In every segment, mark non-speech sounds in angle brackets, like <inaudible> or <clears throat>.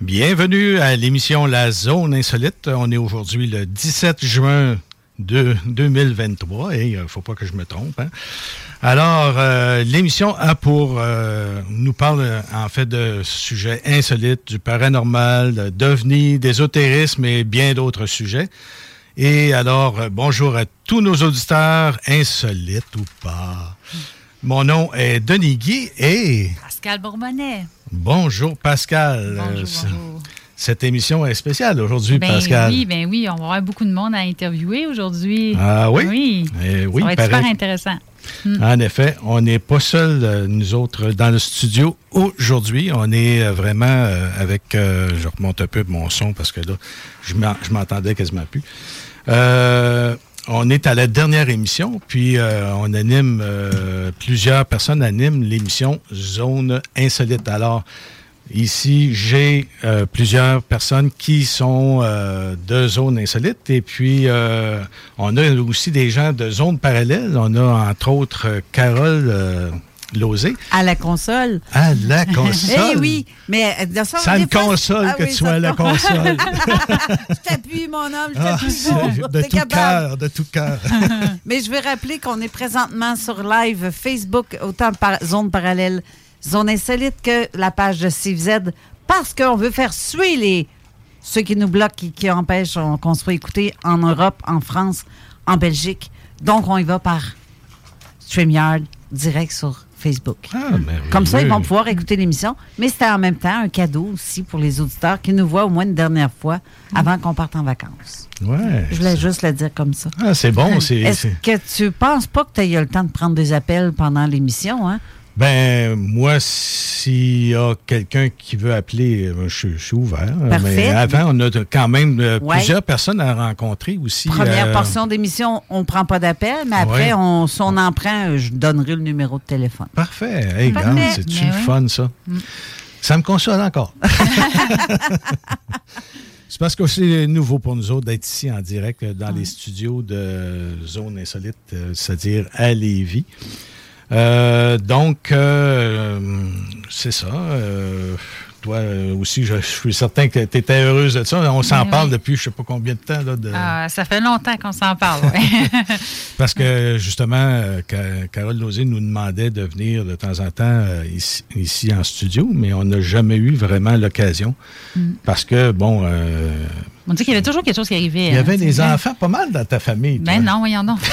Bienvenue à l'émission La Zone Insolite. On est aujourd'hui le 17 juin de 2023 et il ne faut pas que je me trompe. hein. Alors, euh, l'émission a pour euh, nous parle euh, en fait de sujets insolites, du paranormal, d'ovnis, d'ésotérisme et bien d'autres sujets. Et alors, euh, bonjour à tous nos auditeurs, insolites ou pas. Mon nom est Denis Guy et Pascal Bourbonnais. bonjour Pascal. Bonjour, Euh, bonjour. Cette émission est spéciale aujourd'hui, Ben Pascal. oui, ben oui, on va avoir beaucoup de monde à interviewer aujourd'hui. Ah oui? Oui. Eh oui, Ça va être super intéressant. Hmm. En effet, on n'est pas seuls, euh, nous autres, dans le studio aujourd'hui. On est euh, vraiment avec... euh, je remonte un peu mon son parce que là, je m'entendais quasiment plus. Euh, on est à la dernière émission, puis euh, on anime, euh, plusieurs personnes animent l'émission Zone Insolite. Alors, ici, j'ai euh, plusieurs personnes qui sont de Zone Insolite, et puis on a aussi des gens de Zone Parallèle. On a, entre autres, Carole Lozé. À la console. À la console. Eh oui, mais euh, de ça, me console Ah que oui, tu sois à la con- console. <laughs> je t'appuie, mon homme, je Ah, t'appuie. de tout cœur, de tout cœur. <laughs> Mais je vais rappeler qu'on est présentement sur live Facebook, autant par zone parallèle, zone insolite que la page de CVZ, parce qu'on veut faire suer les ceux qui nous bloquent, qui, qui empêchent on- qu'on soit écouté en Europe, en France, en Belgique. Donc, on y va par StreamYard, direct sur Facebook. Ah, Comme ça, ils vont pouvoir écouter l'émission. Mais c'était en même temps un cadeau aussi pour les auditeurs qui nous voient au moins une dernière fois avant qu'on parte en vacances. Ouais. Je voulais juste le dire comme ça. Ah, c'est bon. c'est Est-ce que tu penses pas que tu aies eu le temps de prendre des appels pendant l'émission, hein? Ben, moi, s'il y a quelqu'un qui veut appeler, euh, je, je suis ouvert. Parfait. Mais avant, on a quand même euh, Ouais. plusieurs personnes à rencontrer aussi. Première euh, portion d'émission, on prend pas d'appel, mais après, Ouais. on, si on en prend, euh, je donnerai le numéro de téléphone. Parfait. Hey, c'est-tu le oui. fun, ça? Mm. Ça me console encore. <laughs> c'est parce que c'est nouveau pour nous autres d'être ici en direct euh, dans les studios de Zone Insolite, euh, c'est-à-dire à Lévis. Euh, donc, euh, c'est ça. Toi euh, aussi, je, je suis certain que tu étais heureuse de ça. On s'en Ben parle oui. depuis je sais pas combien de temps. Là, de- Ah, ça fait longtemps qu'on s'en parle. ouais. <laughs> Parce que justement, euh, Ca- Carole Lozé nous demandait de venir de temps en temps euh, ici, ici en studio, mais on n'a jamais eu vraiment l'occasion. Mm. Parce que, bon, euh, On dit qu'il y avait toujours quelque chose qui arrivait. il y hein, avait des vrai. enfants pas mal dans ta famille. toi. Ben non, voyons donc. <laughs>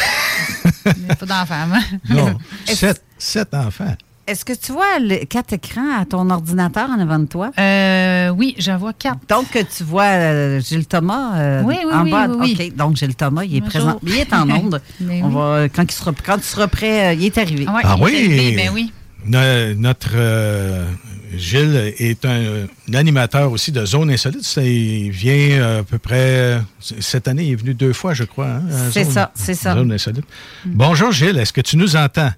Il n'y a pas d'enfants. moi. Non, sept, sept enfants. Est-ce que tu vois le, quatre écrans à ton ordinateur en avant de toi? Euh, oui, j'en vois quatre. Donc, tu vois euh, Gilles Thomas euh, Oui, oui, en oui, bas. oui. OK, donc Gilles Thomas, il est Bonjour. présent. Il est en <laughs> onde. On oui. va, quand, il sera, quand il sera prêt, euh, il est arrivé. Ah ouais, Ah oui? Ben oui. No- notre euh, Gilles est un, un animateur aussi de Zone Insolite. Ça, il vient euh, à peu près. Cette année, il est venu deux fois, je crois. hein, C'est ça, c'est ça. Zone Insolite. Bonjour, Gilles. Est-ce que tu nous entends?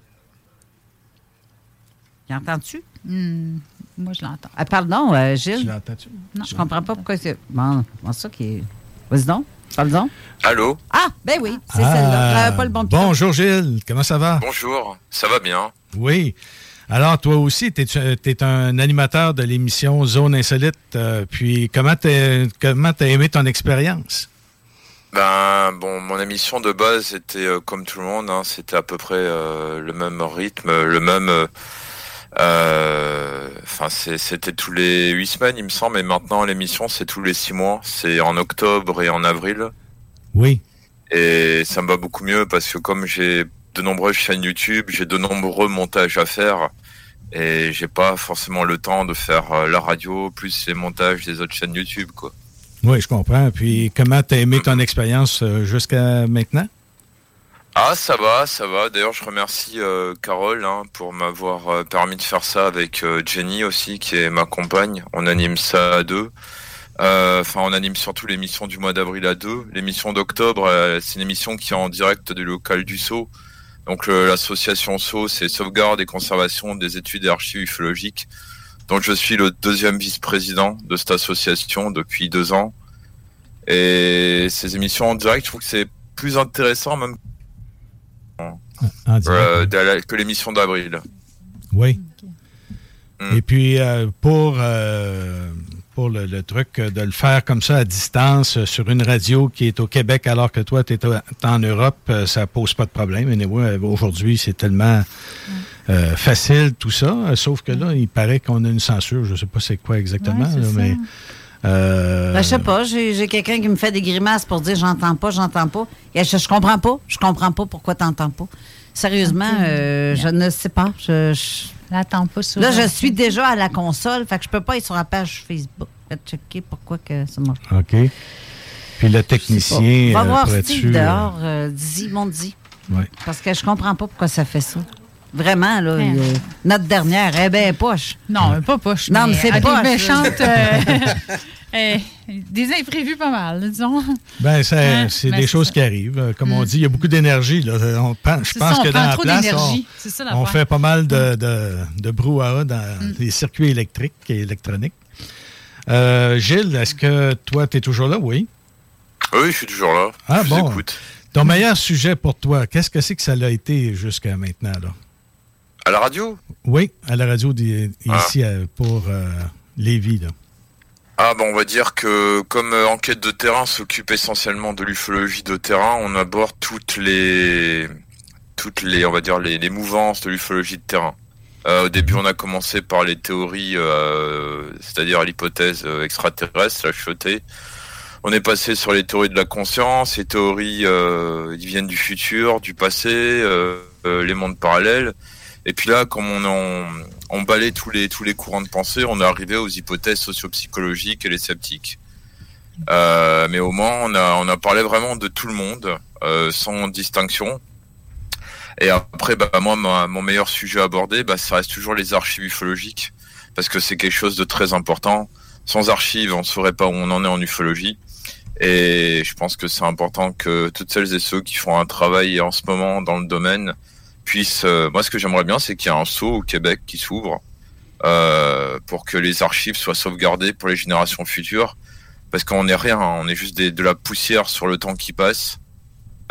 Y entends-tu? Hmm, moi, je l'entends. Ah, pardon, euh, Gilles? l'entends-tu? Non. Je comprends pas pourquoi c'est. Bon, bon, ça qui est. Vas-y donc. Parle donc. Allô? Ah, ben oui, c'est celle-là. Euh, pas le bon piton. Ah, Bonjour, Gilles. Comment ça va? Bonjour, ça va bien? Oui. Alors, toi aussi, tu es, un animateur de l'émission Zone Insolite. euh, puis, comment tu as aimé ton expérience? Ben bon, mon émission de base était euh, comme tout le monde, hein, c'était à peu près euh, le même rythme, le même. Euh, Enfin, c'est- c'était tous les huit semaines, il me semble, et maintenant l'émission c'est tous les six mois. C'est en octobre et en avril, Oui. et ça me va beaucoup mieux parce que comme j'ai de nombreuses chaînes YouTube, j'ai de nombreux montages à faire, et j'ai pas forcément le temps de faire euh, la radio plus les montages des autres chaînes YouTube, quoi. Oui, je comprends. Puis, comment tu as aimé ton expérience euh, jusqu'à maintenant? Ah, ça va, ça va. D'ailleurs, je remercie euh, Carole hein, pour m'avoir euh, permis de faire ça avec euh, Jenny aussi, qui est ma compagne. On anime ça à deux. Enfin, on anime surtout l'émission du mois d'avril à deux. L'émission d'octobre, c'est une émission qui est en direct du local du Sceau. Donc, l'association Sceau, c'est Sauvegarde et Conservation des études et archives ufologiques. Donc, je suis le deuxième vice-président de cette association depuis deux ans. Et ces émissions en direct, je trouve que c'est plus intéressant même En direct, euh, oui. de la- que l'émission d'avril. Oui. Mm. Et puis, euh, pour, euh, pour le, le truc de le faire comme ça à distance sur une radio qui est au Québec alors que toi, tu es en Europe, ça pose pas de problème. Anyway, Aujourd'hui, c'est tellement euh, facile tout ça. Sauf que là, il paraît qu'on a une censure. Je sais pas c'est quoi exactement, Ouais, ça. Euh, Ben, je sais pas, j'ai j'ai quelqu'un qui me fait des grimaces pour dire j'entends pas, j'entends pas. Et je, je comprends pas, je comprends pas pourquoi t'entends pas. Sérieusement, euh, je ne sais pas. Je, je- L'attends pas sur. Là, je suis déjà à la console, fait que je peux pas aller sur la page Facebook. Faites checker pourquoi que ça marche. OK. Puis le technicien. On va euh, voir Steve euh, dehors, euh, Dizzy, mon dit. ouais. Parce que je comprends pas pourquoi ça fait ça. Vraiment, là, Ouais. euh, notre dernière, est bien poche. Non, pas poche. Non, mais c'est poche, Des méchantes. euh, <laughs> <laughs> euh, des imprévus pas mal, disons. Ben, ça- Hein? c'est Ben, des c'est choses ça. qui arrivent. Euh, Comme on Mm. dit, il y a beaucoup d'énergie. là. On Je C'est pense ça, on que prend dans la place, on, d'énergie. C'est ça on l'affaire. fait pas mal de, de, de brouhaha dans Mm. les circuits électriques et électroniques. Euh, Gilles, est-ce que toi, tu es toujours là? Oui. Oui, je suis toujours là. Ah je bon. vous écoute. Ton meilleur sujet pour toi, qu'est-ce que c'est que ça l'a été jusqu'à maintenant? Là? À la radio? Oui, à la radio d'i- Ah. ici euh, pour euh, Lévis. Là. Ah bon, on va dire que comme euh, enquête de terrain s'occupe essentiellement de l'ufologie de terrain, on aborde toutes les toutes les on va dire les, les mouvances de l'ufologie de terrain. Euh, au début, on a commencé par les théories, euh, c'est-à-dire l'hypothèse extraterrestre, la chotée. On est passé sur les théories de la conscience, les théories qui viennent du futur, du passé, les mondes parallèles. Et puis là, comme on, en, tous les, tous les courants de pensée, on est arrivé aux hypothèses sociopsychologiques et les sceptiques. Euh, mais au moins, on a, on a parlé vraiment de tout le monde, euh, sans distinction. Et après, bah, moi, mon meilleur sujet à aborder, bah, ça reste toujours les archives ufologiques, parce que c'est quelque chose de très important. Sans archives, on ne saurait pas où on en est en ufologie. Et je pense que c'est important que toutes celles et ceux qui font un travail en ce moment dans le domaine puissent. euh, moi, ce que j'aimerais bien, c'est qu'il y ait un saut au Québec qui s'ouvre euh, pour que les archives soient sauvegardées pour les générations futures. Parce qu'on n'est rien, hein, on est juste des- de la poussière sur le temps qui passe.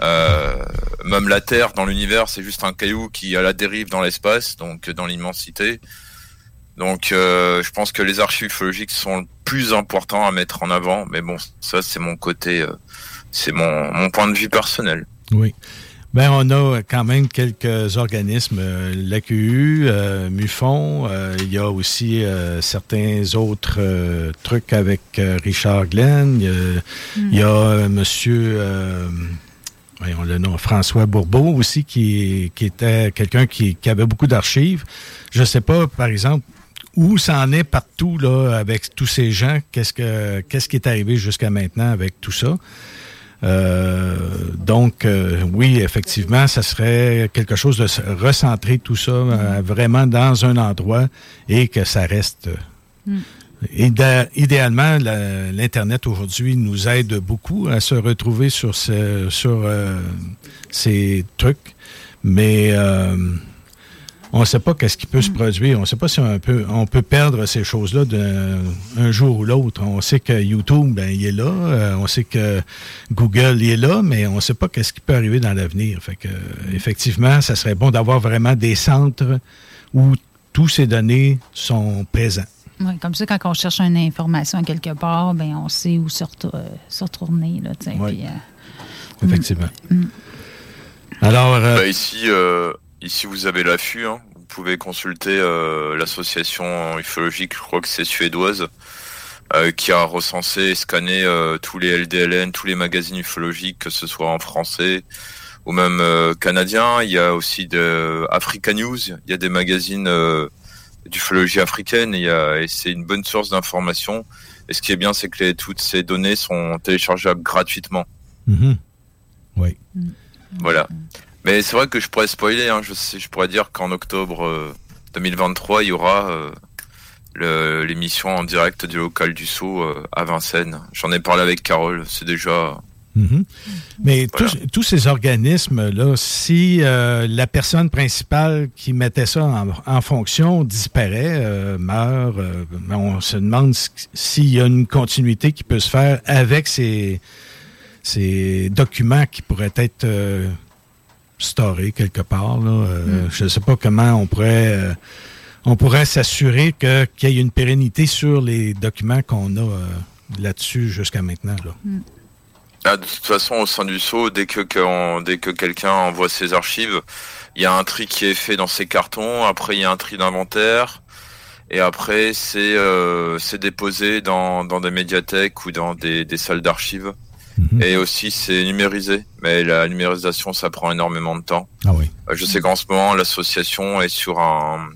Euh, même la Terre dans l'univers, c'est juste un caillou qui a la dérive dans l'espace, donc dans l'immensité. Donc, je pense que les archives ufologiques sont le plus important à mettre en avant. Mais bon, ça, c'est mon côté, c'est mon, mon point de vue personnel. Oui. Ben, on a quand même quelques organismes, euh, l'AQU, euh, MUFON, euh, il y a aussi euh, certains autres trucs avec Richard Glenn, il y a, a euh, monsieur, voyons le nom, François Bourbeau aussi, qui, qui était quelqu'un qui, qui avait beaucoup d'archives. Je sais pas, par exemple, où ça en est partout là avec tous ces gens, qu'est-ce que qu'est-ce qui est arrivé jusqu'à maintenant avec tout ça? Euh, donc, euh, oui, effectivement, ça serait quelque chose de recentrer tout ça euh, vraiment dans un endroit et que ça reste. euh, Mm. idé- idéalement, l'Internet aujourd'hui nous aide beaucoup à se retrouver sur, ce, sur euh, ces trucs, mais euh, on ne sait pas qu'est-ce qui peut se produire. On ne sait pas si on peut, on peut perdre ces choses-là d'un un jour ou l'autre. On sait que YouTube, ben, il est là. Euh, on sait que Google, il est là, mais on ne sait pas qu'est-ce qui peut arriver dans l'avenir. Fait que, euh, effectivement, ça serait bon d'avoir vraiment des centres où tous ces données sont présents. Ouais, comme ça, quand on cherche une information à quelque part, ben, on sait où se, retour- euh, se retourner. Là, tu sais, Ouais. puis, euh, Effectivement. Mm. Alors, euh, Bah, ici, euh, ici, vous avez l'affût. Hein. Vous pouvez consulter euh, l'association ufologique, je crois que c'est suédoise, euh, qui a recensé et scanné euh, tous les LDLN, tous les magazines ufologiques, que ce soit en français ou même euh, canadien. Il y a aussi de Africa News. Il y a des magazines euh, d'ufologie africaine. Et, il y a- et c'est une bonne source d'information. Et ce qui est bien, c'est que les- toutes ces données sont téléchargeables gratuitement. mhm. oui. Voilà. Mais c'est vrai que je pourrais spoiler, hein, je, pourrais dire qu'en octobre euh, 2023, il y aura euh, l'émission en direct du local du Sceau euh, à Vincennes. J'en ai parlé avec Carole, c'est déjà... Mhm. Mais Voilà. tous, tous ces organismes-là, si euh, la personne principale qui mettait ça en, en fonction disparaît, euh, meurt, euh, on se demande s'il y a une continuité qui peut se faire avec ces, ces documents qui pourraient être storés quelque part. là. Euh, Je ne sais pas comment on pourrait, euh, on pourrait s'assurer que- qu'il y ait une pérennité sur les documents qu'on a euh, là-dessus jusqu'à maintenant. Là. Ah, de toute façon, au sein du Sceau, dès que, dès que quelqu'un envoie ses archives, il y a un tri qui est fait dans ses cartons, après il y a un tri d'inventaire, et après c'est euh, c'est déposé dans, dans des médiathèques ou dans des, des salles d'archives. Mhm. Et aussi c'est numérisé, mais la numérisation ça prend énormément de temps. Ah oui. Euh, Je sais qu'en ce moment, l'association est sur un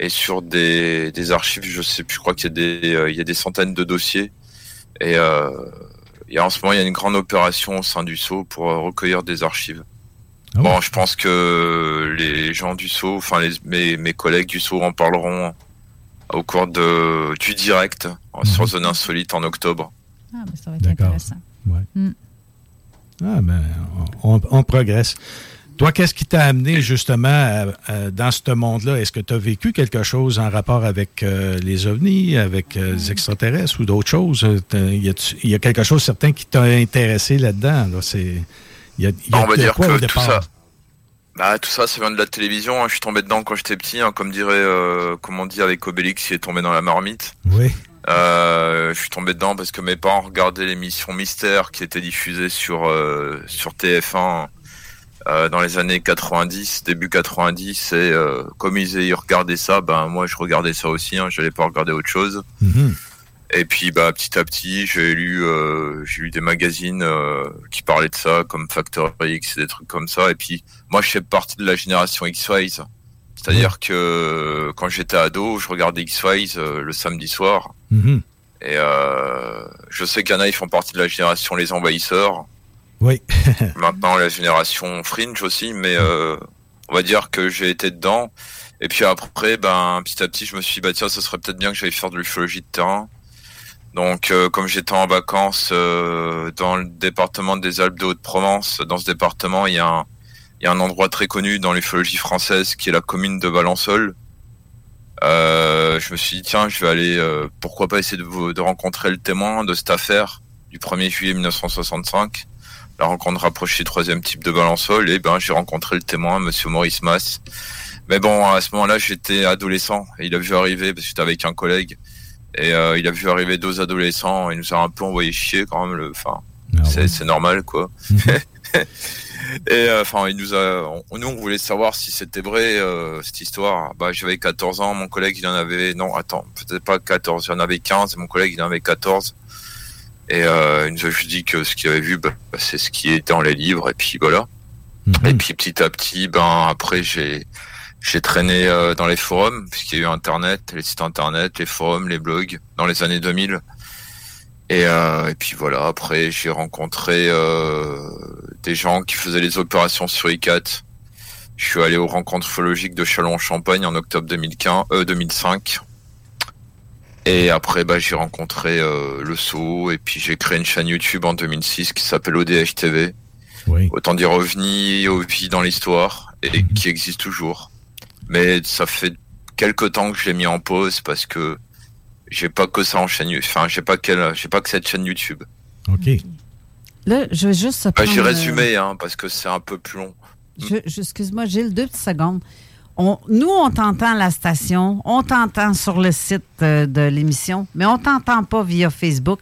est sur des, des archives. Je sais plus. Je crois qu'il y a des euh, il y a des centaines de dossiers. Et euh, il y a en ce moment, il y a une grande opération au sein du Sceau pour euh, recueillir des archives. Ah Bon, je pense que les gens du Sceau, enfin les, mes, mes collègues du Sceau en parleront au cours de du direct sur Zone Insolite en octobre. ah, ben, ça va être Intéressant. Ah, ben, on, on progresse. Toi, qu'est-ce qui t'a amené justement à- à- dans ce monde-là? Est-ce que tu as vécu quelque chose en rapport avec euh, les ovnis, avec euh, les extraterrestres ou d'autres choses? Euh, t'as- Y a quelque chose certain qui t'a intéressé là-dedans? Là? C'est, y a, y a on va dire quoi que tout ça, bah, tout ça, ça vient de la télévision. hein. Je suis tombé dedans quand j'étais petit, hein, comme dirait, euh, comme on dit avec Obélix, il est tombé dans la marmite. Oui. Euh, je suis tombé dedans parce que mes parents regardaient l'émission Mystère qui était diffusée sur euh, sur TF1 euh, dans les années 90, début 90. Et comme ils, ils regardaient ça, ben moi je regardais ça aussi. Hein, J'allais pas regarder autre chose. Mhm. Et puis bah petit à petit, j'ai lu j'ai lu des magazines qui parlaient de ça, comme Factor X et des trucs comme ça. Et puis moi, je fais partie de la génération X-Files. C'est-à-dire que quand j'étais ado, je regardais X-Files le samedi soir. Mhm. Et euh, je sais qu'il y en a, ils font partie de la génération Les Envahisseurs. Oui. <laughs> Maintenant, la génération Fringe aussi, mais euh, on va dire que j'ai été dedans. Et puis après, ben petit à petit, je me suis dit, bah tiens, ce serait peut-être bien que j'aille faire de l'ufologie de terrain. Donc, euh, comme j'étais en vacances dans le département des Alpes de Haute-Provence, dans ce département, il y a un, il y a un endroit très connu dans l'ufologie française qui est la commune de Valençol. Euh, je me suis dit, tiens, je vais aller, euh, pourquoi pas essayer de, vous- de rencontrer le témoin de cette affaire du 1er juillet 1965. la rencontre rapprochée du troisième type de balansol, et ben j'ai rencontré le témoin, Monsieur Maurice Mass. Mais bon, à ce moment-là, j'étais adolescent. Et il a vu arriver, parce que j'étais avec un collègue, et euh, il a vu arriver deux adolescents. Il nous a un peu envoyé chier quand même. Le, enfin, c'est c'est normal quoi. <laughs> Et euh, enfin, il nous a, on- nous on voulait savoir si c'était vrai euh, cette histoire. Bah, j'avais 14 ans, mon collègue il en avait, non, attends, peut-être pas 14, il en avait 15, et mon collègue il en avait 14. Et euh, il nous a juste dit que ce qu'il avait vu, bah, c'est ce qui était dans les livres, et puis voilà. Et puis petit à petit, ben après j'ai j'ai traîné euh, dans les forums, puisqu'il y a eu Internet, les sites Internet, les forums, les blogs, dans les années 2000. Et, euh, et puis voilà, après j'ai rencontré euh, des gens qui faisaient les opérations sur ICAT. Je suis allé aux rencontres ufologiques de Châlons-en-Champagne en octobre 2015, euh, 2005. Et après, bah, j'ai rencontré le SO et puis j'ai créé une chaîne YouTube en 2006 qui s'appelle ODH TV. Autant dire OVNI, OVI dans l'histoire et qui existe toujours. Mais ça fait quelques temps que je l'ai mis en pause parce que j'ai pas que ça en chaîne, enfin j'ai pas qu'elle, j'ai pas que cette chaîne YouTube. OK. Là, je vais juste se Bah, j'ai euh, résumé hein, parce que c'est un peu plus long. Je- je- Excuse-moi, Gilles, deux petites secondes. On- nous, on t'entend à la station, on t'entend sur le site euh, de l'émission, mais on t'entend pas via Facebook.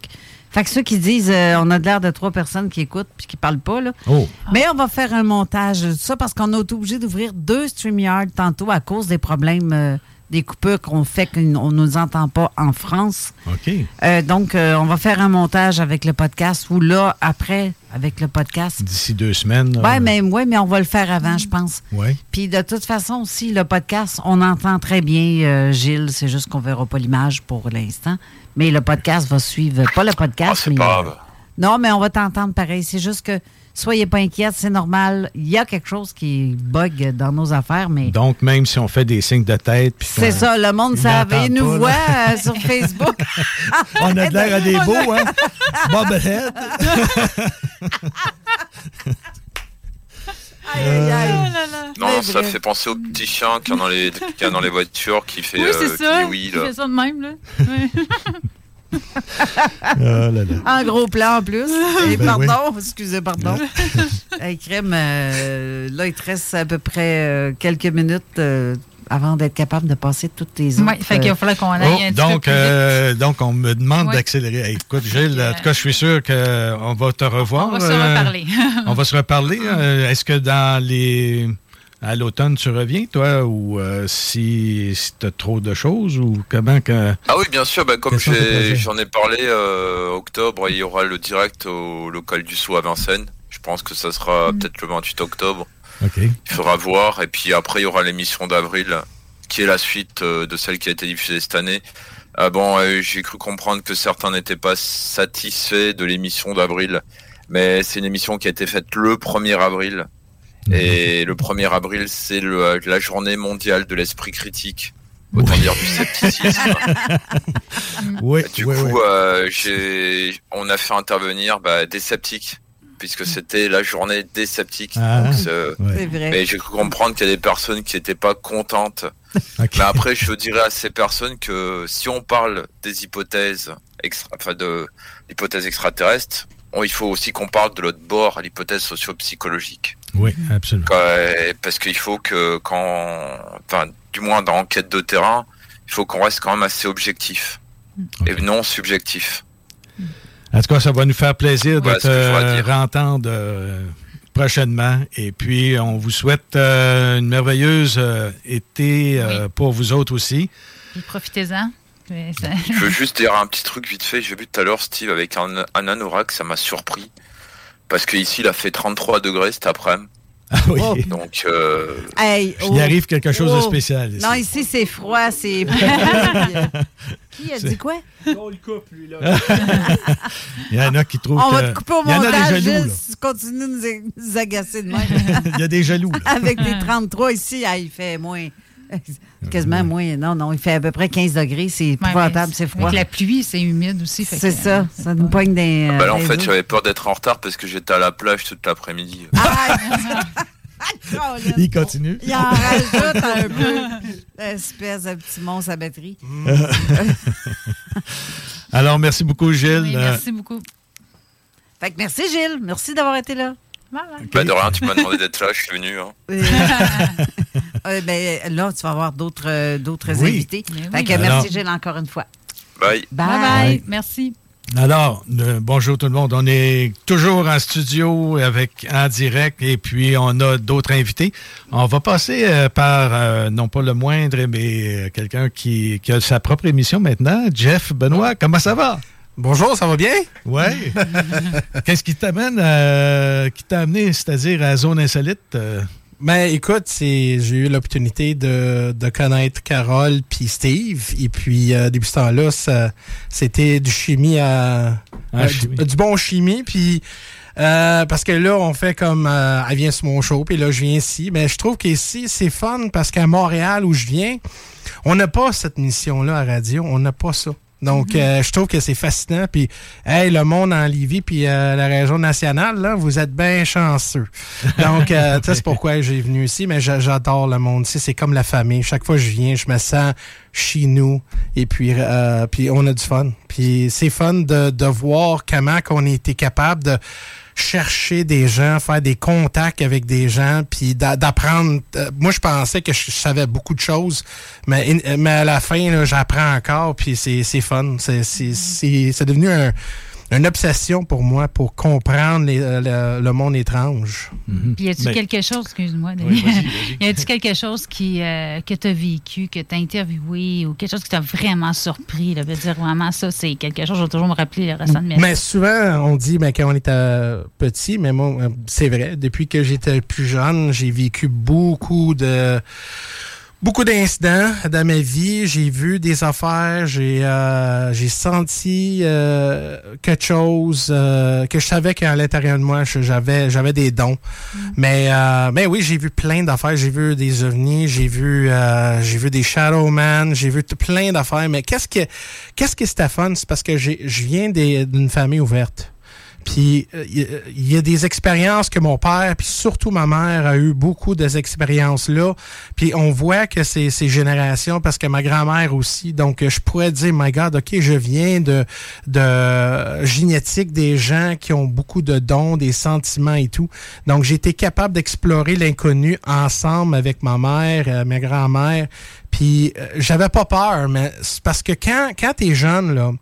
Fait que ceux qui disent euh, on a de l'air de trois personnes qui écoutent puis qui parlent pas, là. Oh. Mais on va faire un montage de ça parce qu'on a été obligé d'ouvrir deux StreamYard tantôt à cause des problèmes euh, des coupures qu'on fait qu'on ne nous entend pas en France. OK. Euh, donc, euh, on va faire un montage avec le podcast ou là, après, avec le podcast. D'ici deux semaines. Oui, mais, ouais, mais on va le faire avant, je pense. Ouais. Puis de toute façon, aussi, le podcast, on entend très bien euh, Gilles. C'est juste qu'on verra pas l'image pour l'instant. Mais le podcast va suivre. Pas le podcast, mais. Ah, Pas grave. Non, mais on va t'entendre pareil. C'est juste que soyez pas inquiètes, c'est normal. Il y a quelque chose qui bug dans nos affaires, mais. Donc, même si on fait des signes de tête. C'est ça, le monde savait. Nous pas, voit euh, sur <laughs> Facebook. On a de l'air à des beaux, hein? <laughs> <laughs> Aïe, aïe, aïe. Non, ça fait penser au petit chien qu'il y a dans les, voitures qui fait Oui, euh, c'est qui ça. dit oui. Il Là. fait ça de même, là. Oui. <laughs> Là là. En gros plan en plus. Et Ben pardon, excusez, pardon. <laughs> hey, crème, euh, là, il te reste à peu près euh, quelques minutes euh, avant d'être capable de passer toutes tes autres. Ouais, fait qu'il va falloir qu'on aille Oh, un petit peu donc, plus vite. euh, donc, on me demande d'accélérer. Hey, écoute, Gilles, en tout cas, je suis sûr qu'on va te revoir. On va se reparler. on va se reparler. <laughs> Est-ce que dans les. À l'automne, tu reviens, toi, ou euh, si, si tu as trop de choses, ou comment que. Ah oui, bien sûr. Bah, comme j'en ai parlé, euh, octobre, il y aura le direct au local du Sceau à Vincennes. Je pense que ça sera peut-être le 28 octobre. OK. Il faudra voir. Et puis après, il y aura l'émission d'avril, qui est la suite euh, de celle qui a été diffusée cette année. Ah bon, euh, j'ai cru comprendre que certains n'étaient pas satisfaits de l'émission d'avril, mais c'est une émission qui a été faite le 1er avril. Et le 1er avril, c'est le- la journée mondiale de l'esprit critique. Autant dire du scepticisme. <laughs> Oui, Du oui, coup, euh, on a fait intervenir bah, des sceptiques, puisque c'était la journée des sceptiques. Ah, Donc, c'est- ouais. C'est vrai. Mais j'ai cru comprendre qu'il y a des personnes qui n'étaient pas contentes. <laughs> Mais après, je dirais à ces personnes que si on parle des hypothèses, extra, enfin de l'hypothèse extraterrestre, on- il faut aussi qu'on parle de l'autre bord, à l'hypothèse socio-psychologique. Oui, absolument. Quand- parce qu'il faut que quand, enfin, du moins dans enquête de terrain, il faut qu'on reste quand même assez objectif et non subjectif. En tout cas, ça va nous faire plaisir de te dire. rentendre euh, prochainement. Et puis, on vous souhaite euh, une merveilleuse euh, été euh, pour vous autres aussi. Profitez-en. Ça- Je veux juste dire un petit truc vite fait. J'ai vu tout à l'heure Steve avec un, un anorak, ça m'a surpris. Parce qu'ici, il a fait 33 degrés cet après-midi. Ah oui. Donc, euh, Hey, Il arrive quelque chose de spécial ici. Non, ici, c'est froid, c'est. <laughs> <laughs> Qui a dit quoi? <laughs> Il y en a qui trouvent On que... va te couper au Il y en a montage, là. tu continues de nous, a- nous agacer de même. Il y a des jaloux. là. Avec des 33 ici, ah, il fait moins. Quasiment moins. Non, non, il fait à peu près 15 degrés. C'est épouvantable, c'est froid. Avec la pluie, c'est humide aussi. C'est ça. Ça nous pogne des. bah là, en des fait, j'avais peur d'être en retard parce que j'étais à la plage toute l'après-midi. Il continue. Il en rajoute un peu. Espèce de petit monstre à batterie. <laughs> Alors, merci beaucoup, Gilles. Oui, merci beaucoup. Fait que merci, Gilles. Merci d'avoir été là. Bah, de rien, tu m'as demandé d'être là, je suis venu. hein. <laughs> Euh, ben, là, tu vas avoir d'autres euh, d'autres Oui. invités. Mais Fait oui. que Alors- merci, Gilles, encore une fois. Bye. Bye. Bye bye. Merci. Alors, euh, bonjour tout le monde. On est toujours en studio avec en direct et puis on a d'autres invités. On va passer euh, par, euh, non pas le moindre, mais euh, quelqu'un qui, qui a sa propre émission maintenant. Jeff Benoît, comment ça va? Bonjour, ça va bien? Ouais. <laughs> Qu'est-ce qui t'amène, à- qui t'a amené, c'est-à-dire à Zone Insolite? euh? Ben écoute, c'est j'ai eu l'opportunité de, de connaître Carole puis Steve. Et puis euh, depuis ce temps-là, ça- c'était du chimie à, Ah, à- chimie. Du, du bon chimie. Puis euh, parce que là, on fait comme euh, elle vient sur mon show, puis là, je viens ici. Mais je trouve qu'ici, c'est fun parce qu'à Montréal, où je viens, on n'a pas cette mission-là à radio. On n'a pas ça. Donc, euh, je trouve que c'est fascinant. Puis, hey, le monde en Livy, puis euh, la région nationale, là, vous êtes bien chanceux. Donc, euh, <laughs> tu sais, c'est pourquoi j'ai venu ici. Mais j'a- j'adore le monde ici. C'est comme la famille. Chaque fois que je viens, je me sens chez nous. Et puis, euh, puis on a du fun. Puis, c'est fun de, de voir comment qu'on a été capable de chercher des gens, faire des contacts avec des gens, puis d'a- d'apprendre. euh, moi, je pensais que je savais beaucoup de choses, mais, mais à la fin, j'apprends encore, puis c'est c'est fun. C'est- C'est c'est- c'est devenu un- une obsession pour moi pour comprendre les- euh, le, le monde étrange. Puis y a-tu Ben- quelque chose, excuse-moi, Oui, Denis? vas-y, <laughs> vas-y. y a-tu quelque chose qui, euh, que tu as vécu, que tu as interviewé ou quelque chose qui t'a vraiment surpris, là, de dire vraiment ça, c'est quelque chose, je vais toujours me rappeler le restant de ma vie. Mais souvent, on dit ben, quand on était petit, mais moi, euh, c'est vrai. Depuis que j'étais plus jeune, j'ai vécu beaucoup de beaucoup d'incidents dans ma vie. J'ai vu des affaires, j'ai euh, j'ai senti euh, quelque chose euh, que je savais qu'à l'intérieur de moi, j'avais j'avais des dons. Mais euh, mais oui, j'ai vu plein d'affaires. J'ai vu des ovnis, j'ai vu euh, j'ai vu des Shadowman, j'ai vu plein d'affaires. Mais qu'est-ce que qu'est-ce fun, c'est parce que j'ai je viens d'une famille ouverte. Puis euh, il y, il y a des expériences que mon père, puis surtout ma mère, a eu beaucoup de ces expériences-là. Puis on voit que c'est ces générations, parce que ma grand-mère aussi. Donc euh, je pourrais dire, my God, OK, je viens de, de génétique des gens qui ont beaucoup de dons, des sentiments et tout. Donc j'ai été capable d'explorer l'inconnu ensemble avec ma mère, euh, ma grand-mère. Puis euh, j'avais pas peur, mais parce que quand, quand t'es jeune, là,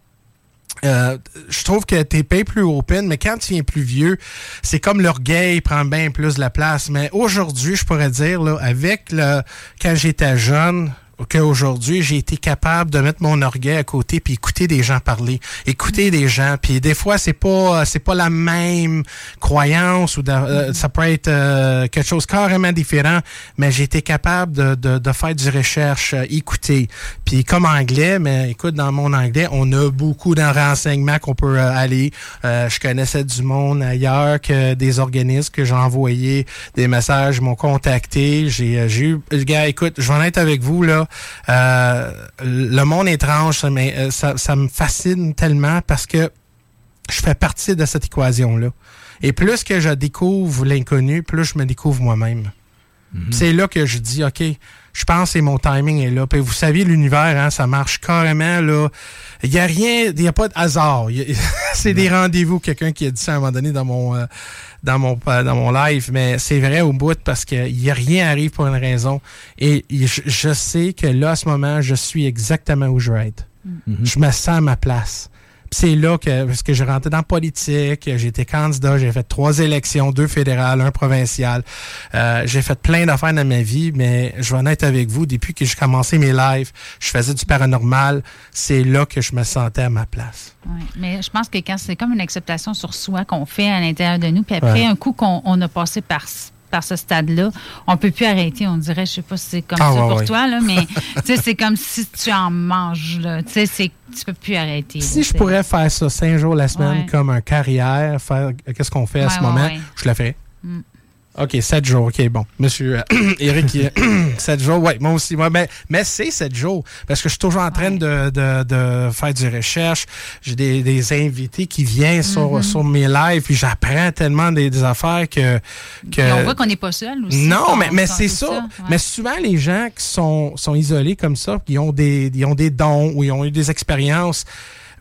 euh, je trouve que t'es bien plus open, mais quand tu viens plus vieux, c'est comme l'orgueil prend bien plus de la place. Mais aujourd'hui, je pourrais dire, là, avec le quand j'étais jeune, qu'aujourd'hui, j'ai été capable de mettre mon orgueil à côté puis écouter des gens parler, écouter des gens. Puis des fois, c'est pas c'est pas la même croyance ou de- euh, ça peut être euh, quelque chose carrément différent, mais j'ai été capable de, de, de faire du recherche, euh, écouter. Puis comme anglais, mais écoute, dans mon anglais, on a beaucoup de renseignements qu'on peut euh, aller. Euh, je connaissais du monde ailleurs que des organismes que j'ai envoyé des messages, m'ont contacté. J'ai euh, j'ai eu, gars, écoute, je vais en être avec vous là. Euh, le monde étrange, euh, ça me fascine tellement parce que je fais partie de cette équation-là. Et plus que je découvre l'inconnu, plus je me découvre moi-même. C'est là que je dis, OK, je pense que mon timing est là. Puis vous savez, l'univers, hein, ça marche carrément. là. Il n'y a rien, il n'y a pas de hasard. <laughs> C'est des rendez-vous. Quelqu'un qui a dit ça à un moment donné dans mon, euh, dans mon, euh, dans mon live. Mais c'est vrai au bout parce que y a rien arrive pour une raison. Et je, je sais que là, à ce moment, je suis exactement où je veux être. Je me sens à ma place. C'est là que, parce que j'ai rentré dans la politique, j'ai été candidat, j'ai fait trois élections, deux fédérales, un provincial. Euh, j'ai fait plein d'affaires dans ma vie, mais je vais en être avec vous, depuis que j'ai commencé mes lives, je faisais du paranormal, c'est là que je me sentais à ma place. Ouais. Mais je pense que quand c'est comme une acceptation sur soi qu'on fait à l'intérieur de nous, puis après, Ouais. un coup qu'on on a passé par, par ce stade-là, on peut plus arrêter. On dirait, je sais pas si c'est comme Ah, ça ouais, pour ouais. toi, là, mais <laughs> c'est comme si tu en manges. Là. Tu peux plus arrêter. Si là, je pourrais faire ça cinq jours la semaine Ouais. comme un carrière, faire qu'est-ce qu'on fait à ce moment, je le ferais. Mm. OK, sept jours. OK, bon. Monsieur euh, <clears throat> Eric, il- <clears throat> sept jours. Oui, moi aussi. Moi, ben, mais c'est sept jours. Parce que je suis toujours en train de, de, de faire du recherche. J'ai des, des invités qui viennent sur, Mhm. sur mes lives. Puis j'apprends tellement des, des affaires que. que Puis on voit qu'on n'est pas seul aussi. non, mais, mais c'est ça. ouais. Mais souvent, les gens qui sont, sont isolés comme ça, qui ont des, ils ont des dons ou ils ont eu des expériences,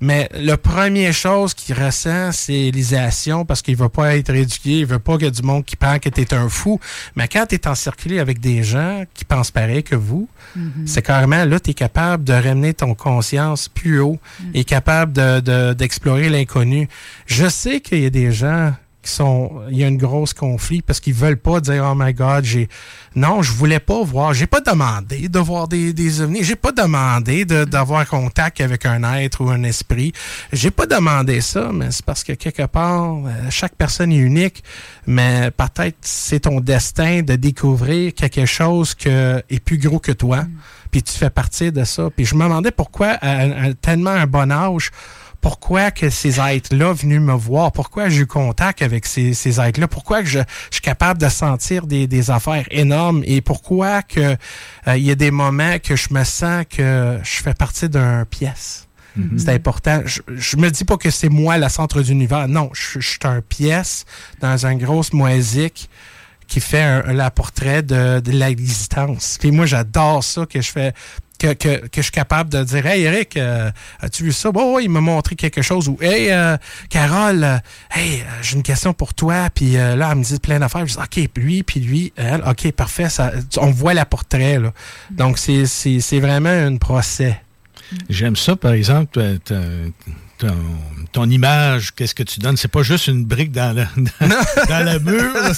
Mais la première chose qu'il ressent, c'est l'isation parce qu'il veut pas être éduqué, il veut pas qu'il y ait du monde qui pense que tu es un fou. Mais quand tu es encerclé avec des gens qui pensent pareil que vous, Mhm. c'est carrément là, tu es capable de ramener ton conscience plus haut et capable de- de- d'explorer l'inconnu. Je sais qu'il y a des gens qui sont. Il y a une grosse conflit parce qu'ils veulent pas dire Oh my God, j'ai. Non, je voulais pas voir. J'ai pas demandé de voir des, des ovnis. J'ai pas demandé de- d'avoir contact avec un être ou un esprit. J'ai pas demandé ça, mais c'est parce que quelque part, euh, chaque personne est unique. Mais peut-être c'est ton destin de découvrir quelque chose que est plus gros que toi. Puis tu fais partie de ça. Puis je me demandais pourquoi, à, à tellement un bon âge, pourquoi que ces êtres-là venus me voir, pourquoi j'ai eu contact avec ces, ces êtres-là, pourquoi que je, je suis capable de sentir des, des affaires énormes? Et pourquoi que euh, il y a des moments que je me sens que je fais partie d'une pièce? C'est important. Je, je me dis pas que c'est moi le centre d'univers. Non, je, je suis un pièce dans une grosse moisique qui fait un, la portrait de, de l'existence. Puis moi, j'adore ça que je fais. Que, que, que je suis capable de dire Hey Eric, euh, as-tu vu ça? Bon, ouais, il m'a montré quelque chose. Ou Hey euh, Carole, euh, hey, euh, j'ai une question pour toi. Puis euh, là, elle me dit plein d'affaires. Je dis OK, lui, puis lui, elle, OK, parfait. Ça, on voit la portrait. Là. Donc, c'est, vraiment un procès. J'aime ça, par exemple, ton, ton image, qu'est-ce que tu donnes? C'est pas juste une brique dans <laughs> dans la mur, <laughs>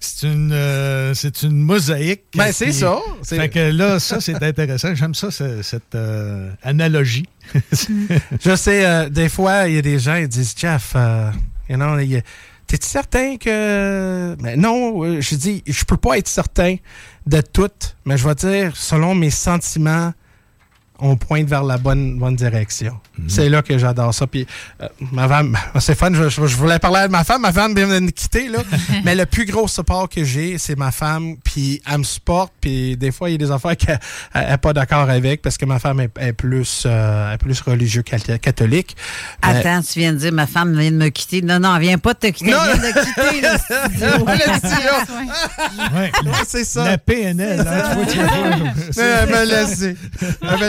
c'est, une, euh, c'est une mosaïque. Ben, c'est ça. Fait que là, ça, c'est intéressant. J'aime ça, ce- cette euh, analogie. <laughs> Je sais, euh, des fois, il y a des gens qui disent Jeff, you know, t'es-tu certain que. Mais non, je dis, je peux pas être certain de tout, mais je vais dire, selon mes sentiments, on pointe vers la bonne, bonne direction. C'est là que j'adore ça. Puis, euh, ma femme, <laughs> c'est fun, je, je- je voulais parler de ma femme, ma femme vient de me quitter, là. <laughs> mais le plus gros support que j'ai, c'est ma femme, puis elle me supporte, puis des fois, il y a des affaires qu'elle n'est pas d'accord avec, parce que ma femme est, est plus, euh, est plus religieux cat- catholique. Mais- Attends, tu viens de dire ma femme vient de me quitter. Non, non, elle vient pas de te quitter. Non. Elle vient de quitter <laughs> le studio. Ouais, Ouais, c'est ça. La PNL, hein, tu vois, tu vois. Mais elle m'a laissé. Elle m'a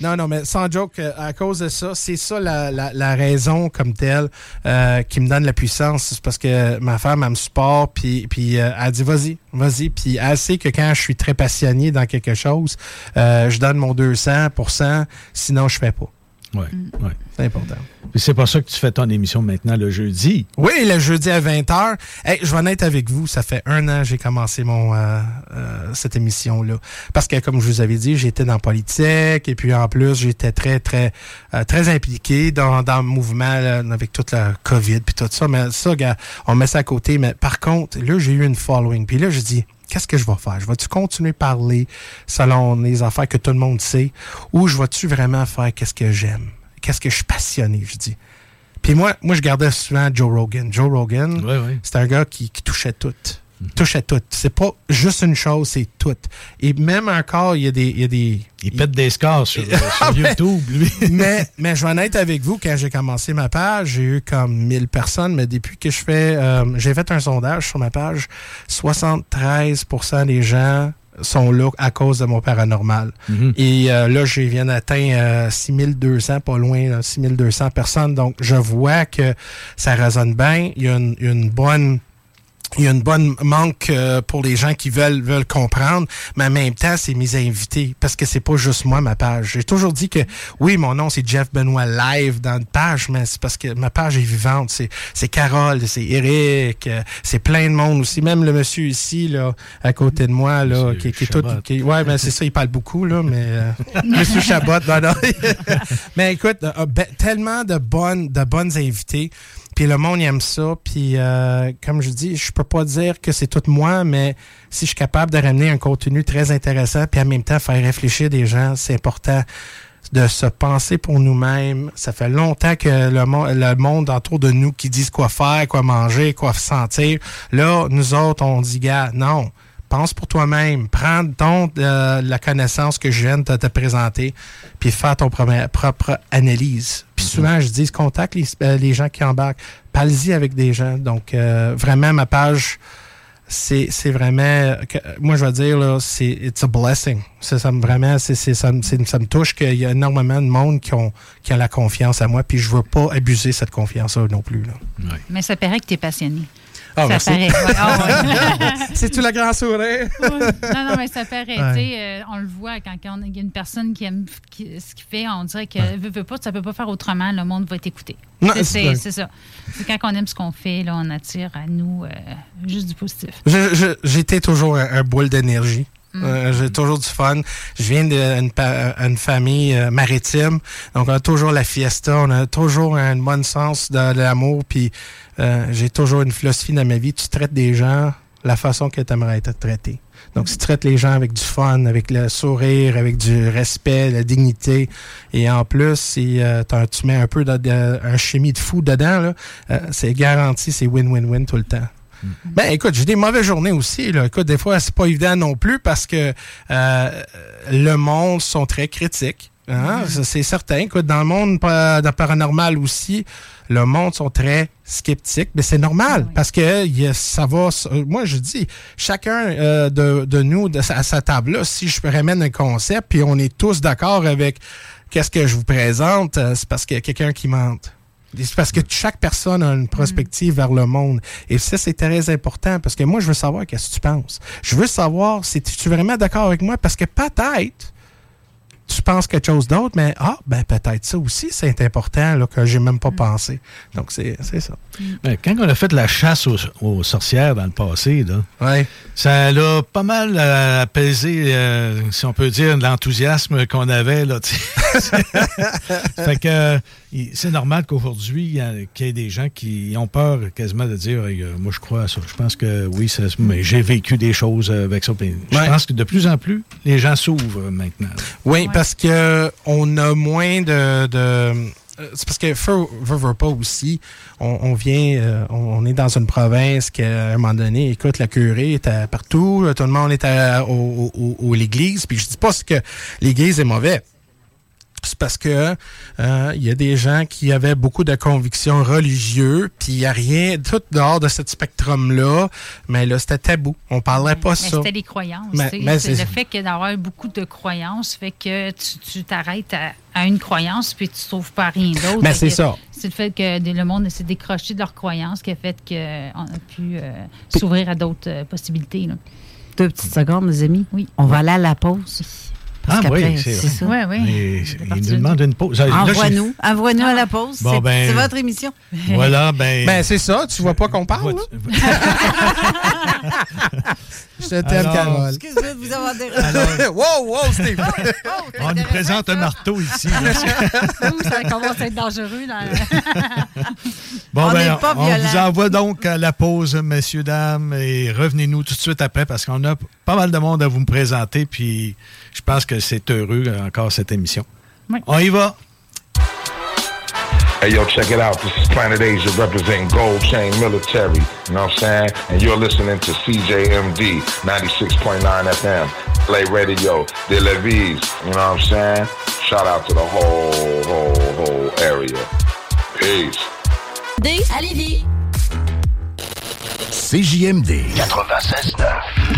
Non, non, mais sans joke, euh, à cause de ça, c'est ça la, la- la raison comme telle euh, qui me donne la puissance. C'est parce que ma femme, elle me supporte, puis, puis euh, elle dit vas-y, vas-y. Puis elle sait que quand je suis très passionné dans quelque chose, euh, je donne mon 200% sinon je fais pas. Ouais, ouais. C'est important. Puis c'est pour ça que tu fais ton émission maintenant le jeudi? Oui, le jeudi à 20h. Hey, je vais en être avec vous. Ça fait un an que j'ai commencé mon euh, euh, cette émission-là. Parce que, comme je vous avais dit, j'étais dans politique et puis en plus, j'étais très, très, euh, très impliqué dans, dans le mouvement là, avec toute la COVID puis tout ça. Mais ça, gars, on met ça à côté. Mais par contre, là, j'ai eu une following. Puis là, je dis, qu'est-ce que je vais faire? Je vais-tu continuer à parler selon les affaires que tout le monde sait ou je vais-tu vraiment faire qu'est-ce que j'aime? Qu'est-ce que je suis passionné, je dis. Puis moi, moi, je gardais souvent Joe Rogan. Joe Rogan, c'est un gars qui, qui touchait tout. Touchait tout. C'est pas juste une chose, c'est tout. Et même encore, il y a des. Il, y a des, Il pète des scores sur, <laughs> euh, sur Ah, mais- YouTube, lui. <laughs> mais, mais je vais en être avec vous, quand j'ai commencé ma page, j'ai eu comme 1000 personnes, mais depuis que je fais, euh, j'ai fait un sondage sur ma page, 73% des gens sont là à cause de mon paranormal. Mhm. Et euh, là, je viens d'atteindre euh, 6200, pas loin, là, 6200 personnes. Donc, je vois que ça résonne bien. Il y a une, une bonne il y a une bonne manque euh, pour les gens qui veulent veulent comprendre, mais en même temps, c'est mes invités parce que c'est pas juste moi ma page. J'ai toujours dit que oui, mon nom c'est Jeff Benoît live dans une page, mais c'est parce que ma page est vivante. C'est c'est Carole, c'est Eric, euh, c'est plein de monde aussi. Même le monsieur ici là à côté de moi là, Monsieur qui, qui est tout, qui- ouais, mais c'est ça, il parle beaucoup là, mais euh, <laughs> Monsieur Chabot, non, non. <laughs> mais écoute, ben, tellement de bonnes de bonnes invités. Puis le monde aime ça. Puis euh, comme je dis, je peux pas dire que c'est tout moi, mais si je suis capable de ramener un contenu très intéressant, puis en même temps faire réfléchir des gens, c'est important de se penser pour nous-mêmes. Ça fait longtemps que le, mo- le monde autour de nous qui disent quoi faire, quoi manger, quoi sentir. Là, nous autres, on dit, gars, non. Pense pour toi-même. Prends donc euh, la connaissance que je viens de te, te présenter, puis fais ton premier- propre analyse. Puis souvent, je dis, contacte les, euh, les gens qui embarquent. Parle-y avec des gens. Donc, euh, vraiment, ma page, c'est c'est vraiment que- moi je vais dire là c'est it's a blessing ça, ça me vraiment c'est c'est- ça, me- c'est- ça me touche qu'il y a énormément de monde qui ont qui la confiance à moi puis je veux pas abuser cette confiance là non plus là Mais ça paraît que tu es passionné. Ah, ça merci. paraît. Ouais, ouais. <laughs> C'est-tu la grand sourire? non, non, mais ça paraît. Euh, on le voit quand, il y a une personne qui aime qui- ce qu'il fait, on dirait que veut, veut pas, ça peut pas faire autrement, le monde va t'écouter. Non, C'est- c'est C'est c'est ça. C'est quand on aime ce qu'on fait, là, on attire à nous euh, juste du positif. J'étais toujours un, un boule d'énergie. Mm. Euh, J'ai toujours du fun. Je viens d'une une famille euh, maritime, donc on a toujours la fiesta, on a toujours un bon sens de, de l'amour, puis euh, j'ai toujours une philosophie dans ma vie. Tu traites des gens la façon que tu aimerais être traité. Donc, si tu traites les gens avec du fun, avec le sourire, avec du respect, la dignité, et en plus, si euh, tu mets un peu de, de- un chimie de fou dedans, euh, c'est garanti, c'est win-win-win tout le temps. Ben écoute, j'ai des mauvaises journées aussi. Là. Écoute, des fois, c'est pas évident non plus parce que euh, le monde sont très critiques. hein. Ça, C'est certain. Écoute, dans le monde dans le paranormal aussi, le monde sont très sceptiques, mais c'est normal parce que ça va. euh, Moi, je dis, chacun euh, de, de nous de, à sa table-là, si je ramène un concept, puis on est tous d'accord avec qu'est-ce que je vous présente, euh, c'est parce qu'il y a quelqu'un qui mente. C'est parce que chaque personne a une prospective vers le monde. Et ça, c'est très important parce que moi, je veux savoir qu'est-ce que tu penses. Je veux savoir si tu es vraiment d'accord avec moi parce que peut-être tu penses quelque chose d'autre, mais ah, ben peut-être ça aussi, c'est important là, que j'ai même pas pensé. Donc, c'est ça. Ben, quand on a fait la chasse aux, aux sorcières dans le passé, là, Ouais. ça a pas mal euh, apaisé, euh, si on peut dire, l'enthousiasme qu'on avait. Là, <laughs> fait que c'est normal qu'aujourd'hui, il y a- qu'il y ait des gens qui ont peur quasiment de dire Hey, euh, Moi, je crois à ça. Je pense que oui, ça- mais j'ai vécu des choses avec ça. Je pense que de plus en plus, les gens s'ouvrent maintenant. Oui, parce que on a moins de. de c'est parce que veut, pas aussi. On, on vient, euh, on, on est dans une province qu'à un moment donné, écoute, la curée est à partout, tout le monde est à, au, au- au- l'église. Puis je dis pas que l'église est mauvais. C'est parce que euh, il y a des gens qui avaient beaucoup de convictions religieuses, puis il n'y a rien, tout dehors de ce spectrum-là, mais là, c'était tabou. On parlerait pas Mais ça. c'était les croyances. Mais- mais c'est le fait que d'avoir beaucoup de croyances fait que tu tu t'arrêtes à, à une croyance puis tu trouves pas rien d'autre. Fait c'est ça. C'est le fait que le monde s'est décroché de leurs croyances qui a fait qu'on a pu euh, s'ouvrir à d'autres euh, possibilités. là. Deux petites secondes, les amis. Oui. On va aller à la pause. Parce Ah oui, c'est ça. Oui, oui. Mais il nous demande une pause. Envoie-nous. Envoie-nous à la pause. Bon, c'est ben- c'est votre émission. <laughs> Voilà, ben. Ben, c'est ça, tu vois pas qu'on parle? <laughs> Je te t'aime, Carole. Excuse-moi de vous avoir dérangé. <laughs> wow, wow, Steve! On nous présente un marteau ici. Ouh, ça commence à être dangereux. Là. Bon, On ben, n'est pas on violent. vous envoie donc à la pause, messieurs, dames, et revenez-nous tout de suite après parce qu'on a pas mal de monde à vous me présenter, puis je pense que c'est heureux euh, encore cette émission. Oui. On y va. Hey, yo, check it out. This is Planet Asia representing Gold Chain Military. You know what I'm saying? And you're listening to CJMD 96.9 FM. Play Radio de Levis. You know what I'm saying? Shout out to the whole, whole, whole area. Peace. D à Lévis. CJMD 96.9.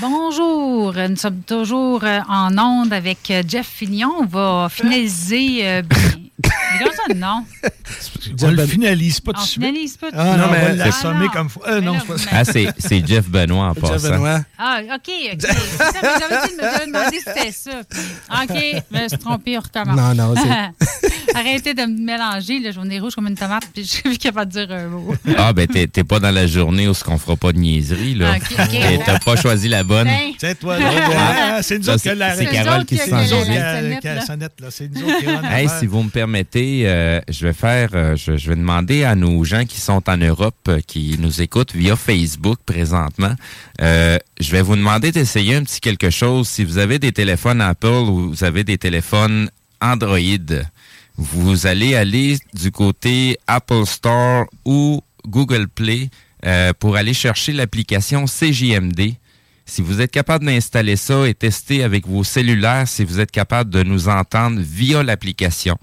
Bonjour, nous sommes toujours euh, en onde avec euh, Jeff Fignon. On va finaliser. Bien- Mais comme ça, non. On le finalise pas tout On de suite. finalise pas tout de Ah suite. non, mais- Ah, non. comme faut. Euh, non, c'est pas là, ça. Ah, c'est c'est Jeff Benoît en Jeff passant. Benoît. Ah, OK, OK. C'est ça, mais j'avais dit de me demander si c'était ça. OK, je me suis trompée, on recommence. Non, non, c'est- <laughs> Arrêtez de me mélanger, j'en ai rouge comme une tomate, puis je suis capable de dire un mot. Ah, ben, t'es t'es pas dans la journée où ce qu'on fera pas de niaiserie, là. Ok, ok. T'as pas choisi la bonne. Ben. C'est toi, là. Ah, C'est nous autres qui <laughs> la c'est. Carole qui s'en la. C'est nous autres qui Hey, si vous me permettez, euh, je vais faire, euh, je, vais demander à nos gens qui sont en Europe, euh, qui nous écoutent via Facebook présentement, je vais vous demander d'essayer un petit quelque chose. Si vous avez des téléphones Apple ou vous avez des téléphones Android, vous allez aller du côté Apple Store ou Google Play pour aller chercher l'application CJMD. Si vous êtes capable d'installer ça et tester avec vos cellulaires, si vous êtes capable de nous entendre via l'application,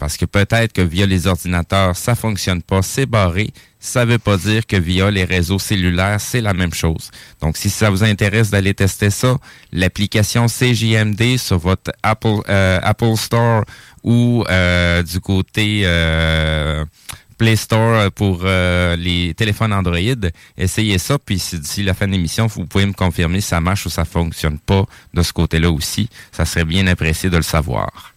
parce que peut-être que via les ordinateurs, ça fonctionne pas, c'est barré. Ça veut pas dire que via les réseaux cellulaires, c'est la même chose. Donc, si ça vous intéresse d'aller tester ça, l'application CJMD sur votre Apple, euh, Apple Store ou euh, du côté euh, Play Store pour les téléphones Android. Essayez ça, puis si d'ici la fin de l'émission, vous pouvez me confirmer si ça marche ou ça fonctionne pas de ce côté-là aussi. Ça serait bien apprécié de le savoir.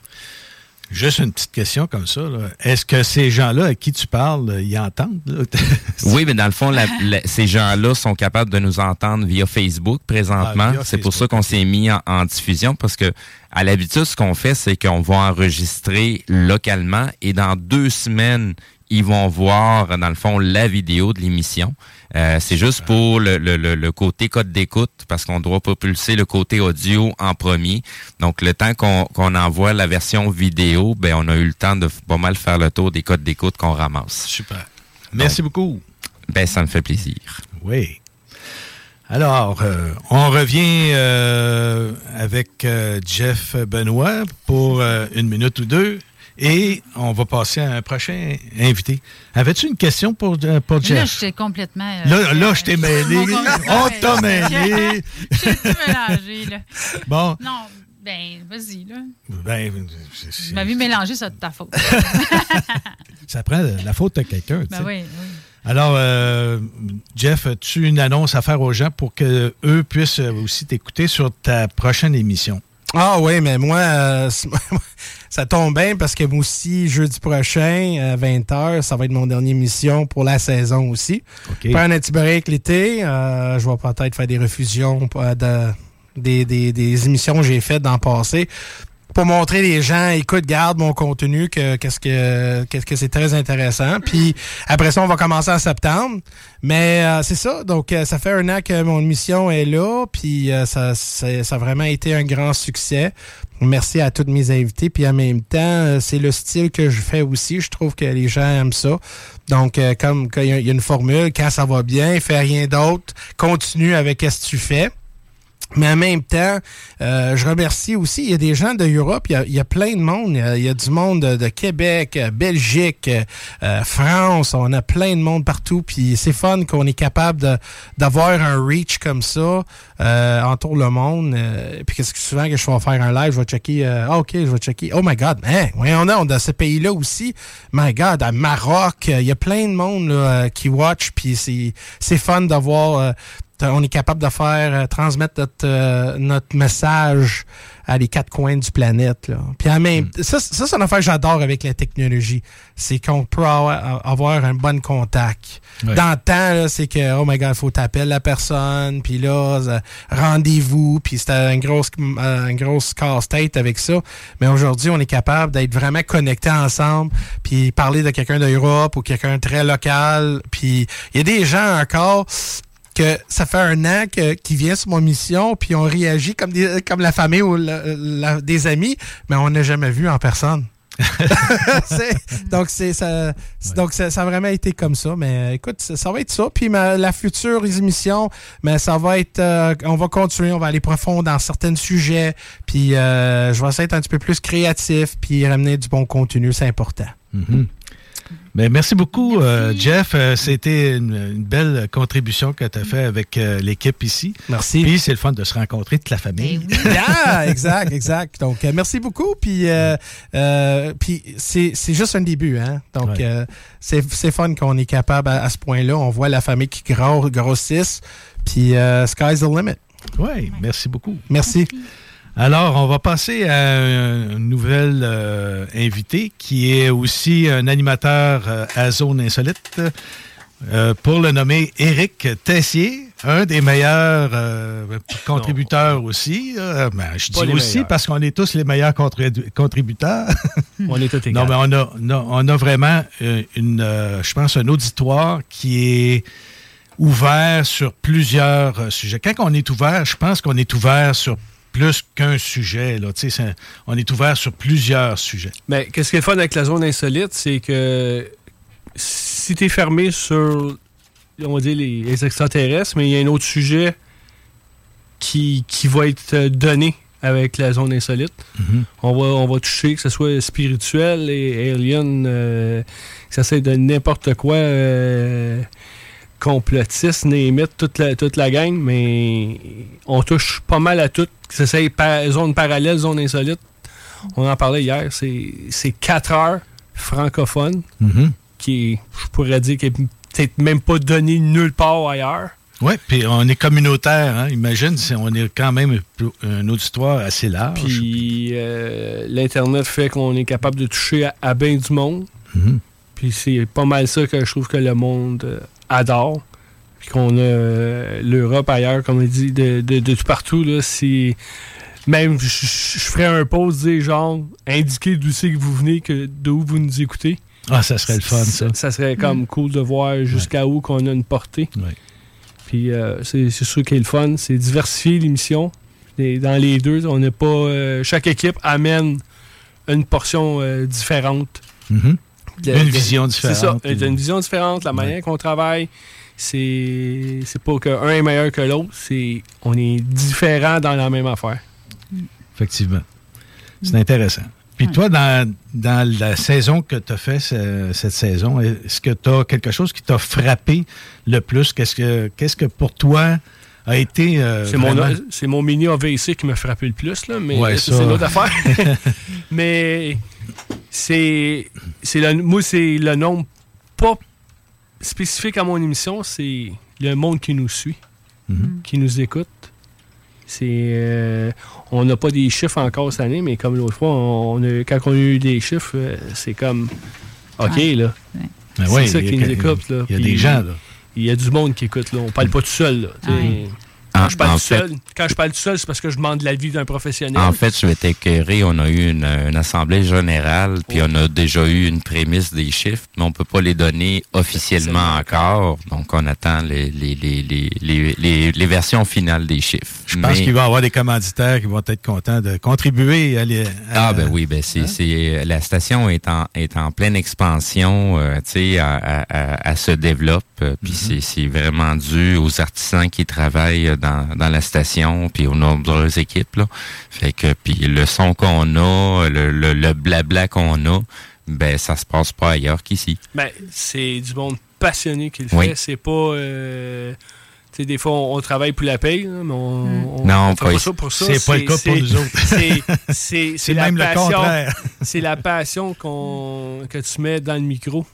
Juste une petite question comme ça. Est-ce que ces gens-là à qui tu parles, euh, ils entendent? là? <laughs> Oui, mais dans le fond, la- la- ces gens-là sont capables de nous entendre via Facebook présentement. Ah, c'est pour ça qu'on s'est mis en, en diffusion parce que à l'habitude, ce qu'on fait, c'est qu'on va enregistrer localement et dans deux semaines, ils vont voir, dans le fond, la vidéo de l'émission. Euh, c'est juste pour le, le- le- côté code d'écoute, parce qu'on doit propulser le côté audio en premier. Donc, le temps qu'on envoie la version vidéo, ben, on a eu le temps de pas mal faire le tour des codes d'écoute qu'on ramasse. Super. Merci beaucoup. Ben, ça me fait plaisir. Oui. Alors, euh, on revient euh, avec Jeff Benoît pour une minute ou deux et on va passer à un prochain invité. Avais-tu une question pour, euh, pour Là, Jeff? j'étais complètement. euh, Là, là, je t'ai <laughs> mêlé. On t'a mêlé. <laughs> J'ai tout mélangé, là. Bon. Non, ben, vas-y, là. Ben, Je m'avais mélangé, ça de ta faute. <laughs> ça prend la faute de quelqu'un. tu Ben sais. oui, oui. Alors, euh, Jeff, as-tu une annonce à faire aux gens pour que eux puissent aussi t'écouter sur ta prochaine émission? Ah oui, mais moi, euh, <laughs> ça tombe bien parce que moi aussi, jeudi prochain, à 20h, ça va être mon dernière émission pour la saison aussi. OK. Pas un petit break l'été. euh, je vais peut-être faire des refusions euh, de, des, des- des émissions que j'ai faites dans le passé pour montrer les gens, écoute, garde mon contenu, que qu'est-ce que qu'est-ce que c'est très intéressant. Puis après ça, on va commencer en septembre. Mais euh, c'est ça. Donc euh, ça fait un an que mon émission est là, puis euh, ça, ça a vraiment été un grand succès. Merci à tous mes invités. Puis en même temps, c'est le style que je fais aussi. Je trouve que les gens aiment ça. Donc, comme il y a une formule, quand ça va bien, fais rien d'autre, continue avec ce que tu fais. Mais en même temps, euh, je remercie aussi, il y a des gens de Europe, il y a, il y a plein de monde. Il y a, a du monde de, Québec, euh, Belgique, euh, euh, France, on a plein de monde partout. Puis c'est fun qu'on est capable d'avoir un reach comme ça euh, entoure le monde. Euh, puis qu'est-ce que souvent que je vais faire un live, je vais checker, ah, ok, je vais checker, oh my God, man, voyons donc, dans ce pays-là aussi, my God, à Maroc, il y a plein de monde là, qui watch, puis c'est fun d'avoir... on est capable de faire euh, transmettre notre, euh, notre message à les quatre coins du planète. Là. Puis en même ça, ça c'est une affaire que j'adore avec la technologie. C'est qu'on peut avoir, avoir un bon contact. Ouais. Dans le temps, c'est que, oh my God, il faut t'appeler la personne, puis là, euh, rendez-vous, puis c'était un gros, euh, un gros casse-tête avec ça. Mais aujourd'hui, on est capable d'être vraiment connectés ensemble, puis parler de quelqu'un d'Europe ou quelqu'un très local. Puis il y a des gens encore que ça fait un an que- qu'ils viennent sur mon mission, puis on réagit comme, des, comme la famille ou la- la- des amis, mais on n'a jamais vu en personne. <laughs> C'est- donc c'est ça c'est- donc ça, ça a vraiment été comme ça mais écoute ça, ça va être ça puis ma- la future émission mais ça va être euh, on va continuer on va aller profond dans certains sujets puis euh, je vais essayer d'être un petit peu plus créatif puis ramener du bon contenu c'est important Mhm. Ben, merci beaucoup, euh, Jeff. Euh, C'était une, une belle contribution que tu as fait avec euh, l'équipe ici. Merci. Puis c'est le fun de se rencontrer toute la famille. <laughs> Yeah, exact, exact. Donc, euh, merci beaucoup. Puis, euh, euh, puis c'est c'est juste un début. Hein? Donc, Ouais. euh, c'est c'est fun qu'on est capable à, à ce point-là. On voit la famille qui gros, grossisse. Puis, euh, sky's the limit. Oui, merci beaucoup. Merci. Alors, on va passer à un nouvel euh, invité qui est aussi un animateur euh, à Zone Insolite. Euh, pour le nommer Éric Tessier, un des meilleurs contributeurs aussi. Ben, je Pas dis aussi meilleurs. parce qu'on est tous les meilleurs contribu- contributeurs. <laughs> On est tous égaux. Non, mais on a, non, on a vraiment une, je pense, un auditoire qui est ouvert sur plusieurs sujets. Quand on est ouvert, je pense qu'on est ouvert sur plus qu'un sujet. Là. On est ouvert sur plusieurs sujets. Mais qu'est-ce qui est fun avec la zone insolite, c'est que si tu es fermé sur, on va dire, les, les extraterrestres, mais il y a un autre sujet qui, qui va être euh, donné avec la zone insolite. on, va, on va toucher, que ce soit spirituel et alien, euh, que ça soit de n'importe quoi, euh, complotiste, name it, toute la, toute la gang, mais on touche pas mal à tout, que ce soit pa- zone parallèle, zone insolite. On en parlait hier, c'est c'est quatre heures francophones Mhm. qui, je pourrais dire, qui est peut-être même pas donné nulle part ailleurs. Oui, puis on est communautaire. Hein? Imagine, si on est quand même un auditoire assez large. Puis euh, l'Internet fait qu'on est capable de toucher à, à bien du monde. Mhm. Puis c'est pas mal ça que je trouve que le monde euh, adore. Puis qu'on a euh, l'Europe ailleurs, comme on dit, de, de- de tout partout. Là, c'est... Même, je je- je ferais un post, dire genre, indiquer d'où c'est que vous venez, que, d'où vous nous écoutez. Ah, ça serait le fun, ça. Ça serait comme cool de voir jusqu'à où qu'on a une portée. Puis euh, c'est c'est sûr qu'il est le fun, c'est diversifier l'émission. Et Dans les deux, on n'est pas. euh, chaque équipe amène une portion euh, différente. Mhm. Une vision C'est ça, différente. il y a une vision différente, la manière qu'on travaille. C'est c'est pas qu'un est meilleur que l'autre, c'est on est différent dans la même affaire. Effectivement. C'est intéressant. Puis toi, dans, dans la saison que tu as fait ce- cette saison, est-ce que tu as quelque chose qui t'a frappé le plus? Qu'est-ce que, qu'est-ce que pour toi a été. euh, C'est mon, c'est mon mini AVC qui m'a frappé le plus, là, mais Ouais, ça, ça. c'est une autre affaire. <laughs> <laughs> mais c'est, c'est le, moi, c'est le nombre pas spécifique à mon émission, c'est le monde qui nous suit, Mhm. qui nous écoute. C'est, euh, on n'a pas des chiffres encore cette année, mais comme l'autre fois, on a, quand on a eu des chiffres, euh, c'est comme OK, Ouais. là. C'est ouais, ça il y a qui nous écoute. Là. il y a des gens, là. Il y a du monde qui écoute. Là. On parle pas tout seul. Là. Ouais. Quand, En- je parle en tout fait- seul, quand je parle tout seul, c'est parce que je demande l'avis d'un professionnel. En fait, je vais t'écœurer. On a eu une, une assemblée générale, puis on a déjà eu une prémisse des chiffres, mais on peut pas les donner officiellement encore. Donc, on attend les, les, les, les, les, les, les versions finales des chiffres. Je pense qu'il va y avoir des commanditaires qui vont être contents de contribuer à les. à- Ah ben oui, ben c'est Hein? c'est la station est en est en pleine expansion, euh, tu sais, à, à, à- elle se développe, puis Mm-hmm. c'est c'est vraiment dû aux artisans qui travaillent dans dans la station, puis aux nombreuses équipes là. Fait que puis le son qu'on a, le, le, le blabla qu'on a, ben ça se passe pas ailleurs qu'ici. Ben, c'est du monde passionné qui le Oui. fait. C'est pas. euh, tu sais, des fois, on, on travaille pour la paye, mais on, on- Non, on fait pas ça pour ça. C'est pas le cas pour nous autres. <laughs> C'est- C'est C'est la même le passion- contraire. C'est la passion qu'on que tu mets dans le micro.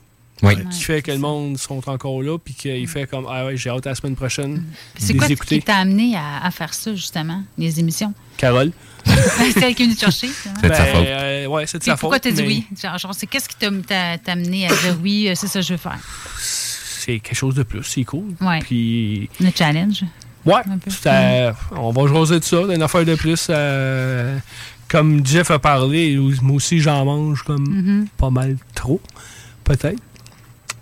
Oui. Qui fait que le monde sont encore là, puis qu'il fait comme Ah ouais, j'ai hâte à la semaine prochaine. C'est de quoi les qui écouter. t'a amené à, à faire ça, justement, les émissions? Carole. <laughs> c'est elle qui est venue te chercher. ça? C'est de sa Ben, faute. euh, ouais, c'est de Puis sa Pourquoi faute, t'as dit mais- oui? Genre, genre, c'est qu'est-ce qui t'a amené à dire oui, euh, c'est ça que je veux faire? C'est quelque chose de plus, c'est cool. Ouais. Puis. Le challenge. Ouais, peu. c'était- on va jaser de ça, d'une affaire de plus. euh, comme Jeff a parlé, moi aussi j'en mange comme Mhm. pas mal trop, peut-être.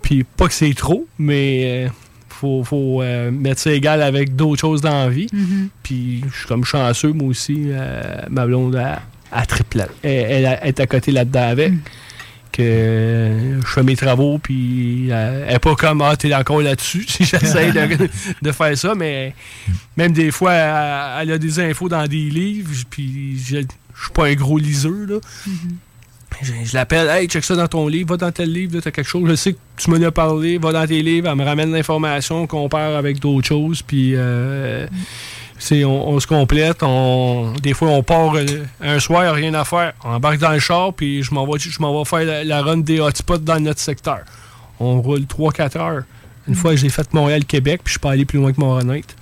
Puis pas que c'est trop, mais euh, faut, faut euh, mettre ça égal avec d'autres choses dans la vie. Mhm. Puis je suis comme chanceux, moi aussi, euh, ma blonde a, a triplé. Elle, elle est à côté là-dedans avec. Que euh, je fais mes travaux, puis elle est pas comme Ah, t'es encore là-dessus. <laughs> J'essaie de, <laughs> de faire ça, mais même des fois, elle, elle a des infos dans des livres, puis je je suis pas un gros liseur, là. Je, je l'appelle, hey, check ça dans ton livre, va dans tel livre, t'as quelque chose, je sais que tu m'en as parlé, va dans tes livres, elle me ramène l'information, on compare avec d'autres choses, puis euh, on, on se complète. On, des fois, on part euh, un soir, a rien à faire, on embarque dans le char, puis je m'en vais, je m'en vais faire la, la run des hotspots dans notre secteur. On roule 3-4 heures. Une fois, j'ai fait Montréal-Québec, puis je suis pas allé plus loin que Montréal-Nette.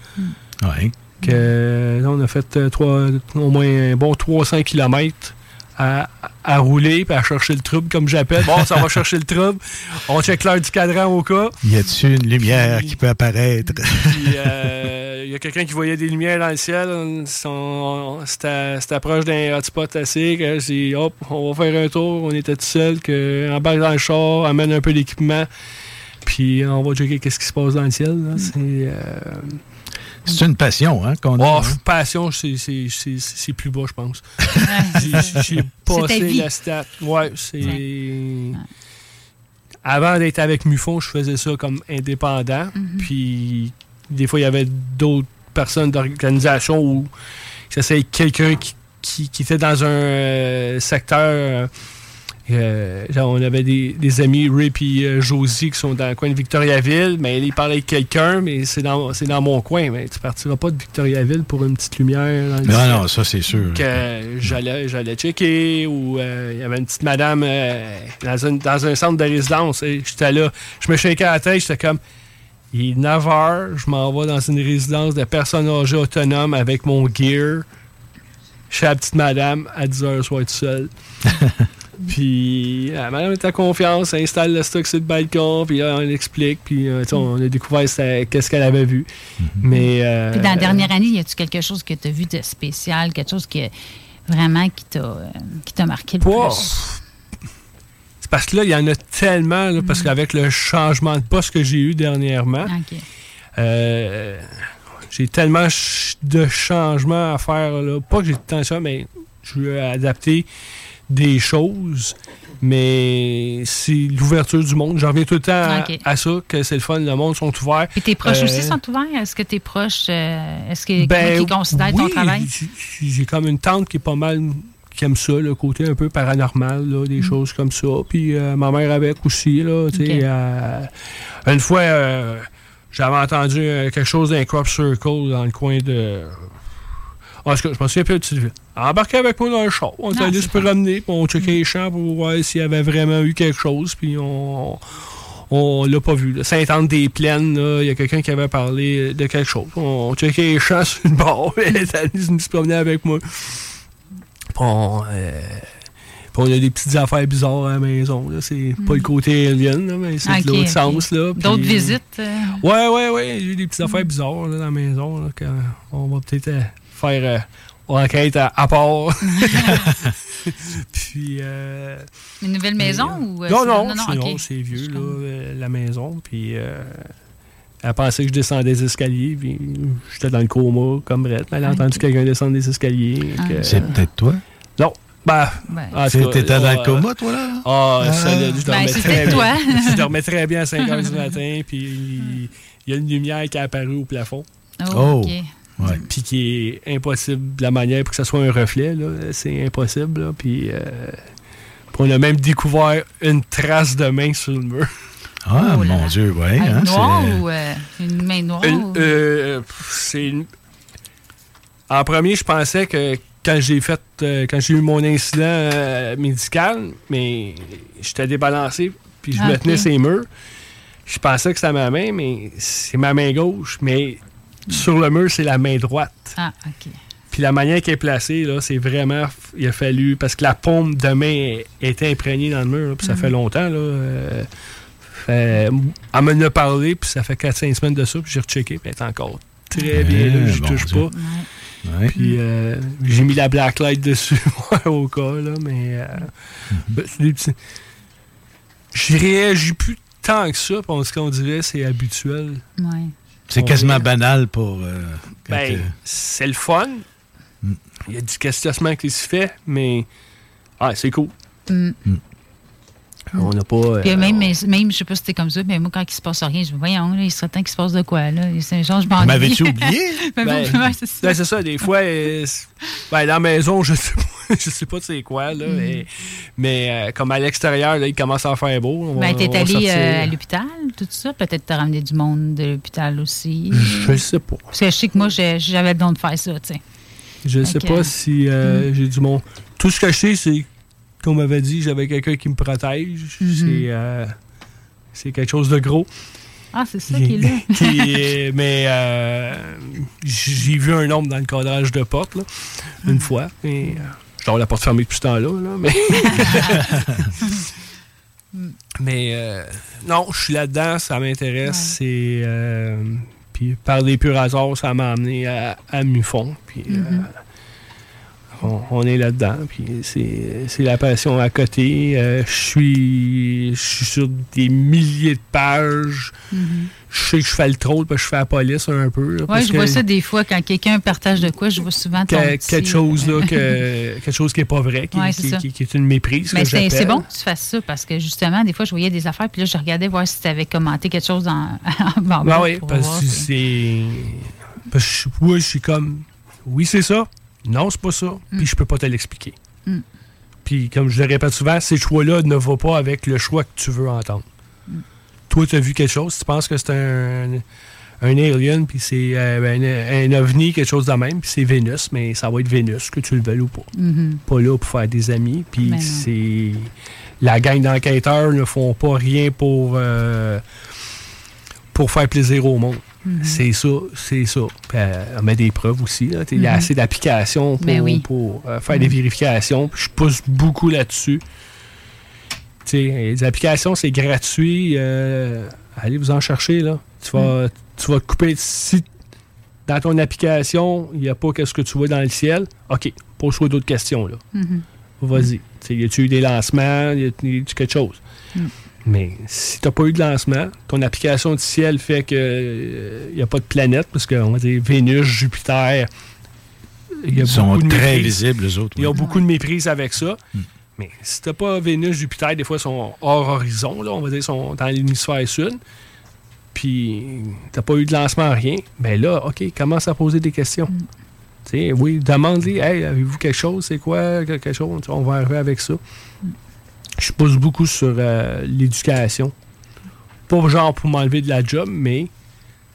Oui. Que, là, on a fait euh, trois- au moins un bon 300 km à, à rouler puis à chercher le trouble, comme j'appelle. Bon, ça va chercher le trouble. On check l'heure du cadran au cas. Y a-tu une lumière qui peut apparaître? Puis euh, il y a quelqu'un qui voyait des lumières dans le ciel. C'était proche d'un hotspot assez. Que j'ai dit, hop, on va faire un tour. On était tout seul. Que, embarque dans le char, amène un peu d'équipement. Puis on va checker qu'est-ce qui se passe dans le ciel. C'est. euh, C'est une passion hein, qu'on Oh, a. hein? passion, c'est- c'est c'est- c'est plus bas, je pense. J'ai- C'est passé ta vie. la stat. Ouais, c'est. Avant d'être avec Mufon, je faisais ça comme indépendant. Mhm. Puis, des fois, il y avait d'autres personnes d'organisation où j'essayais quelqu'un qui, qui, qui était dans un euh, secteur. euh, euh, genre, on avait des, des amis, Ray et Josie, qui sont dans le coin de Victoriaville. Mais ils parlaient avec quelqu'un, mais c'est dans, c'est dans mon coin. Mais tu partiras pas de Victoriaville pour une petite lumière. Dans le Non, non, ça, c'est sûr. Que j'allais, j'allais checker. Ou euh, il y avait une petite madame euh, dans, une- dans un centre de résidence. et J'étais là. Je me shakeais la tête. J'étais comme. Il est 9 h, je m'en vais dans une résidence de personnes âgées autonomes avec mon gear. Chez la petite madame, à 10 h, je soir tout seul. <laughs> puis la madame était à confiance, elle installe le stock sur le balcon, puis là, on l'explique, puis euh, on a découvert qu'est-ce qu'elle avait vu. Mais. euh, Puis dans la dernière année, y a-tu quelque chose que tu as vu de spécial, quelque chose que vraiment qui t'a euh, qui t'a marqué le Wow. plus? C'est parce que là, il y en a tellement, là, Mm. parce qu'avec le changement de poste que j'ai eu dernièrement, euh, j'ai tellement ch- de changements à faire. Là. Pas que j'ai tant ça, mais je veux adapter des choses. Mais c'est l'ouverture du monde. J'en reviens tout le temps à, ça, que c'est le fun, le monde sont ouverts. Puis tes proches Euh, aussi sont ouverts? Est-ce que tes proches, euh, est-ce ben, quelqu'un qui considère ton travail? J'ai comme une tante qui est pas mal qui aime ça, le côté un peu paranormal, là, Mm. des choses comme ça. Puis euh, ma mère avec aussi, là, euh, une fois, euh, j'avais entendu euh, quelque chose d'un crop circle dans le coin de. En tout cas, je me souviens plus ville. Embarqué avec moi dans le char. On est Ah, allé c'est se promener, puis on checkait les champs pour voir s'il y avait vraiment eu quelque chose. Puis on. On l'a pas vu. Sainte-Anne-des-Plaines, il y a quelqu'un qui avait parlé de quelque chose. On checkait les champs <laughs> sur le bord. Elle est allée se promener avec moi. Puis on, euh, puis on a des petites affaires bizarres à la maison. C'est pas le côté alien, là, mais c'est Ok, de l'autre ok. sens. D'autres visites? euh? Ouais, ouais, ouais. J'ai eu des petites affaires bizarres là, dans la maison. Là, on va peut-être euh, faire euh, enquête à, à part. <laughs> Puis. Euh, Une nouvelle maison ou. euh, non, non, c'est, non, c'est vieux, là, euh, la maison. Puis. euh, elle pensait que je descendais des escaliers, puis j'étais dans le coma comme Brett. Elle a entendu quelqu'un descendre des escaliers. Ah. C'est peut-être toi? Non. Ben, Ben. cas, T'étais dans le euh, coma, toi, là? Ah, Ah. solide. Je Ben, dormais c'est très peut-être bien. toi. je dormais très bien à 5 h du <laughs> matin, puis il y a une lumière qui est apparue au plafond. Oh, OK. Ouais. Puis qui est impossible de la manière pour que ça soit un reflet, là. C'est impossible, là. Puis, euh, puis on a même découvert une trace de main sur le mur. Ah, Oh mon. Dieu, ouais. Un hein, noir c'est- ou euh, une main noire? Ou- euh, c'est une- En premier, je pensais que quand j'ai fait, euh, quand j'ai eu mon incident euh, médical, mais j'étais débalancé, puis je Ah, me tenais ces murs. Je pensais que c'était ma main, mais c'est ma main gauche. Mais sur le mur, c'est la main droite. Ah, OK. Puis la manière qu'elle est placée, là, c'est vraiment. Il a fallu. Parce que la paume de main était imprégnée dans le mur, là, puis ça Mhm. fait longtemps. Là, euh, fait- elle m'en a parlé, puis ça fait 4-5 semaines de ça, puis j'ai rechecké, puis elle est encore très bien. Là, j'y bon touche Dieu. pas. Ouais. Puis euh, j'ai mis la black light dessus <laughs> au cas, là, mais. euh, ben, petits- Je réagis plus tant que ça, parce qu'on dirait que c'est habituel. Ouais. C'est quasiment banal pour. euh, Ben, euh, c'est le fun. Il y a du questionnement qui se fait, mais. Ah, c'est cool. Mm. On n'a pas. euh, Puis même, mais- même, je sais pas si c'était comme ça, mais moi, quand il se passe rien, je me dis, voyons, là, il serait temps qu'il se passe de quoi, là? C'est genre, je m'ennuie. M'avais-tu <laughs> oublié? Ben, Ben, c'est ça. ben, c'est ça, des fois, euh, ben, dans la maison, je sais pas. <laughs> je sais pas c'est quoi, là. Mais, mais, euh, comme à l'extérieur, là, il commence à faire beau. On Ben, t'es on allé sortir. euh, à l'hôpital, tout ça? Peut-être t'as ramené du monde de l'hôpital aussi. Je le sais pas. Parce que je sais que moi, j'avais le don de faire ça, tu sais. Je sais Ok. pas si euh, j'ai du monde. Tout ce que je sais, c'est qu'on m'avait dit j'avais quelqu'un qui me protège. Mhm. C'est euh, c'est quelque chose de gros. Ah, c'est ça qui est là. <laughs> Qui- mais euh, j'ai vu un nombre dans le cadrage de porte là, Mhm. une fois. Et, euh, avoir la porte fermée depuis ce temps-là. là, mais <laughs> <laughs> mais euh, non, je suis là-dedans, ça m'intéresse. C'est euh, puis par des purs hasards, ça m'a amené à, à Mufon. Puis euh, Mhm. On, on est là-dedans. Puis c'est la passion à côté. Euh, je suis je suis sur des milliers de pages. Je sais que je fais le troll parce que je fais la police un peu. Oui, je vois ça des fois quand quelqu'un partage de quoi, je vois souvent ton que- petit, quelque chose là, euh, que, <laughs> quelque chose qui est pas vrai, qui, Ouais, c'est qui- ça. qui- qui est une méprise. Mais c'est bon que tu fasses ça parce que justement, des fois, je voyais des affaires, puis là, je regardais voir si tu avais commenté quelque chose <laughs> en. en oui, parce que c'est. Oui, je suis comme. Oui, c'est ça. Non, c'est pas ça. Puis je peux pas te l'expliquer. Mm. Puis comme je le répète souvent, ces choix-là ne vont pas avec le choix que tu veux entendre. Toi, tu as vu quelque chose, tu penses que c'est un, un alien, puis c'est euh, un, un ovni, quelque chose de même, puis c'est Vénus, mais ça va être Vénus, que tu le veuilles ou pas. Mhm. Pas là pour faire des amis, puis c'est. La gang d'enquêteurs ne font pas rien pour. euh, pour faire plaisir au monde. Mhm. C'est ça, c'est ça. Puis elle, elle met des preuves aussi. là. Il y a Mhm. assez d'applications pour, Ben oui. pour, euh, faire des vérifications. Puis je pousse beaucoup là-dessus. Les applications, c'est gratuit. euh, allez vous en chercher. Là. Tu, vas, tu vas te couper. Si dans ton application, il n'y a pas qu'est-ce que tu vois dans le ciel, OK, pose-toi d'autres questions. Là. Mhm. Vas-y. Y a-tu eu des lancements? Y a-tu quelque chose? Mais si tu n'as pas eu de lancement, ton application du ciel fait qu'il n'y a pas de planète, parce qu'on va dire Vénus, Jupiter. il y a Ils sont beaucoup de très visibles, les autres. Ils oui. ont beaucoup de méprise avec ça. Mais si tu pas Vénus, Jupiter, des fois, ils sont hors horizon, là, on va dire, ils sont dans l'hémisphère sud. Puis, tu pas eu de lancement, rien. Ben là, OK, commence à poser des questions. Tu sais, oui, demande-les, hey, avez-vous quelque chose? C'est quoi quelque chose? On va arriver avec ça. Je pousse beaucoup sur euh, l'éducation. Pas genre pour m'enlever de la job, mais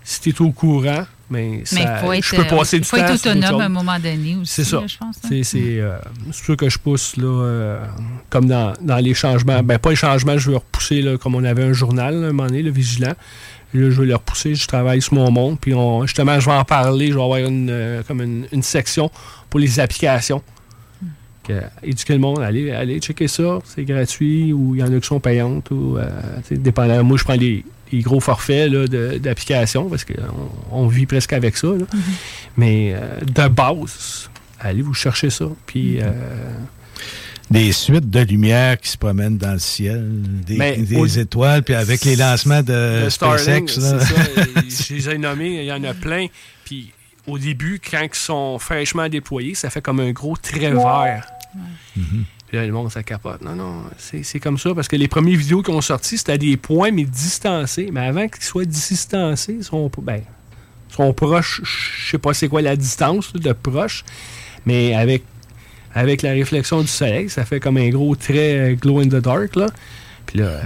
si tu es au courant, mais, ça, Mais il faut être, je peux passer euh, du faut temps être sur d'autres autonome à un moment donné aussi. C'est ça. là, je pense. hein. C'est c'est, euh, c'est sûr que je pousse, là, euh, comme dans, dans les changements. Ben, pas les changements, je veux repousser, là, comme on avait un journal, là, à un moment donné, le vigilant. Là, je veux le repousser, je travaille sur mon monde, puis on, justement, je vais en parler, je vais avoir une, euh, comme une, une section pour les applications. Que, éduquer le monde, allez, allez checker ça, c'est gratuit, ou il y en a qui sont payantes, ou, euh, dépendant. Moi, je prends les, les gros forfaits là, de- d'applications, parce qu'on on vit presque avec ça. là. Mais euh, de base, allez vous chercher ça. Puis, euh, Des suites de lumière qui se promènent dans le ciel, des, des au- étoiles, puis avec les lancements de le SpaceX. là. c'est ça. euh, <laughs> Je les ai nommés, il y en a plein. Puis au début, quand ils sont fraîchement déployés, ça fait comme un gros trait vert. Mhm. Puis là, le monde, ça capote. Non, non, c'est c'est comme ça. Parce que les premières vidéos qui ont sorti, c'était à des points, mais distancés. Mais avant qu'ils soient distancés, ils sont, ben, ils sont proches. Je sais pas c'est quoi la distance de proche. Mais avec, avec la réflexion du soleil, ça fait comme un gros trait euh, glow in the dark. Là. Puis là, euh,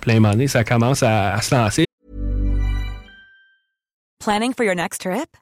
plein moment donné, ça commence à, à se lancer. Planning for your next trip?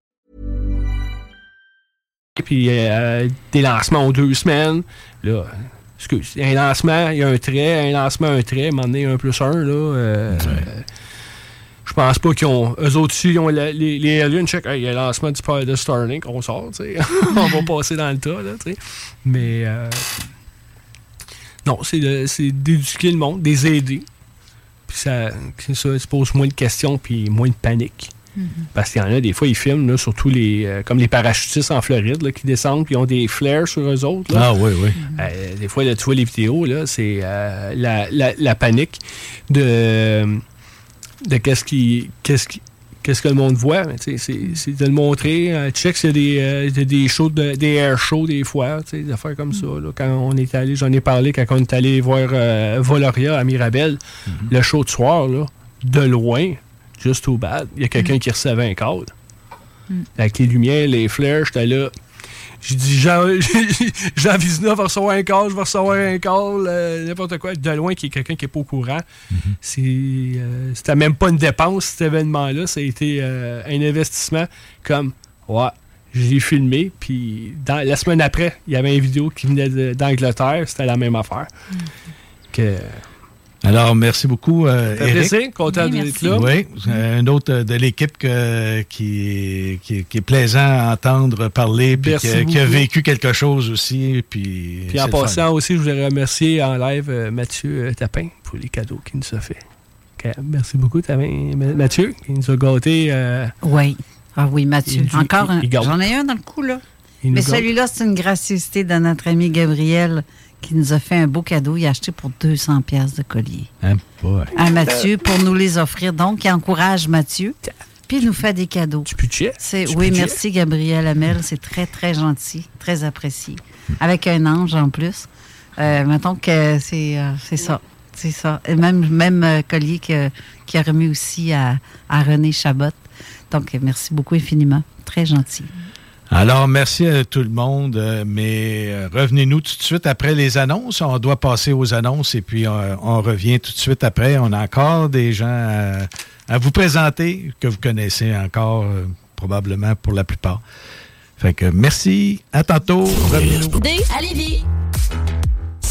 Puis euh, des lancements en deux semaines. Là, excuse, un lancement, il y a un trait, un lancement, un trait, moment donné, un plus un, là. euh, je pense pas qu'ils ont. Eux autres, ils ont la- les, les aliens, check, hey, il y a le lancement du de Starlink, on sort, tu sais. <laughs> on va passer dans le tas, là, tu sais. Mais. euh, non, c'est d'éduquer le monde, des aider. Puis ça, ça, ça pose moins de questions, puis moins de panique. Parce qu'il y en a, des fois, ils filment, là, surtout les, euh, comme les parachutistes en Floride, là, qui descendent, puis ils ont des flares sur eux autres. là. Ah oui, oui. Euh, des fois, là, tu vois les vidéos, là, c'est euh, la, la- la panique de, de qu'est-ce qui, qu'est-ce qui- qu'est-ce que le monde voit. mais tu sais, C'est de le montrer. Euh, check, c'est des, euh, des, des shows, de- des air shows des fois, tu sais, des affaires comme ça. là. Quand on est allé, j'en ai parlé quand on est allé voir euh, Voloria à Mirabel, le show de soir, là, de loin, juste au bad, il y a quelqu'un qui recevait un code. Avec les lumières, les flares, j'étais là. J'ai dit, Jean, <laughs> Jean Vizina va recevoir un call, je vais recevoir un call, euh, n'importe quoi. De loin, qui est quelqu'un qui n'est pas au courant. C'est, euh, c'était même pas une dépense, cet événement-là. Ça a été euh, un investissement comme, ouais, je l'ai filmé. Puis dans- la semaine après, il y avait une vidéo qui venait d'Angleterre. C'était la même affaire. Que, Alors, merci beaucoup, euh, Éric. plaisir, content Oui, d'être là. Oui, euh, un autre de l'équipe que- qui, est- qui, est- qui est plaisant à entendre parler, puis qui, a- qui a beaucoup. vécu quelque chose aussi. Puis, Puis en fun. passant aussi, je voudrais remercier en live euh, Mathieu euh, Tapin pour les cadeaux qu'il nous a fait. Merci beaucoup, Tapin. Ma- Mathieu, qui nous a gâtés. euh, Oui. Ah oui, Mathieu. Il- Encore il- un. il. J'en ai un dans le coup, là. Il Mais celui-là, c'est une gracieuseté de notre ami Gabriel qui nous a fait un beau cadeau. Il a acheté pour 200 pièces de collier. Hein, boy. À Mathieu pour nous les offrir. Donc, il encourage Mathieu. Puis il nous fait des cadeaux. Tu Du oui, merci Gabriel Hamel. C'est très, très gentil, très apprécié. Avec un ange en plus. Euh, mettons que c'est, euh, c'est ça. C'est ça. Et même, même euh, collier que- qui a remis aussi à, à René Chabot. Donc, merci beaucoup infiniment. Très gentil. Alors, merci à tout le monde, euh, mais euh, revenez-nous tout de suite après les annonces. On doit passer aux annonces et puis euh, on revient tout de suite après. On a encore des gens à, vous présenter que vous connaissez encore probablement pour la plupart. Fait merci, à tantôt.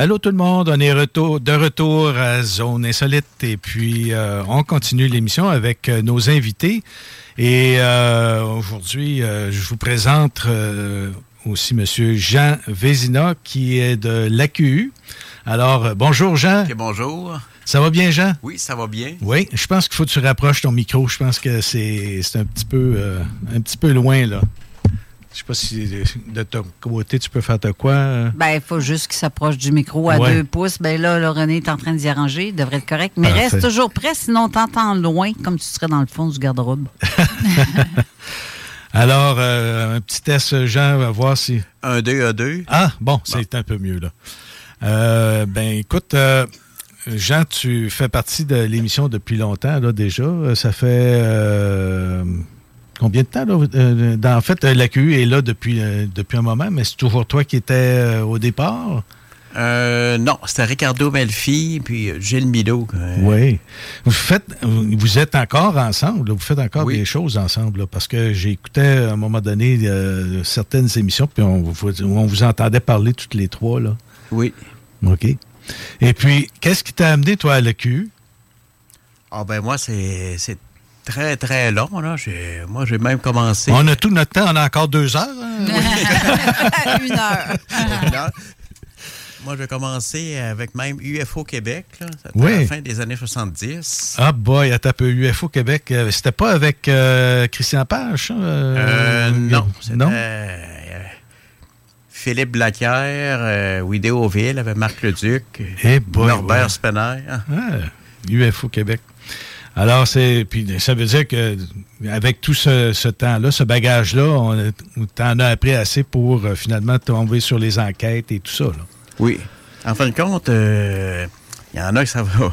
Allô tout le monde, on est retour, de retour à Zone Insolite et puis euh, on continue l'émission avec euh, nos invités. Et euh, aujourd'hui, je vous présente aussi Monsieur Jean Vézina qui est de l'AQU. Alors, bonjour Jean. bonjour. Ça va bien Jean? Oui, ça va bien. Oui, je pense qu'il faut que tu rapproches ton micro. Je pense que c'est c'est un petit peu euh, un petit peu loin là. Je sais pas si de ton côté tu peux faire de quoi. euh? Ben, il faut juste qu'il s'approche du micro à Ouais. deux pouces. Ben là, là, René est en train d'y arranger. Il devrait être correct. Mais Parfait. reste toujours prêt, sinon on t'entend loin, comme tu serais dans le fond du garde-robe. <laughs> <laughs> Alors, euh, un petit test, Jean, va voir si. Un 2 à 2. Ah, bon, c'est un peu mieux, là. Euh, ben, écoute, euh, Jean, tu fais partie de l'émission depuis longtemps, là, déjà. Ça fait. Euh, combien de temps, là? Euh, dans- en fait, euh, l'AQU est là depuis, euh, depuis un moment, mais c'est toujours toi qui étais euh, au départ? Euh, non, c'était Ricardo Melfi puis euh, Gilles Milo. euh, Oui. Vous faites, vous êtes encore ensemble, là, vous faites encore Oui. des choses ensemble, là, parce que j'écoutais à un moment donné euh, certaines émissions, puis on, vous- on vous entendait parler toutes les trois, là. Oui. OK. Et puis, qu'est-ce qui t'a amené, toi, à l'AQ? Ah ben moi, c'est très, très long. Là. J'ai- Moi, j'ai même commencé... On a tout notre temps, on a encore deux heures. hein? <laughs> Une heure. Une heure. Moi, j'ai commencé avec même UFO Québec. là. Oui. à la fin des années 70. Ah boy, un peu, UFO Québec, euh, c'était pas avec euh, Christian Page, ça? Euh, non, c'était non? euh, Philippe Blaquière, euh, Vidéoville, avec Marc Leduc, Eh boy, Norbert ouais. Spener. Ah, UFO Québec. Alors, c'est. Puis ça veut dire que avec tout ce, ce temps-là, ce bagage-là, tu en as appris assez pour euh, finalement tomber sur les enquêtes et tout ça. Là. Oui. En fin de compte, euh, il y en a que ça va.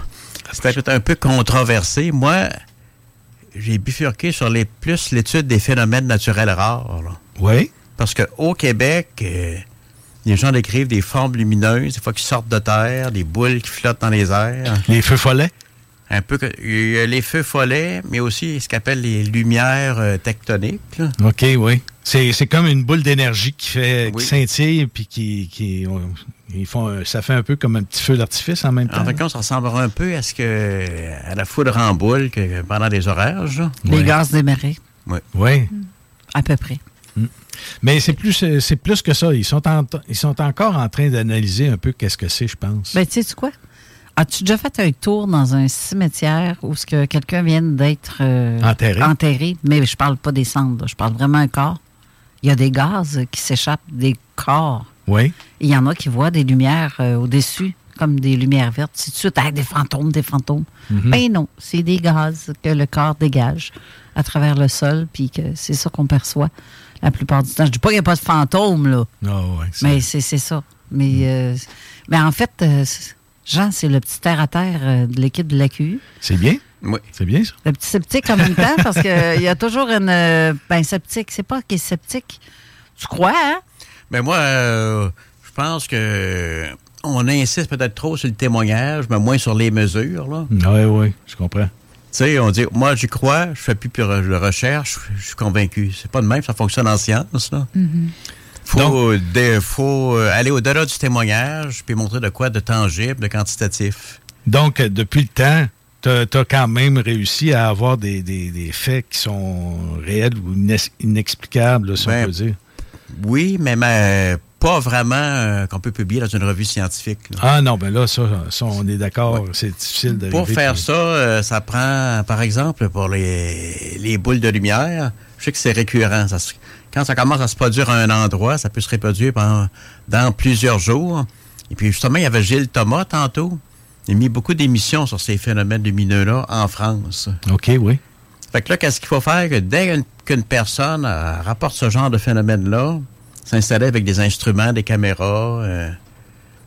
C'était peut-être un peu controversé. Moi, j'ai bifurqué sur les plus l'étude des phénomènes naturels rares. là. Oui. Parce qu'au Québec, euh, les gens décrivent des formes lumineuses, des fois qui sortent de terre, des boules qui flottent dans les airs. Les feux follets? Un peu que, il y a les feux follets, mais aussi ce qu'on appelle les lumières euh, tectoniques. là. OK, oui. C'est c'est comme une boule d'énergie qui fait Oui. qui scintille puis qui, qui on- ils font un- ça fait un peu comme un petit feu d'artifice en même temps. En de compte, ça ressemblera un peu à ce que à la foudre en boule que pendant les orages. là. Les gaz des marées, Oui. Oui. à peu près. Mais c'est plus c'est plus que ça. Ils sont en- ils sont encore en train d'analyser un peu qu'est-ce que c'est, je pense. Ben, tu sais quoi? As-tu déjà fait un tour dans un cimetière où ce que quelqu'un vient d'être euh, Enterré? enterré? Mais je parle pas des cendres, je parle vraiment un corps. Il y a des gaz qui s'échappent des corps. Oui. Il y en a qui voient des lumières euh, au-dessus, comme des lumières vertes. C'est tout de suite, Ah, des fantômes, des fantômes. Mhm. Ben non, c'est des gaz que le corps dégage à travers le sol, puis que c'est ça qu'on perçoit la plupart du temps. Je dis pas qu'il n'y a pas de fantômes, là. Ah ouais, Mais c'est ça. Mais, euh, mais en fait, euh, Jean, c'est le petit terre-à-terre euh, de l'équipe de l'AQU. C'est bien? Oui. C'est bien, ça? Le petit sceptique en même temps, parce qu'il y a toujours une. euh, Ben, sceptique, c'est pas qu'il est sceptique. Tu crois, hein? Ben moi, euh, je pense que on insiste peut-être trop sur le témoignage, mais moins sur les mesures. Là. Oui, oui, je comprends. Tu sais, on dit, moi, j'y crois, je fais plus de recherche, je suis convaincu. C'est pas de même, ça fonctionne en science. Là. Faut, faut euh, aller au-delà du témoignage, puis montrer de quoi de tangible, de quantitatif. Donc, euh, depuis le temps, tu as, quand même réussi à avoir des, des- des faits qui sont réels ou inexplicables, si Ben, on peut dire. Oui, mais, mais pas vraiment euh, qu'on peut publier dans une revue scientifique. là. Ah non, ben là, ça, ça, on est d'accord, c'est difficile de Pour faire ça, euh, ça prend, par exemple, pour les, les boules de lumière, je sais que c'est récurrent. Ça se- quand ça commence à se produire à un endroit, ça peut se reproduire pendant, dans plusieurs jours. Et puis justement, il y avait Gilles Thomas tantôt. Il a mis beaucoup d'émissions sur ces phénomènes lumineux-là en France. OK, oui. Fait que là, qu'est-ce qu'il faut faire? Que dès qu'une- personne euh, rapporte ce genre de phénomène-là, s'installer avec des instruments, des caméras, euh,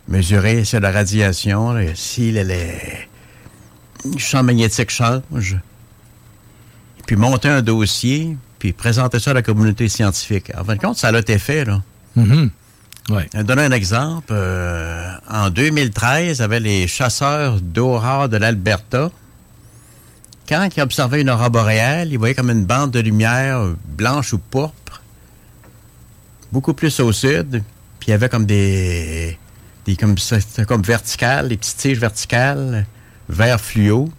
mesurer sur la radiation, là, si le, le- le champ magnétique change, puis monter un dossier, puis présenter ça à la communauté scientifique. En fin de compte, ça a été fait, là. Ouais. Je vais donner un exemple. Euh, en 2013, il y avait les chasseurs d'aurore de l'Alberta. Quand ils observaient une aurore boréale, ils voyaient comme une bande de lumière blanche ou pourpre, beaucoup plus au sud. Puis il y avait comme des, des comme verticales, des petites tiges verticales, vert fluo.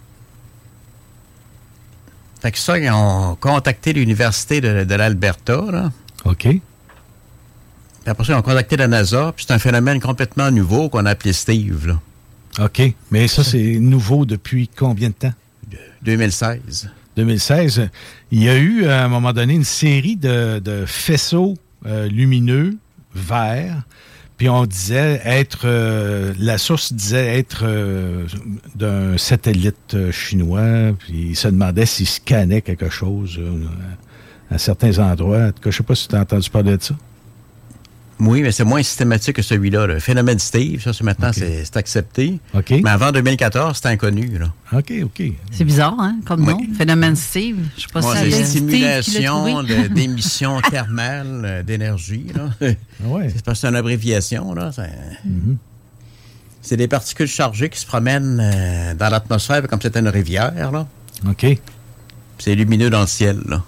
Fait que ça, ils ont contacté l'université de, de l'Alberta, là. OK. Puis après ça, ils ont contacté la NASA, puis c'est un phénomène complètement nouveau qu'on a appelé Steve, là. OK. Mais ça, c'est nouveau depuis combien de temps? 2016. 2016. Il y a eu, à un moment donné, une série de, de faisceaux euh, lumineux, verts, puis on disait être... euh, la source disait être euh, d'un satellite euh, chinois, puis il se demandait s'il scannait quelque chose à, certains endroits. En tout cas, je sais pas si tu as entendu parler de ça. Oui, mais c'est moins systématique que celui-là. Le phénomène Steve, ça, c'est maintenant, c'est c'est accepté. OK. Mais avant 2014, c'était inconnu, là. OK, OK. C'est bizarre, hein, comme nom. Phénomène Steve. Je sais pas Ouais, si c'est une stimulation de- <laughs> d'émissions thermales euh, d'énergie. C'est parce que c'est une abréviation, là. C'est Mm-hmm. c'est des particules chargées qui se promènent euh, dans l'atmosphère comme c'était une rivière, là. OK. C'est lumineux dans le ciel, là.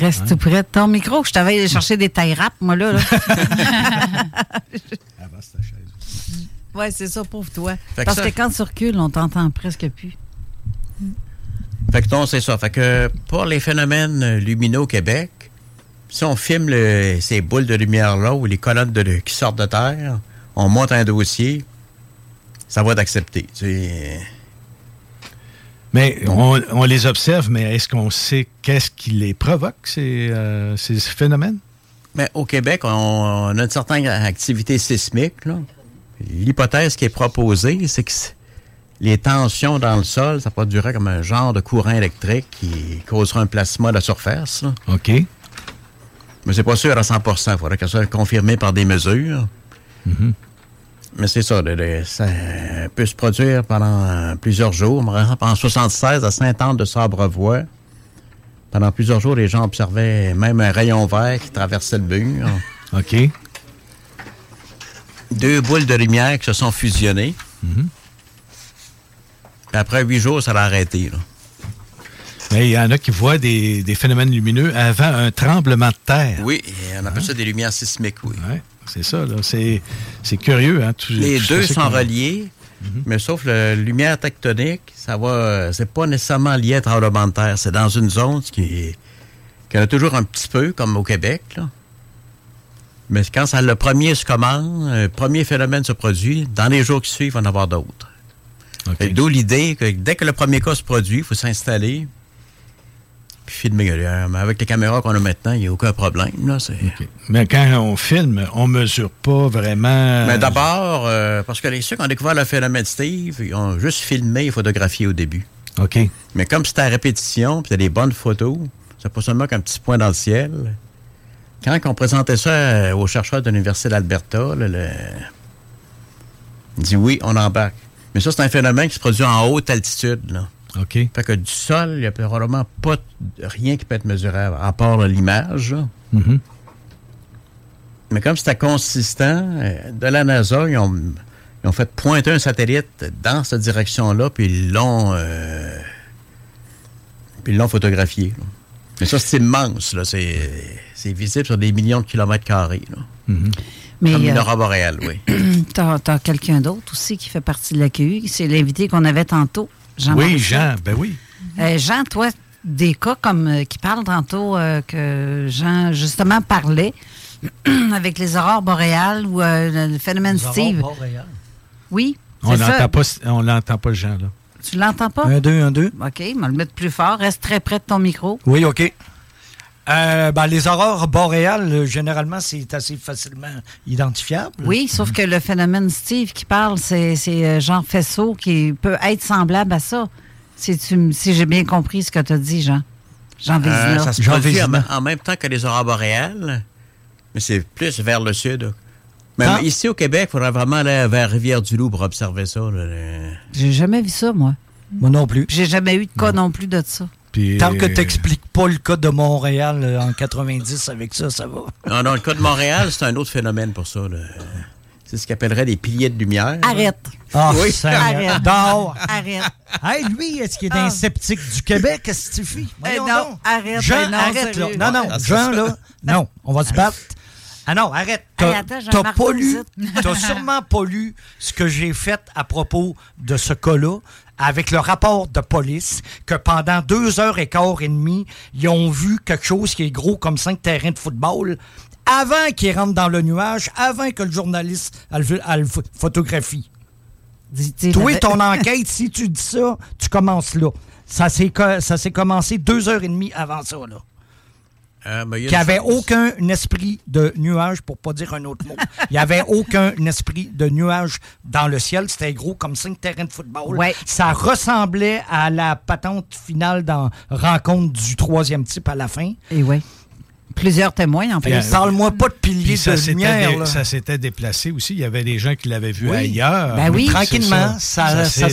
Reste tout près de ton micro. Je t'avais allé chercher des tailles rap, moi, là. là. <laughs> ouais, c'est ça, pauvre toi. Fait que Parce ça- que quand tu recules, on t'entend presque plus. Fait que non, c'est ça. Fait que pour les phénomènes lumineux au Québec, si on filme le- ces boules de lumière-là ou les colonnes de, qui sortent de terre, on monte un dossier, ça va être accepté. Tu sais. Mais on, on les observe, mais est-ce qu'on sait qu'est-ce qui les provoque, ces, euh, ces phénomènes? Mais au Québec, on, on a une certaine activité sismique. L'hypothèse qui est proposée, c'est que les tensions dans le sol, ça produirait comme un genre de courant électrique qui causerait un plasma à la surface. là. OK. Mais c'est pas sûr à 100 Il faudrait que ça soit confirmé par des mesures. Mais c'est ça, ça peut se produire pendant euh, plusieurs jours. Par exemple, en 76, à Sainte-Anne de Sabrevoix, pendant plusieurs jours, les gens observaient même un rayon vert qui traversait le mur. <laughs> OK. Deux boules de lumière qui se sont fusionnées. Puis après huit jours, ça a arrêté. là. Mais il y en a qui voient des, des phénomènes lumineux avant un tremblement de terre. Oui, on appelle ça des lumières sismiques, oui. Ouais, c'est ça, là. C'est, c'est curieux, hein? tout- Les tout deux sont reliés, mais sauf la lumière tectonique, ça va, euh, c'est pas nécessairement lié à tremblement de terre. C'est dans une zone qui est, qui en a toujours un petit peu, comme au Québec, là. Mais quand ça, le premier se commence, le premier phénomène se produit, dans les jours qui suivent, il va en avoir d'autres. D'où l'idée que dès que le premier cas se produit, il faut s'installer, puis filmer. Euh, Mais avec les caméras qu'on a maintenant, il n'y a aucun problème. Là. Mais quand on filme, on mesure pas vraiment. Mais d'abord, euh, parce que les ceux qui ont découvert le phénomène Steve, ils ont juste filmé et photographié au début. OK. Mais comme c'était à répétition, puis c'était des bonnes photos, c'est pas seulement qu'un petit point dans le ciel. Quand on présentait ça euh, aux chercheurs de l'Université d'Alberta, le... ils dit oui, on embarque. Mais ça, c'est un phénomène qui se produit en haute altitude. Là. OK. Fait que du sol, il n'y a probablement pas rien qui peut être mesurable, à part l'image. Mhm. Mais comme c'était consistant, euh, de la NASA, ils ont, ils ont fait pointer un satellite dans cette direction-là, puis ils l'ont euh, puis ils l'ont photographié. là. Mais ça, c'est immense. là. C'est c'est visible sur des millions de kilomètres carrés. là. Mais, Comme une euh, aurore boréale, oui. <clears throat> T'as as, quelqu'un d'autre aussi qui fait partie de l'AQU. C'est l'invité qu'on avait tantôt, Jean. oui. Jean, ben oui. Euh, Jean, toi, des cas comme euh, qui parlent tantôt euh, que Jean justement parlait <clears throat> avec les aurores boréales ou euh, le phénomène Les aurores Steve. boréales. Oui, On c'est ça. n'entend pas, on l'entend pas, Jean, là. Tu l'entends pas? Un, deux, un, deux. OK, on va le mettre plus fort. Reste très près de ton micro. Oui, OK. Euh, ben, les aurores boréales, euh, généralement, c'est assez facilement identifiable. Oui, sauf que le phénomène Steve qui parle, c'est euh, Jean Faisceau qui peut être semblable à ça. Si, tu, si j'ai bien compris ce que tu as dit, Jean. Jean Euh, Vézina. ça se produit en, en même temps que les aurores boréales, mais c'est plus vers le sud. Même Ah. ici au Québec, il faudrait vraiment aller vers Rivière-du-Loup pour observer ça. J'ai jamais vu ça, moi. Moi non plus. J'ai jamais eu de cas non plus de ça. Tant que tu n'expliques pas le cas de Montréal euh, en 90 avec ça, ça va. Non, non, le cas de Montréal, c'est un autre phénomène pour ça. là. C'est ce qu'on appellerait des piliers de lumière. Arrête. Ah, Oui. Seigneur. Arrête. Dehors. Arrête. Hey, lui, est-ce qu'il est un sceptique du Québec? Qu'est-ce que tu fais? Voyons non, arrête, Jean, non, arrête, là. Non, non, Ah, Jean, ça. là. Non, on va se battre. Ah non, arrête. T'as pas lu, <laughs> t'as sûrement pas lu ce que j'ai fait à propos de ce cas-là avec le rapport de police que pendant deux heures et quart et demie, ils ont vu quelque chose qui est gros comme cinq terrains de football avant qu'il rentre dans le nuage, avant que le journaliste le- photographie. Toi, ton <laughs> enquête, si tu dis ça, tu commences là. Ça s'est co- ça s'est commencé deux heures et demie avant ça, là. Euh, ben, il n'y avait chose. aucun esprit de nuage, pour pas dire un autre mot. <laughs> Il n'y avait aucun esprit de nuage dans le ciel. C'était gros comme cinq terrains de football. Ouais. Ça ressemblait à la patente finale dans Rencontre du troisième type à la fin. Et oui. Plusieurs témoins, en fait. Parle-moi pas de piliers ça de s'était lumière. dé- ça s'était déplacé aussi. Il y avait des gens qui l'avaient vu Oui. ailleurs. Ben oui. C'est Tranquillement, ça-. Ça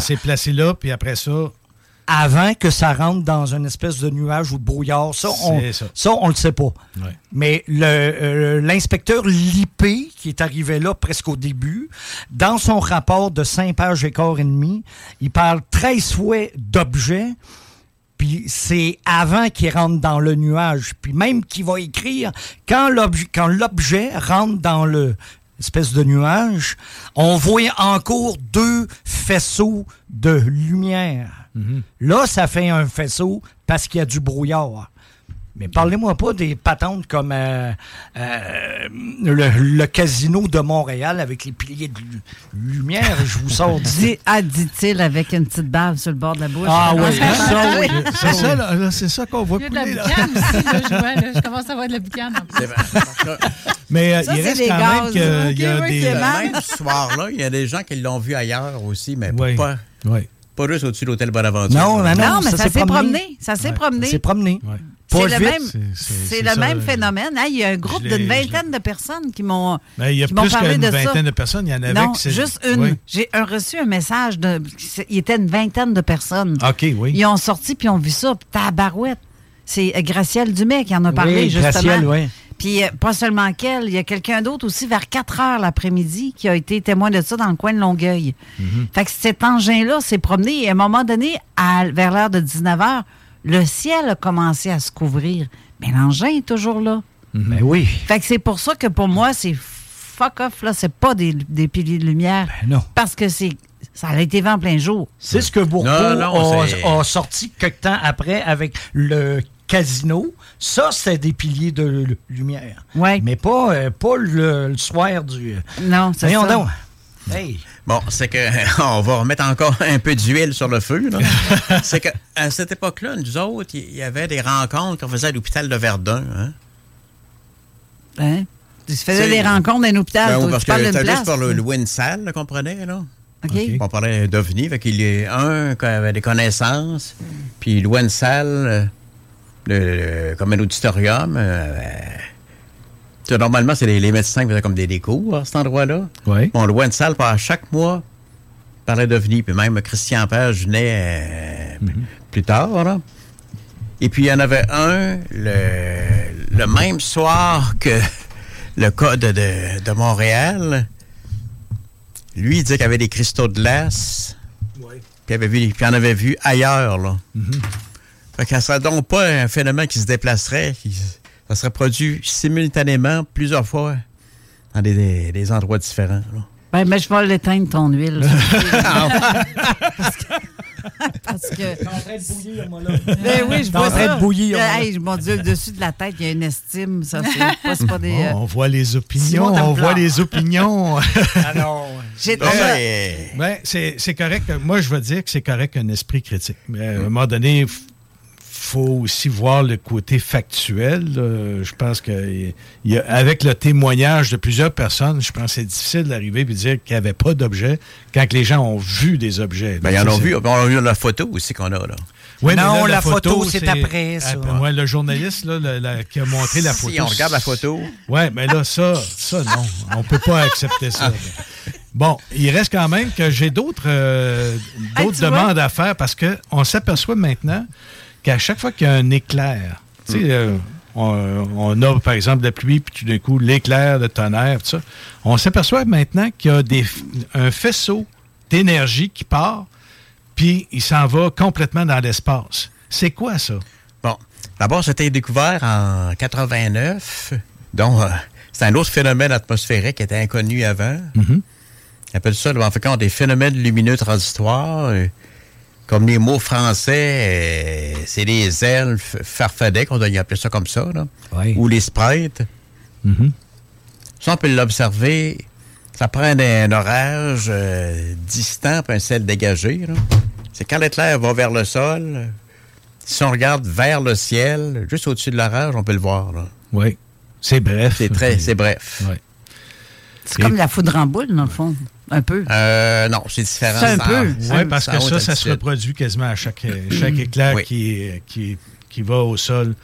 s'est placé là, puis après ça, Avant que ça rentre dans une espèce de nuage ou de brouillard. Ça, on, ça. ça, on le sait pas. Ouais. Mais euh, l'inspecteur Lippé, qui est arrivé là presque au début, dans son rapport de 5 pages et quart et demi, il parle 13 fois d'objets, puis c'est avant qu'il rentre dans le nuage. Puis même qu'il va écrire, quand l'objet, quand l'objet rentre dans le espèce de nuage, on voit encore deux faisceaux de lumière. Là, ça fait un faisceau parce qu'il y a du brouillard. Mais parlez-moi pas des patentes comme euh, euh, le, le casino de Montréal avec les piliers de lu- lumière. Je vous sors Dit, ah, dit-il avec une petite bave sur le bord de la bouche. Ah oui, Ah, ça, oui. C'est ça, là, là, c'est ça qu'on voit Il y a de la aussi, là, je vois, là. Je commence à avoir de la plus. Mais euh, Ça, il c'est reste quand gaz, même qu'il y a oui, des... Même ce soir-là, il y a des gens qui l'ont vu ailleurs aussi, mais Oui. pas, Oui. Pas juste au-dessus de l'hôtel Bonaventure. Non, non, non. Non, mais ça, s'est promené. Ça s'est Ouais, promené. C'est promené. C'est le même, C'est- le ça, phénomène. Hein, il y a un groupe d'une vingtaine de personnes qui m'ont Mais il y a qui m'ont plus parlé qu'une de ça. vingtaine de personnes. Il y en avait Non, juste une. Oui. J'ai un- reçu un message de. Il était une vingtaine de personnes. OK, oui. Ils ont sorti puis ont vu ça. Puis Tabarouette. C'est euh, Gracielle Dumais qui en a parlé, Oui, justement. Gracielle, oui. Puis euh, pas seulement qu'elle, il y a quelqu'un d'autre aussi vers 4 heures l'après-midi qui a été témoin de ça dans le coin de Longueuil. Fait que cet engin-là s'est promené et à un moment donné, à- vers l'heure de 19 heures, le ciel a commencé à se couvrir. Mais l'engin est toujours là. Ben oui. Fait que c'est pour ça que pour moi, c'est fuck off, là. C'est pas des, des piliers de lumière. non. Parce que c'est ça a été vu en plein jour. C'est ce que Bourbeau Non, non, a, c'est- a sorti quelque temps après avec le casino. Ça, c'est des piliers de lu- lumière. Ouais. Mais pas, euh, pas le, le soir du... Non, c'est ça. donc. Hey. Bon, c'est que <laughs> on va remettre encore un peu d'huile sur le feu. là. <laughs> c'est que à cette époque-là, nous autres, il y avait des rencontres qu'on faisait à l'hôpital de Verdun. Hein? Hein? Tu faisais des rencontres dans un hôpital. Ben oui, parce tu que c'était juste pour le, louer une salle là, qu'on prenait, là. OK. On parlait d'OVNI, fait qu'il y a un qui avait des connaissances, puis il louait une salle, euh, le- comme un auditorium. euh, tu sais, normalement, c'est les, les médecins qui faisaient comme des, des cours à cet endroit-là. Oui. On louait une salle par chaque mois, on parlait d'OVNI, puis même Christian Page venait euh, plus tard, là. Et puis, il y en avait un le, le même soir que le code de, de Montréal. Lui, il disait qu'il y avait des cristaux de glace. Puis il, avait vu, puis il en avait vu ailleurs, là. Fait que ça serait donc pas un phénomène qui se déplacerait. qui- ça serait produit simultanément plusieurs fois dans des, des- des endroits différents. là. Ben, mais je vais l'éteindre ton huile. <laughs> <laughs> Parce que. T'es en train de bouillir, moi, là. Ben oui, je T'es en vois train ça. de bouillir, Euh, hey, mon Dieu, le dessus de la tête, il y a une estime. Ça, c'est pas, des. euh, Oh, on voit les opinions, Simon on voit les opinions. Ah non. J'ai Ben, ben, c'est c'est correct. Moi, je veux dire que c'est correct un esprit critique. Mais à un moment donné, il faut aussi voir le côté factuel. là. Je pense que il y a- avec le témoignage de plusieurs personnes, je pense que c'est difficile d'arriver et de dire qu'il n'y avait pas d'objet quand les gens ont vu des objets. Ben, ils en ont vu, on a vu la photo aussi qu'on a, là. Oui, mais Non, là, la photo, c'est après, ça. Après, ouais, le journaliste là, la- qui a montré la Si photo. on regarde la photo. Oui, mais là, ça, ça, non. On peut pas accepter ça. Bon, il reste quand même que j'ai d'autres euh, Hey, vois? demandes à faire parce qu'on s'aperçoit maintenant qu'à chaque fois qu'il y a un éclair, tu sais, euh, on, on a par exemple de la pluie, puis tout d'un coup, l'éclair, le tonnerre, tout ça, on s'aperçoit maintenant qu'il y a des, un faisceau d'énergie qui part, puis il s'en va complètement dans l'espace. C'est quoi ça? Bon, d'abord, c'était découvert en 89. Donc, euh, c'est un autre phénomène atmosphérique qui était inconnu avant. Mhm. On appelle ça, en fait, des phénomènes lumineux transitoires. euh, comme les mots français, euh, c'est les elfes farfadets, qu'on doit y appeler ça comme ça, là. Oui. ou les sprites. Mhm. Ça, on peut l'observer. Ça prend un, un orage euh, distant puis un ciel dégagé. C'est quand l'éclair va vers le sol, si on regarde vers le ciel, juste au-dessus de l'orage, on peut le voir. là. Oui. C'est bref. C'est très, c'est bref. Oui. C'est comme la foudre en boule, dans le fond. Un peu. Euh, non, c'est différent. C'est un Ça- peu. Oui, parce ça que ça, ça se reproduit quasiment à chaque, <clears throat> chaque éclair Oui. qui, qui, qui va au sol.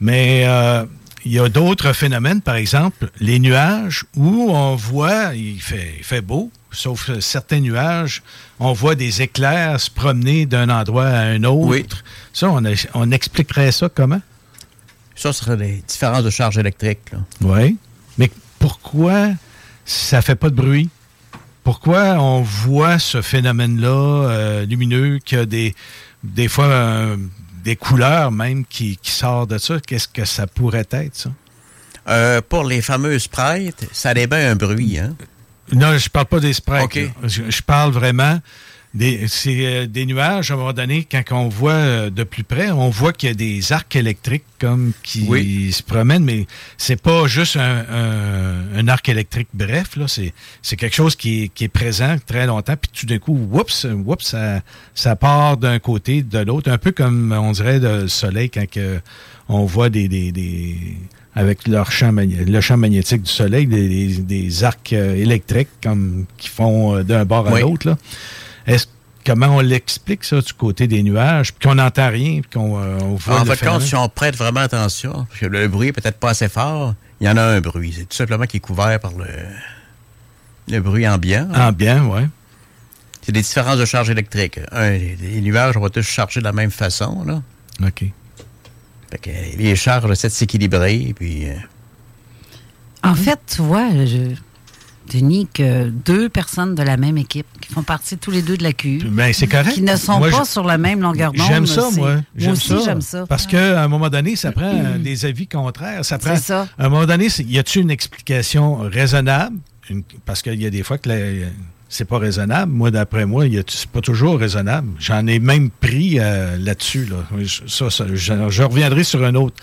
Mais euh, il y a d'autres phénomènes, par exemple, les nuages, où on voit, il fait, il fait beau, sauf certains nuages, on voit des éclairs se promener d'un endroit à un autre. Oui. Ça, on, a- on expliquerait ça comment? Ça, ce serait des différences de charge électrique. là. Oui. Mais pourquoi ça fait pas de bruit? Pourquoi on voit ce phénomène-là euh, lumineux qui a des, des fois euh, des couleurs même qui, qui sortent de ça? Qu'est-ce que ça pourrait être, ça? Euh, pour les fameux sprites, ça émet un bruit. Hein? Non, je parle pas des sprites. Je, je parle vraiment c'est euh, des nuages, à un moment donné, quand on voit euh, de plus près, on voit qu'il y a des arcs électriques comme qui se promènent, mais c'est pas juste un, un- un arc électrique bref, là, c'est, c'est quelque chose qui est, qui est présent très longtemps, puis tout d'un coup, whoops, whoops, ça, ça part d'un côté, de l'autre, un peu comme on dirait le soleil quand que on voit des, des, des- avec leur champ le champ magnétique du soleil, des, des- arcs euh, électriques comme qui font d'un bord à Oui. l'autre. Est-ce comment on l'explique ça du côté des nuages, puis qu'on n'entend rien, puis qu'on euh, voit En fait, compte, si on prête vraiment attention, parce que le bruit est peut-être pas assez fort, il y en a un bruit. C'est tout simplement qui est couvert par le, le bruit ambiant. Ambiant, oui. C'est des différences de charge électrique. Un, les, les nuages, on va tous charger de la même façon. Là. OK. Fait que les charges essaient de s'équilibrer. Puis, euh, En fait, tu vois, je, Denis, que deux personnes de la même équipe qui font partie tous les deux de la QU, Ben, c'est correct. qui ne sont Moi, pas je- sur la même longueur d'onde. J'aime ça, moi. J'aime aussi, j'aime ça. Parce qu'à un moment donné, ça prend euh, des avis contraires. Ça prend, C'est ça. À un moment donné, y a-t-il une explication raisonnable? Une- parce qu'il y a des fois que la- c'est pas raisonnable. Moi, d'après moi, y a- c'est pas toujours raisonnable. J'en ai même pris euh, là-dessus. Là. Je- Ça, ça, je, je reviendrai sur un autre,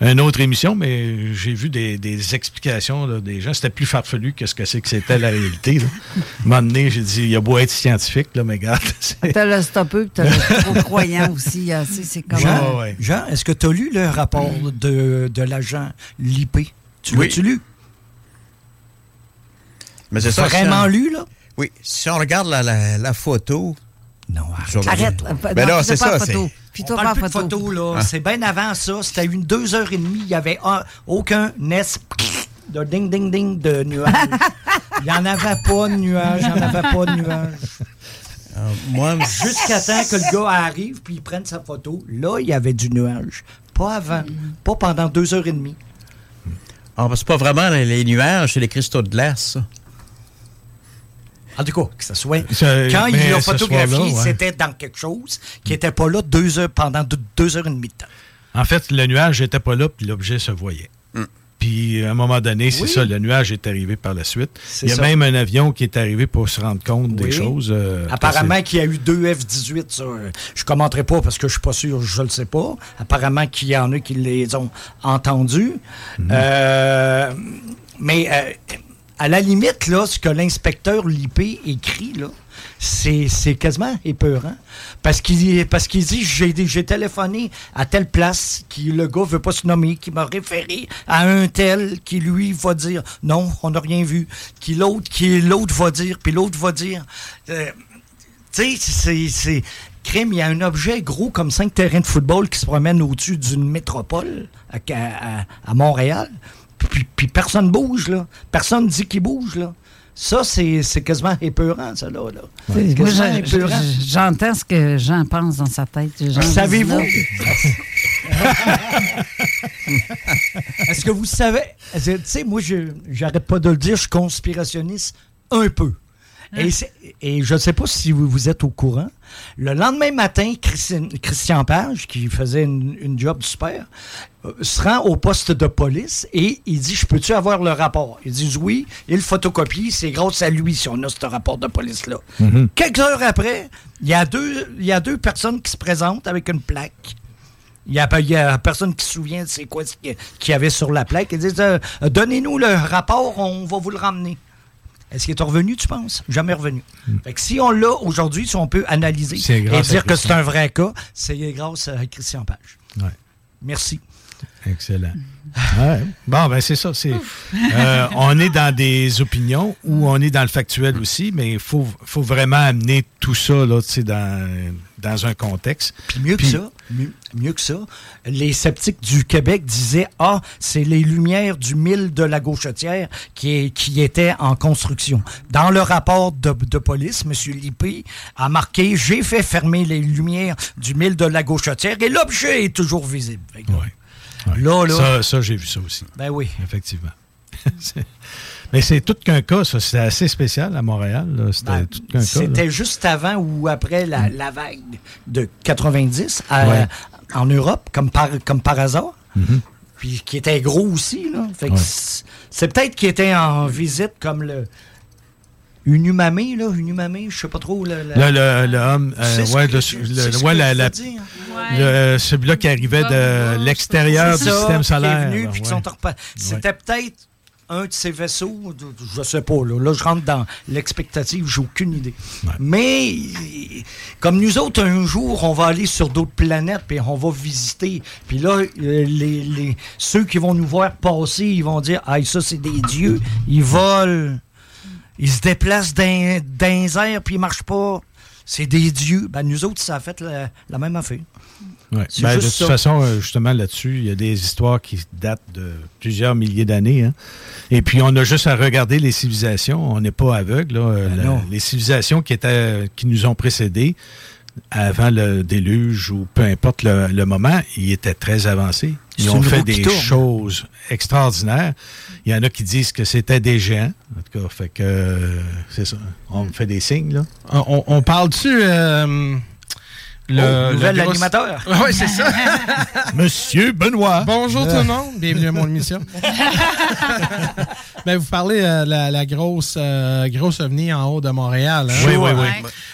une autre émission, mais j'ai vu des, des explications là, des gens. C'était plus farfelu que ce que c'est que c'était la réalité. Là. À un moment donné, j'ai dit, il y a beau être scientifique, là, mais regarde. <laughs> c'est- T'as le stoppeux, t'as le trop croyant aussi. hein, c'est- comme Jean, Jean, est-ce que tu as lu le rapport de, de l'agent Lippé? Tu Oui. l'as-tu lu? mais c'est ça. Vraiment lu, là? Oui. Si on regarde la, la- la photo. Non, arrête. Arrête. Ben non, c'est ça. photo. c'est- Puis On toi, parle pas plus de photo. photos, là. Ah. C'est bien avant ça. C'était une deux heures et demie. Il n'y avait un- aucun NES de ding-ding-ding de nuages. Il n'y en avait pas de nuages. Il n'y en avait pas de nuages. moi, <laughs> Jusqu'à temps que le gars arrive puis il prenne sa photo. Là, il y avait du nuage. Pas avant. Pas pendant deux heures et demie. Ah, ben, c'est pas vraiment les, les nuages, c'est les cristaux de glace. ça. En tout cas, que ce soit. Quand il l'a photographié, ouais. c'était dans quelque chose qui n'était pas là deux heures, pendant deux, deux heures et demie de temps. En fait, le nuage n'était pas là, puis l'objet se voyait. Puis, à un moment donné, c'est Oui. ça, le nuage est arrivé par la suite. Il y a ça. même un avion qui est arrivé pour se rendre compte des choses. euh, Apparemment qu'il y a eu deux F-18. ça, euh, Je ne commenterai pas parce que je suis pas sûr, je ne le sais pas. Apparemment qu'il y en a qui les ont entendus. Mhm. Euh, mais euh, à la limite, là, ce que l'inspecteur Lippé écrit, là, c'est quasiment épeurant. Parce qu'il parce qu'il dit j'ai téléphoné à telle place, qui le gars veut pas se nommer, qui m'a référé à un tel qui lui va dire non, on n'a rien vu. Qui l'autre qui l'autre va dire, puis l'autre va dire. euh, tu sais, c'est-. Crime, il y a un objet gros comme cinq terrains de football qui se promène au-dessus d'une métropole à Montréal. Puis, puis personne bouge, là. Personne dit qu'il bouge, là. Ça, c'est quasiment épeurant, ça, là. là. Je- je- J'entends ce que Jean pense dans sa tête. Savez-vous? <laughs> Est-ce que vous savez? Tu sais, moi, je j'arrête pas de le dire, je suis conspirationniste un peu. Et, c'est- et je ne sais pas si vous, vous êtes au courant. Le lendemain matin, Christian, Christian Page, qui faisait une, une job super, euh, se rend au poste de police et il dit Je peux-tu avoir le rapport? Ils disent oui. Il photocopie. C'est grâce à lui si on a ce rapport de police-là. Mhm. Quelques heures après, il y, a deux, il y a deux personnes qui se présentent avec une plaque. Il n'y a, pas- il y a personne qui se souvient de c'est quoi ce qu'il y a- qu'il y avait sur la plaque. Ils disent euh, Donnez-nous le rapport, on va vous le ramener. Est-ce qu'il est revenu, tu penses? Jamais revenu. Fait que si on l'a aujourd'hui, si on peut analyser Hmm. Et dire que c'est un vrai cas, c'est grâce à Christian Page. Ouais. Merci. Excellent. Ouais. Bon, ben c'est ça. C'est, euh, on est dans des opinions ou on est dans le factuel aussi, mais il faut, faut vraiment amener tout ça là, dans, dans un contexte. Puis mieux que ça, mieux, mieux que ça, les sceptiques du Québec disaient Ah, c'est les lumières du mille de la gauchetière qui, est- qui étaient en construction. Dans le rapport de, de police, M. Lippé a marqué J'ai fait fermer les lumières du mille de la gauchetière et l'objet est toujours visible. Là, là. Ça, ça, j'ai vu ça aussi. Ben oui. Effectivement. <laughs> Mais c'est tout qu'un cas, ça. C'est assez spécial à Montréal. C'était Ben, tout qu'un cas. C'était juste avant ou après la, la vague de 90 à- Ouais. en Europe, comme par, comme par hasard. Mhm. Puis qui était gros aussi. Là. Fait que Ouais. c'est peut-être qu'il était en visite comme le Unumamé, là, Unumamé, je sais pas trop. Le, Le, le, le homme, euh, ouais, le- ouais, la- la- celui-là qui arrivait de l'extérieur du ça, système solaire. ouais. C'était peut-être un de ces vaisseaux, je sais pas, là, Là, je rentre dans l'expectative, j'ai aucune idée. Mais, comme nous autres, un jour, on va aller sur d'autres planètes, puis on va visiter. Puis là, euh, les, les- ceux qui vont nous voir passer, ils vont dire, ah, ça, c'est des dieux, ils volent, ils se déplacent dans, dans les airs, puis ils marchent pas. C'est des dieux. Ben, nous autres, ça a fait la, la même affaire. Ouais. Ben, de toute ça. façon, euh, justement, là-dessus, il y a des histoires qui datent de plusieurs milliers d'années. hein. Et puis, on a juste à regarder les civilisations. On n'est pas aveugle. Euh, Ben les civilisations qui, étaient, qui nous ont précédés avant le déluge ou peu importe le, le moment, ils étaient très avancés. Ils ont fait des choses extraordinaires. Il y en a qui disent que c'était des géants. En tout cas, fait que euh, c'est ça. On fait des signes, là. On, on parle-tu. euh, le, Oh, nouvel le gros- animateur. <laughs> Oui, c'est ça. <laughs> Monsieur Benoît. Bonjour tout le monde. Bienvenue à mon émission. <laughs> ben, vous parlez de la, la grosse, euh, grosse ovni en haut de Montréal. hein? Oui, oui, oui.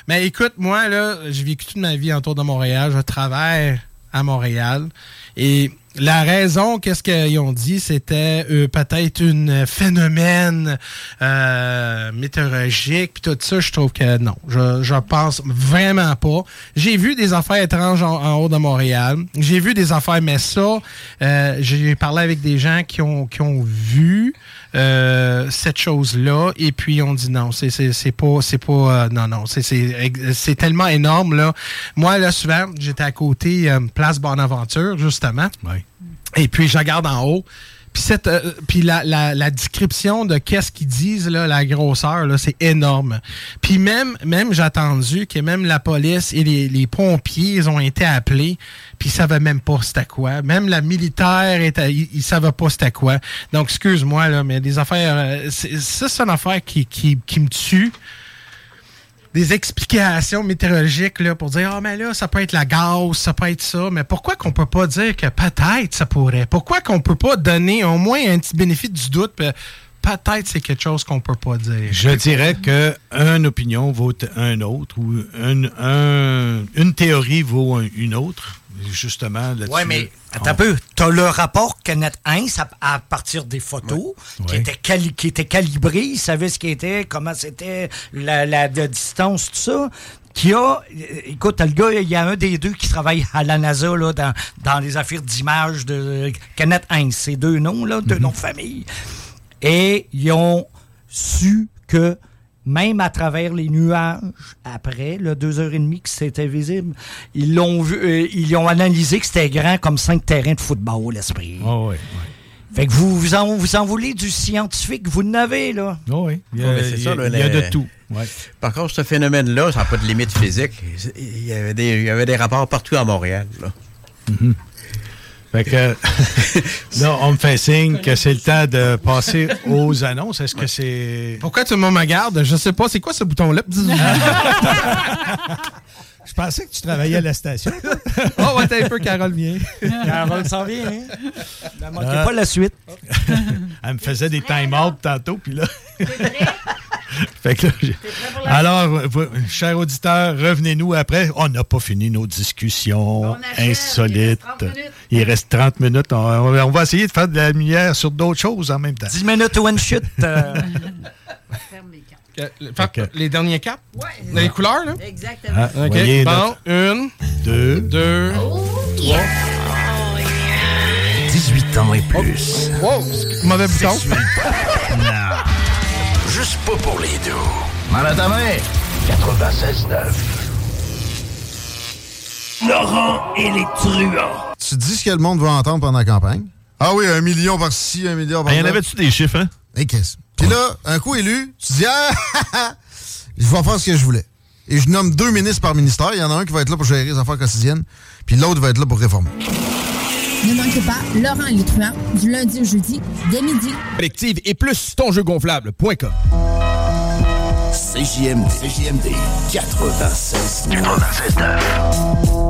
Mais écoute, moi, là, j'ai vécu toute ma vie autour de Montréal. Je travaille à Montréal. Et la raison, qu'est-ce qu'ils ont dit, c'était euh, peut-être une phénomène euh, météorologique, puis tout ça. Je trouve que non. Je, je pense vraiment pas. J'ai vu des affaires étranges en, en haut de Montréal. J'ai vu des affaires, mais ça, euh, j'ai parlé avec des gens qui ont, qui ont vu euh, cette chose-là, et puis on dit non, c'est c'est- c'est pas, c'est pas, euh, non, non, c'est- c'est c'est tellement énorme, là. Moi, là, souvent, j'étais à côté, euh, Place Bonaventure, justement. Et puis, je regarde en haut. Puis, cette, euh, la, la, la description de qu'est-ce qu'ils disent, là, la grosseur, là, c'est énorme. Puis même, même j'ai attendu que même la police et les, les pompiers, ils ont été appelés, puis ils savaient même pas c'était quoi. Même la militaire, était, ils, ils savaient pas c'était quoi. Donc, excuse-moi, mais des affaires... euh, c'est- ça, c'est une affaire qui, qui, qui me tue des explications météorologiques là, pour dire Ah, mais là, ça peut être la gaz, ça peut être ça. Mais pourquoi qu'on peut pas dire que peut-être ça pourrait? Pourquoi qu'on peut pas donner au moins un petit bénéfice du doute? Peut-être c'est quelque chose qu'on peut pas dire. Je dirais que une opinion vaut un autre ou une, un- une théorie vaut un- une autre. Justement, là-dessus. Oui, mais attends on- un peu. Tu as le rapport Kenneth Heinz à, à partir des photos Qui, Ouais. était cali- qui était calibré. Il savait ce qui était, comment c'était, la, la- la distance, tout ça. Qui a. euh, Écoute, le gars, il y a un des deux qui travaille à la NASA là, dans, dans les affaires d'image de Kenneth Heinz. C'est deux noms, là, deux noms de famille. Et ils ont su que même à travers les nuages, après le deux heures et demie que c'était visible, ils l'ont vu, euh, ils ont analysé que c'était grand comme cinq terrains de football, l'esprit. Oh, oui, Fait que vous, vous, en, vous en voulez du scientifique, vous n'avez, là. Oh, oui. Il y a, Ouais, mais c'est il y ça, a- là, il y a le- de tout. Ouais. Par contre, ce phénomène-là, ça n'a pas de limite physique. Il y avait des, il y avait des rapports partout à Montréal. Là. Mhm. Fait que <laughs> là, on me fait signe que c'est le temps de passer aux annonces. Est-ce que c'est. Pourquoi tout le monde me garde? Je sais pas, c'est quoi ce bouton-là? <laughs> Je pensais que tu travaillais à la station. <laughs> oh, ouais, t'as un peu, Carole vient. Carole s'en vient, hein? Ne manquez pas la suite. Elle me faisait des time-out tantôt, puis là. <laughs> fait que là, Alors, chers auditeurs, revenez-nous après. On n'a pas fini nos discussions insolites. Il reste 30 minutes. On, on va essayer de faire de la lumière sur d'autres choses en même temps. 10 minutes one shot. euh, les derniers caps? Les couleurs, là? Exactement. Ah, OK. voyez bon, notre- une, deux, deux, trois. 18 ans et plus. Wow, mauvais bouton. <laughs> non. Juste pas pour les deux. Mal à ta main. 96.9. Laurent et les truands. Tu dis ce que le monde veut entendre pendant la campagne? Ah oui, un million par-ci, un million par-là. Ben, y en avait-tu des chiffres, hein? Et qu'est-ce? Puis là, un coup élu, tu dis, ah, <laughs> je vais faire ce que je voulais. Et je nomme deux ministres par ministère. Il y en a un qui va être là pour gérer les affaires quotidiennes, puis l'autre va être là pour réformer. Manquez pas Laurent et les truands du lundi au jeudi dès midi. Collective et plus tonjeugonflable.com. CJMD. CJMD 96. 96.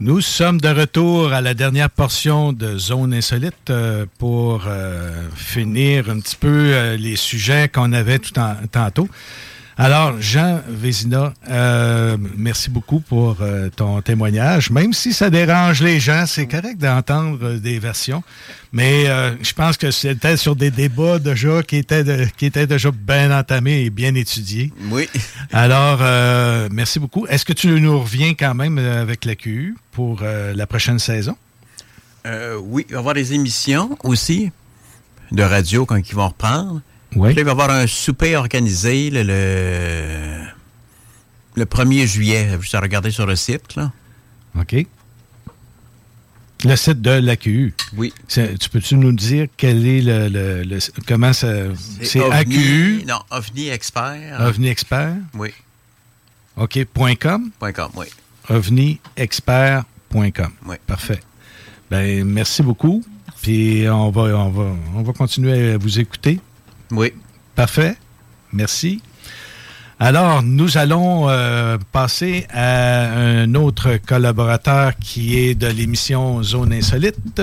Nous sommes de retour à la dernière portion de Zone Insolite euh, pour euh, finir un petit peu euh, les sujets qu'on avait tout en, tantôt. Alors, Jean Vézina, euh, merci beaucoup pour euh, ton témoignage. Même si ça dérange les gens, c'est correct d'entendre euh, des versions. Mais je pense que c'était sur des débats déjà qui étaient, de- qui étaient déjà bien entamés et bien étudiés. Oui. Alors, euh, merci beaucoup. Est-ce que tu nous reviens quand même avec la QU pour la prochaine saison? Oui, il va y avoir des émissions aussi de radio quand ils vont reprendre. Oui. Puis là, il va y avoir un souper organisé le, le, le 1er juillet. Juste à regarder sur le site. Là. OK. Le site de l'AQU. Oui. Tu peux-tu nous dire quel est le, le- le- comment ça. C'est AQU, Non, OVNI Expert. OVNI Expert? Oui. OK. Point .com? Point .com, oui. OVNIexpert.com. Oui. Parfait. Ben, merci beaucoup. Puis on va, on, va, on va continuer à vous écouter. Oui. Parfait. Merci. Alors, nous allons euh, passer à un autre collaborateur qui est de l'émission Zone Insolite,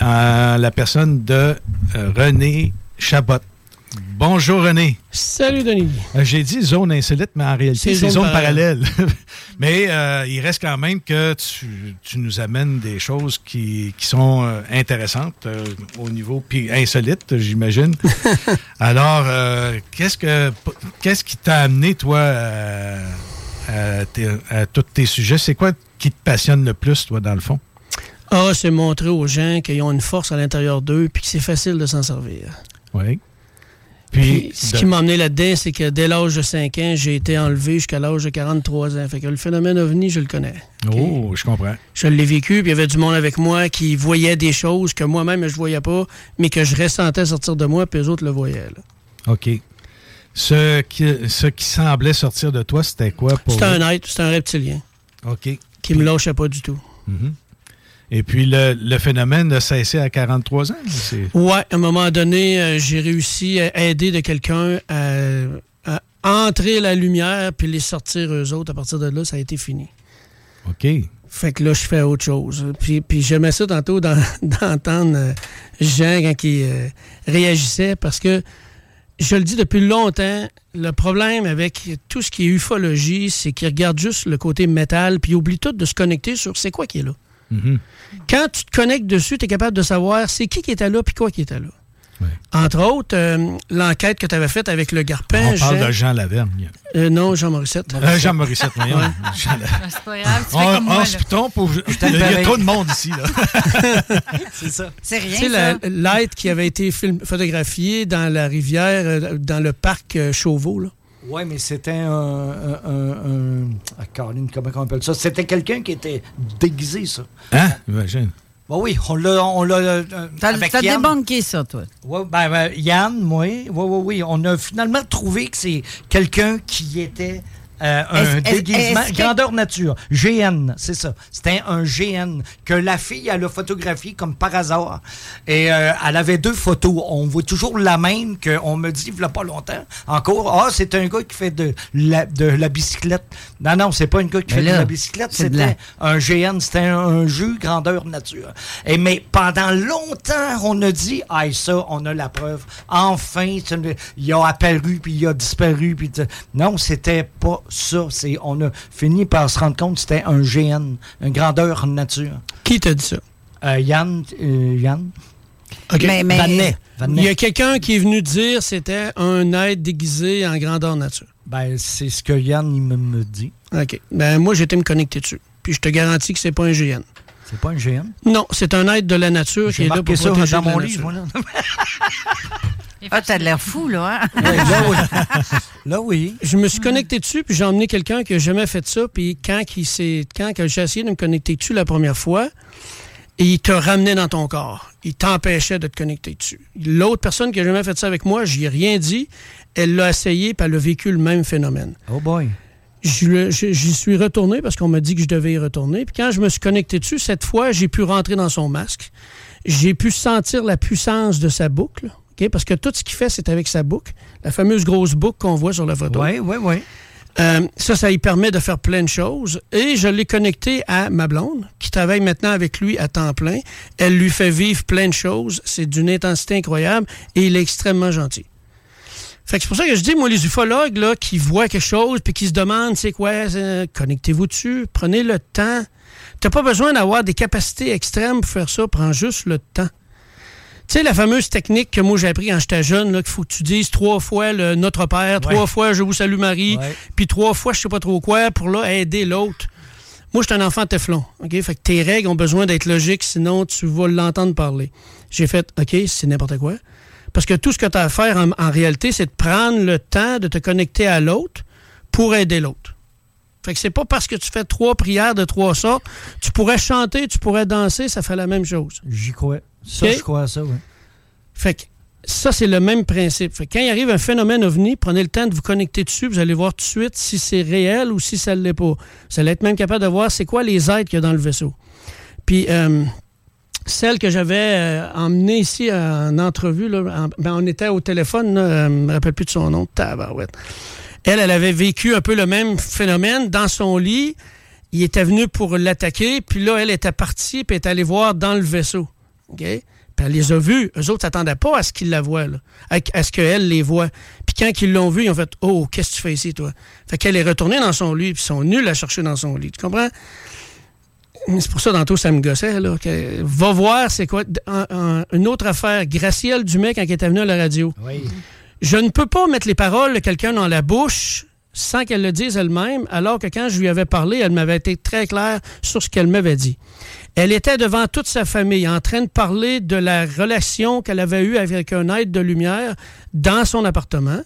à la personne de euh, René Chabot. Bonjour René. Salut Denis. Euh, J'ai dit zone insolite, mais en réalité, C'est zone zone parallèle. <laughs> mais euh, il reste quand même que tu, tu nous amènes des choses qui, qui sont euh, intéressantes euh, au niveau, puis insolites, j'imagine. <laughs> Alors, qu'est-ce que qu'est-ce qui t'a amené, toi, à, à tous tes sujets? C'est quoi qui te passionne le plus, toi, dans le fond? Ah, c'est montrer aux gens qu'ils ont une force à l'intérieur d'eux puis que c'est facile de s'en servir. Oui. Puis, ce de- qui m'a amené là-dedans, c'est que dès l'âge de 5 ans, j'ai été enlevé jusqu'à l'âge de 43 ans. Fait que le phénomène ovni, je le connais. Oh, je comprends. Je l'ai vécu, puis il y avait du monde avec moi qui voyait des choses que moi-même je voyais pas, mais que je ressentais sortir de moi, puis les autres le voyaient. là. OK. Ce qui, ce qui semblait sortir de toi, c'était quoi pour C'était un être, c'était un reptilien. OK. Qui me lâchait pas du tout. Mhm. Et puis, le, le phénomène a cessé à 43 ans? Ouais, à un moment donné, euh, j'ai réussi à aider de quelqu'un à, à entrer la lumière puis les sortir eux autres. À partir de là, ça a été fini. OK. Fait que là, je fais autre chose. Puis, puis j'aimais ça tantôt d'en- <laughs> d'entendre euh, Jean quand il euh, réagissait parce que je le dis depuis longtemps, le problème avec tout ce qui est ufologie, c'est qu'il regarde juste le côté métal puis il oublie tout de se connecter sur c'est quoi qui est là. Mhm. Quand tu te connectes dessus, tu es capable de savoir c'est qui qui était là puis quoi qui était là. Entre autres, euh, l'enquête que tu avais faite avec le Garpin. On parle Jean- de Jean Lavergne. Euh, non, Jean Morissette. Euh, Jean Morissette, voyons. Ouais. Jean La- C'est pas grave, tu fais On, comme moi, on se au- Il y a pareil. trop de monde ici. Là. <laughs> C'est ça. C'est rien, Tu sais, ça. la- l'être qui avait été film- photographié dans la rivière, dans le parc euh, Chauveau, là. Oui, mais c'était un. un, un- un- ah, Caroline, comment on appelle ça? C'était quelqu'un qui était déguisé, ça. Hein? Imagine. Bon, oui, on l'a. On l'a euh, T'as débunké ça, toi. Ouais, ben, ben, Yann, moi, oui, oui, oui. On a finalement trouvé que c'est quelqu'un qui était euh, un déguisement. que- Grandeur nature. GN, c'est ça. C'était un GN que la fille, elle a photographié comme par hasard. Et euh, elle avait deux photos. On voit toujours la même qu'on me dit, il n'y a pas longtemps, encore. Ah, c'est un gars qui fait de la, de la bicyclette. Non, non, c'est pas un gars qui Mais fait là, de la bicyclette. C'était la- un GN, c'était un, un jeu grandeur nature. Et mais pendant longtemps, on a dit, ah ça, on a la preuve. Enfin, il a apparu puis il a disparu puis non, c'était pas ça. C'est on a fini par se rendre compte que c'était un GN, une grandeur nature. Qui t'a dit ça? Euh, Yann, euh, Yann. OK. Mais- mais- Vanet. Vanet. Il y a quelqu'un qui est venu dire c'était un être déguisé en grandeur nature. Ben, c'est ce que Yann il me, me dit. OK. Ben, moi, j'étais me connecter dessus. Puis je te garantis que c'est pas un GN. C'est pas un GM? Non, c'est un être de la nature qui J'ai est là marqué pour ça protéger dans la mon livre. <laughs> Ah, t'as l'air fou, là, hein? là, oui. <laughs> Là, oui. Je me suis connecté dessus, puis j'ai emmené quelqu'un qui n'a jamais fait ça. Puis quand, quand que j'ai essayé de me connecter dessus la première fois, il te ramenait dans ton corps. Il t'empêchait de te connecter dessus. L'autre personne qui n'a jamais fait ça avec moi, j'y ai rien dit. Elle l'a essayé, puis elle a vécu le même phénomène. Oh boy. Je le- je- J'y suis retourné parce qu'on m'a dit que je devais y retourner. Puis quand je me suis connecté dessus, cette fois, j'ai pu rentrer dans son masque. J'ai pu sentir la puissance de sa boucle. Parce que tout ce qu'il fait, c'est avec sa boucle. La fameuse grosse boucle qu'on voit sur la photo. Oui, oui, oui. Euh, ça, ça lui permet de faire plein de choses. Et je l'ai connecté à ma blonde, qui travaille maintenant avec lui à temps plein. Elle lui fait vivre plein de choses. C'est d'une intensité incroyable et il est extrêmement gentil. Fait que c'est pour ça que je dis, moi, les ufologues là, qui voient quelque chose puis qui se demandent c'est quoi, euh, connectez-vous dessus, prenez le temps. T'as pas besoin d'avoir des capacités extrêmes pour faire ça, prends juste le temps. Tu sais, la fameuse technique que moi j'ai appris quand j'étais jeune, qu'il faut que tu dises trois fois le Notre Père, trois fois Je vous salue Marie, puis trois fois je sais pas trop quoi pour là aider l'autre. Moi, je suis un enfant Teflon. OK? Fait que tes règles ont besoin d'être logiques, sinon tu vas l'entendre parler. J'ai fait OK, c'est n'importe quoi. Parce que tout ce que tu as à faire en, en réalité, c'est de prendre le temps de te connecter à l'autre pour aider l'autre. Fait que c'est pas parce que tu fais trois prières de trois sortes, tu pourrais chanter, tu pourrais danser, ça fait la même chose. J'y crois. Ça, OK? je crois à ça, oui. Fait que ça, c'est le même principe. Fait que quand il arrive un phénomène ovni, prenez le temps de vous connecter dessus. Vous allez voir tout de suite si c'est réel ou si ça ne l'est pas. Vous allez être même capable de voir c'est quoi les êtres qu'il y a dans le vaisseau. Puis, euh, celle que j'avais euh, emmenée ici en entrevue, là, en- ben, on était au téléphone, là, euh, je me rappelle plus de son nom, tabarouette. Elle, elle avait vécu un peu le même phénomène dans son lit. Il était venu pour l'attaquer, puis là, elle était partie, puis elle est allée voir dans le vaisseau. OK? Puis elle les a vus. Eux autres s'attendaient pas à ce qu'ils la voient, là, à, ce qu'elle les voit. Puis quand ils l'ont vu, ils ont fait Oh, qu'est-ce que tu fais ici, toi? Fait qu'elle est retournée dans son lit, puis ils sont nuls à chercher dans son lit. Tu comprends? C'est pour ça, tantôt, ça me gossait. Là, que- va voir, c'est quoi. un- un- une autre affaire. Gracielle Dumais, quand elle était venue à la radio. Oui. Je ne peux pas mettre les paroles de quelqu'un dans la bouche sans qu'elle le dise elle-même, alors que quand je lui avais parlé, elle m'avait été très claire sur ce qu'elle m'avait dit. Elle était devant toute sa famille en train de parler de la relation qu'elle avait eue avec un être de lumière dans son appartement.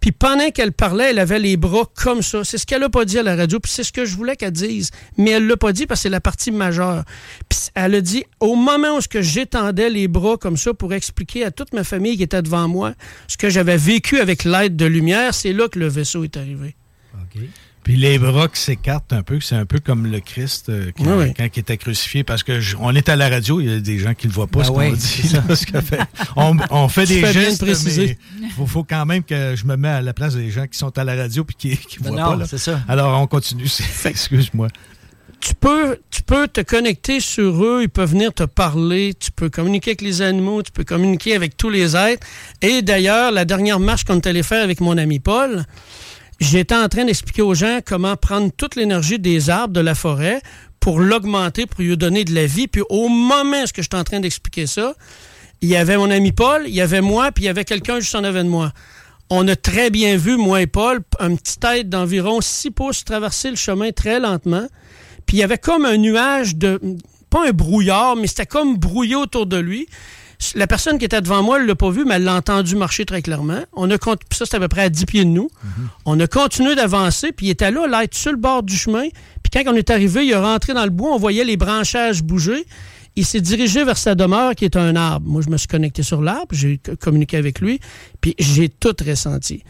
Puis pendant qu'elle parlait, elle avait les bras comme ça. C'est ce qu'elle n'a pas dit à la radio, puis c'est ce que je voulais qu'elle dise. Mais elle ne l'a pas dit parce que c'est la partie majeure. Puis elle a dit, au moment où j'étendais les bras comme ça pour expliquer à toute ma famille qui était devant moi ce que j'avais vécu avec l'aide de lumière, c'est là que le vaisseau est arrivé. Puis les bras qui s'écartent un peu, c'est un peu comme le Christ euh, qui- Oui, oui. quand il était crucifié. Parce que je- on est à la radio, il y a des gens qui ne le voient pas, Ben ce oui, qu'on dit. ça. là, ce qu'on fait. On, on fait des gestes, mais il faut, quand même que je me mets à la place des gens qui sont à la radio puis qui ne Ben voient non, pas. là. c'est ça. Alors, on continue. Excuse-moi. tu peux, tu peux te connecter sur eux, ils peuvent venir te parler, tu peux communiquer avec les animaux, tu peux communiquer avec tous les êtres. Et d'ailleurs, la dernière marche qu'on est allé faire avec mon ami Paul, j'étais en train d'expliquer aux gens comment prendre toute l'énergie des arbres, de la forêt, pour l'augmenter, pour lui donner de la vie. Puis au moment où je suis en train d'expliquer ça, il y avait mon ami Paul, il y avait moi, puis il y avait quelqu'un juste en avant de moi. On a très bien vu, moi et Paul, un petit tête d'environ 6 pouces traverser le chemin très lentement. Puis il y avait comme un nuage de. Pas un brouillard, mais c'était comme brouillé autour de lui. La personne qui était devant moi, elle ne l'a pas vu, mais elle l'a entendu marcher très clairement. On a ça, c'était à peu près à 10 pieds de nous. On a continué d'avancer, puis il était là, l'être sur le bord du chemin. Puis quand on est arrivé, il est rentré dans le bois, on voyait les branchages bouger. Il s'est dirigé vers sa demeure qui est un arbre. Moi, je me suis connecté sur l'arbre, j'ai co- communiqué avec lui, puis j'ai tout ressenti.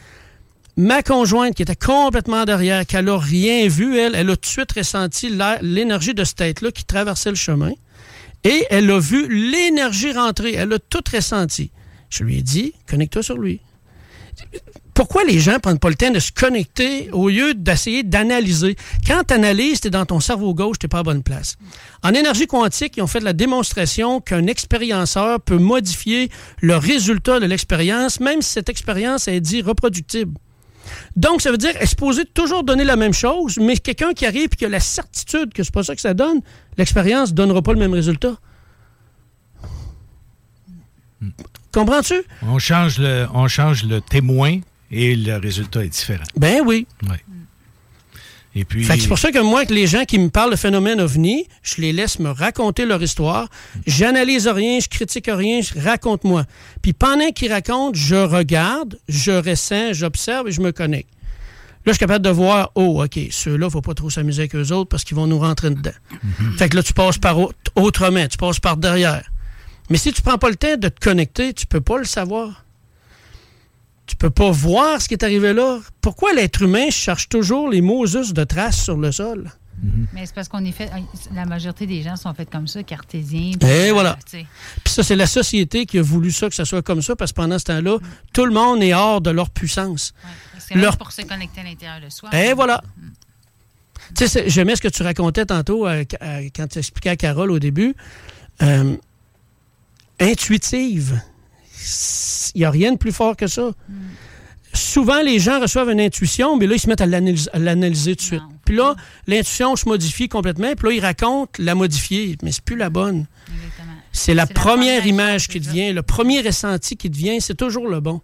Ma conjointe, qui était complètement derrière, qu'elle n'a rien vu, elle, elle a tout de suite ressenti l'énergie de cette tête-là qui traversait le chemin. Et elle a vu l'énergie rentrer. Elle a tout ressenti. Je lui ai dit, connecte-toi sur lui. Pourquoi les gens ne prennent pas le temps de se connecter au lieu d'essayer d'analyser? Quand tu analyses, tu es dans ton cerveau gauche, tu n'es pas à bonne place. En énergie quantique, ils ont fait la démonstration qu'un expérienceur peut modifier le résultat de l'expérience, même si cette expérience est dit reproductible. Donc, ça veut dire exposer toujours donner la même chose, mais quelqu'un qui arrive et qui a la certitude que c'est pas ça que ça donne, l'expérience ne donnera pas le même résultat. Comprends-tu? On change, le, on change le témoin et le résultat est différent. Ben oui. Ouais. Et puis. Fait que c'est pour ça que moi, que les gens qui me parlent de phénomène ovni, je les laisse me raconter leur histoire. J'analyse rien, je critique rien, je raconte-moi. Puis pendant qu'ils racontent, je regarde, je ressens, j'observe et je me connecte. Là, je suis capable de voir, oh, OK, ceux-là, faut pas trop s'amuser avec eux autres parce qu'ils vont nous rentrer dedans. Fait que là, tu passes par au- autrement, tu passes par derrière. Mais si tu prends pas le temps de te connecter, tu peux pas le savoir. Tu peux pas voir ce qui est arrivé là. Pourquoi l'être humain cherche toujours les Moses de traces sur le sol? Mais c'est parce qu'on est fait. La majorité des gens sont faits comme ça, cartésiens. Et euh, voilà. sais. Puis ça, c'est la société qui a voulu ça, que ça soit comme ça, parce que pendant ce temps-là, tout le monde est hors de leur puissance. C'est Leur- pour se connecter à l'intérieur de soi. Et voilà. Tu sais, j'aimais ce que tu racontais tantôt euh, euh, quand tu expliquais à Carole au début. Euh, intuitive. Il n'y a rien de plus fort que ça. Souvent, les gens reçoivent une intuition, mais là, ils se mettent à l'analyse- à l'analyser tout de suite. Puis là, l'intuition se modifie complètement, puis là, ils racontent la modifier, mais c'est plus la bonne. C'est la première image qui devient, le premier ressenti qui devient, c'est toujours le bon.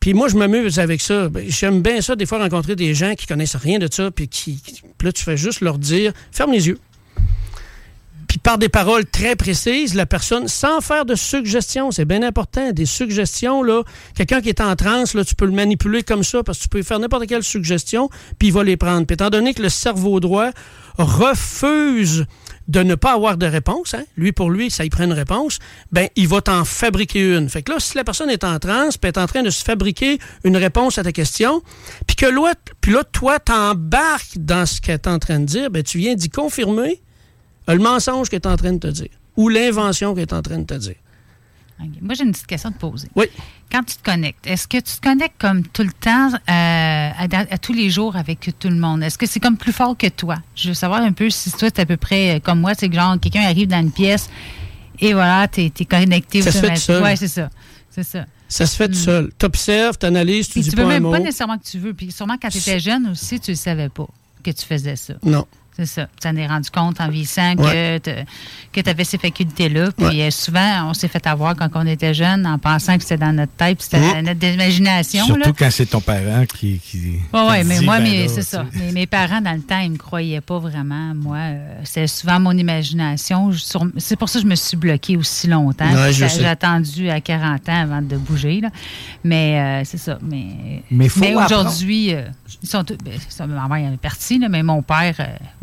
Puis moi, je m'amuse avec ça. Ben, J'aime bien ça, des fois, rencontrer des gens qui connaissent rien de ça, puis qui, qui- puis là, tu fais juste leur dire, ferme les yeux. Puis par des paroles très précises, la personne, sans faire de suggestions, c'est bien important, des suggestions, là, quelqu'un qui est en transe, là, tu peux le manipuler comme ça, parce que tu peux faire n'importe quelle suggestion, puis il va les prendre. Puis étant donné que le cerveau droit refuse de ne pas avoir de réponse, hein, lui pour lui, ça y prend une réponse, ben il va t'en fabriquer une. Fait que là, si la personne est en transe, puis est en train de se fabriquer une réponse à ta question, puis que là, puis là toi, t'embarques dans ce qu'elle est en train de dire, ben tu viens d'y confirmer le mensonge qu'elle est en train de te dire, ou l'invention qu'elle est en train de te dire. Moi, j'ai une petite question à te poser. Oui. Quand tu te connectes, est-ce que tu te connectes comme tout le temps, euh, à, à tous les jours avec tout le monde? Est-ce que c'est comme plus fort que toi? Je veux savoir un peu si toi, c'est à peu près euh, comme moi, c'est que genre, quelqu'un arrive dans une pièce et voilà, t'es es connecté. Ça se fait tout seul. Ouais, c'est ça. C'est ça. Ça se fait tout seul. T'observes, t'analyses, tu Puis dis tu pas veux un même mot. pas nécessairement que tu veux. Puis sûrement quand tu étais jeune aussi, tu ne savais pas que tu faisais ça. Non. C'est ça. Tu t'en es rendu compte en vieillissant Ouais. que tu avais ces facultés-là. Puis euh, souvent, on s'est fait avoir quand on était jeune en pensant que c'était dans notre tête, puis c'était Mhm. notre imagination. Surtout là. quand c'est ton parent qui. qui Oui, ouais, mais moi, ben c'est ça. Mais mes parents, dans le temps, ils ne me croyaient pas vraiment. Moi, euh, c'était souvent mon imagination. C'est pour ça que je me suis bloquée aussi longtemps. J'ai attendu à 40 ans avant de bouger. là. Mais euh, c'est ça. Mais, Mais aujourd'hui, euh, ils sont tous. ben, ma mère est partie, là, mais mon père,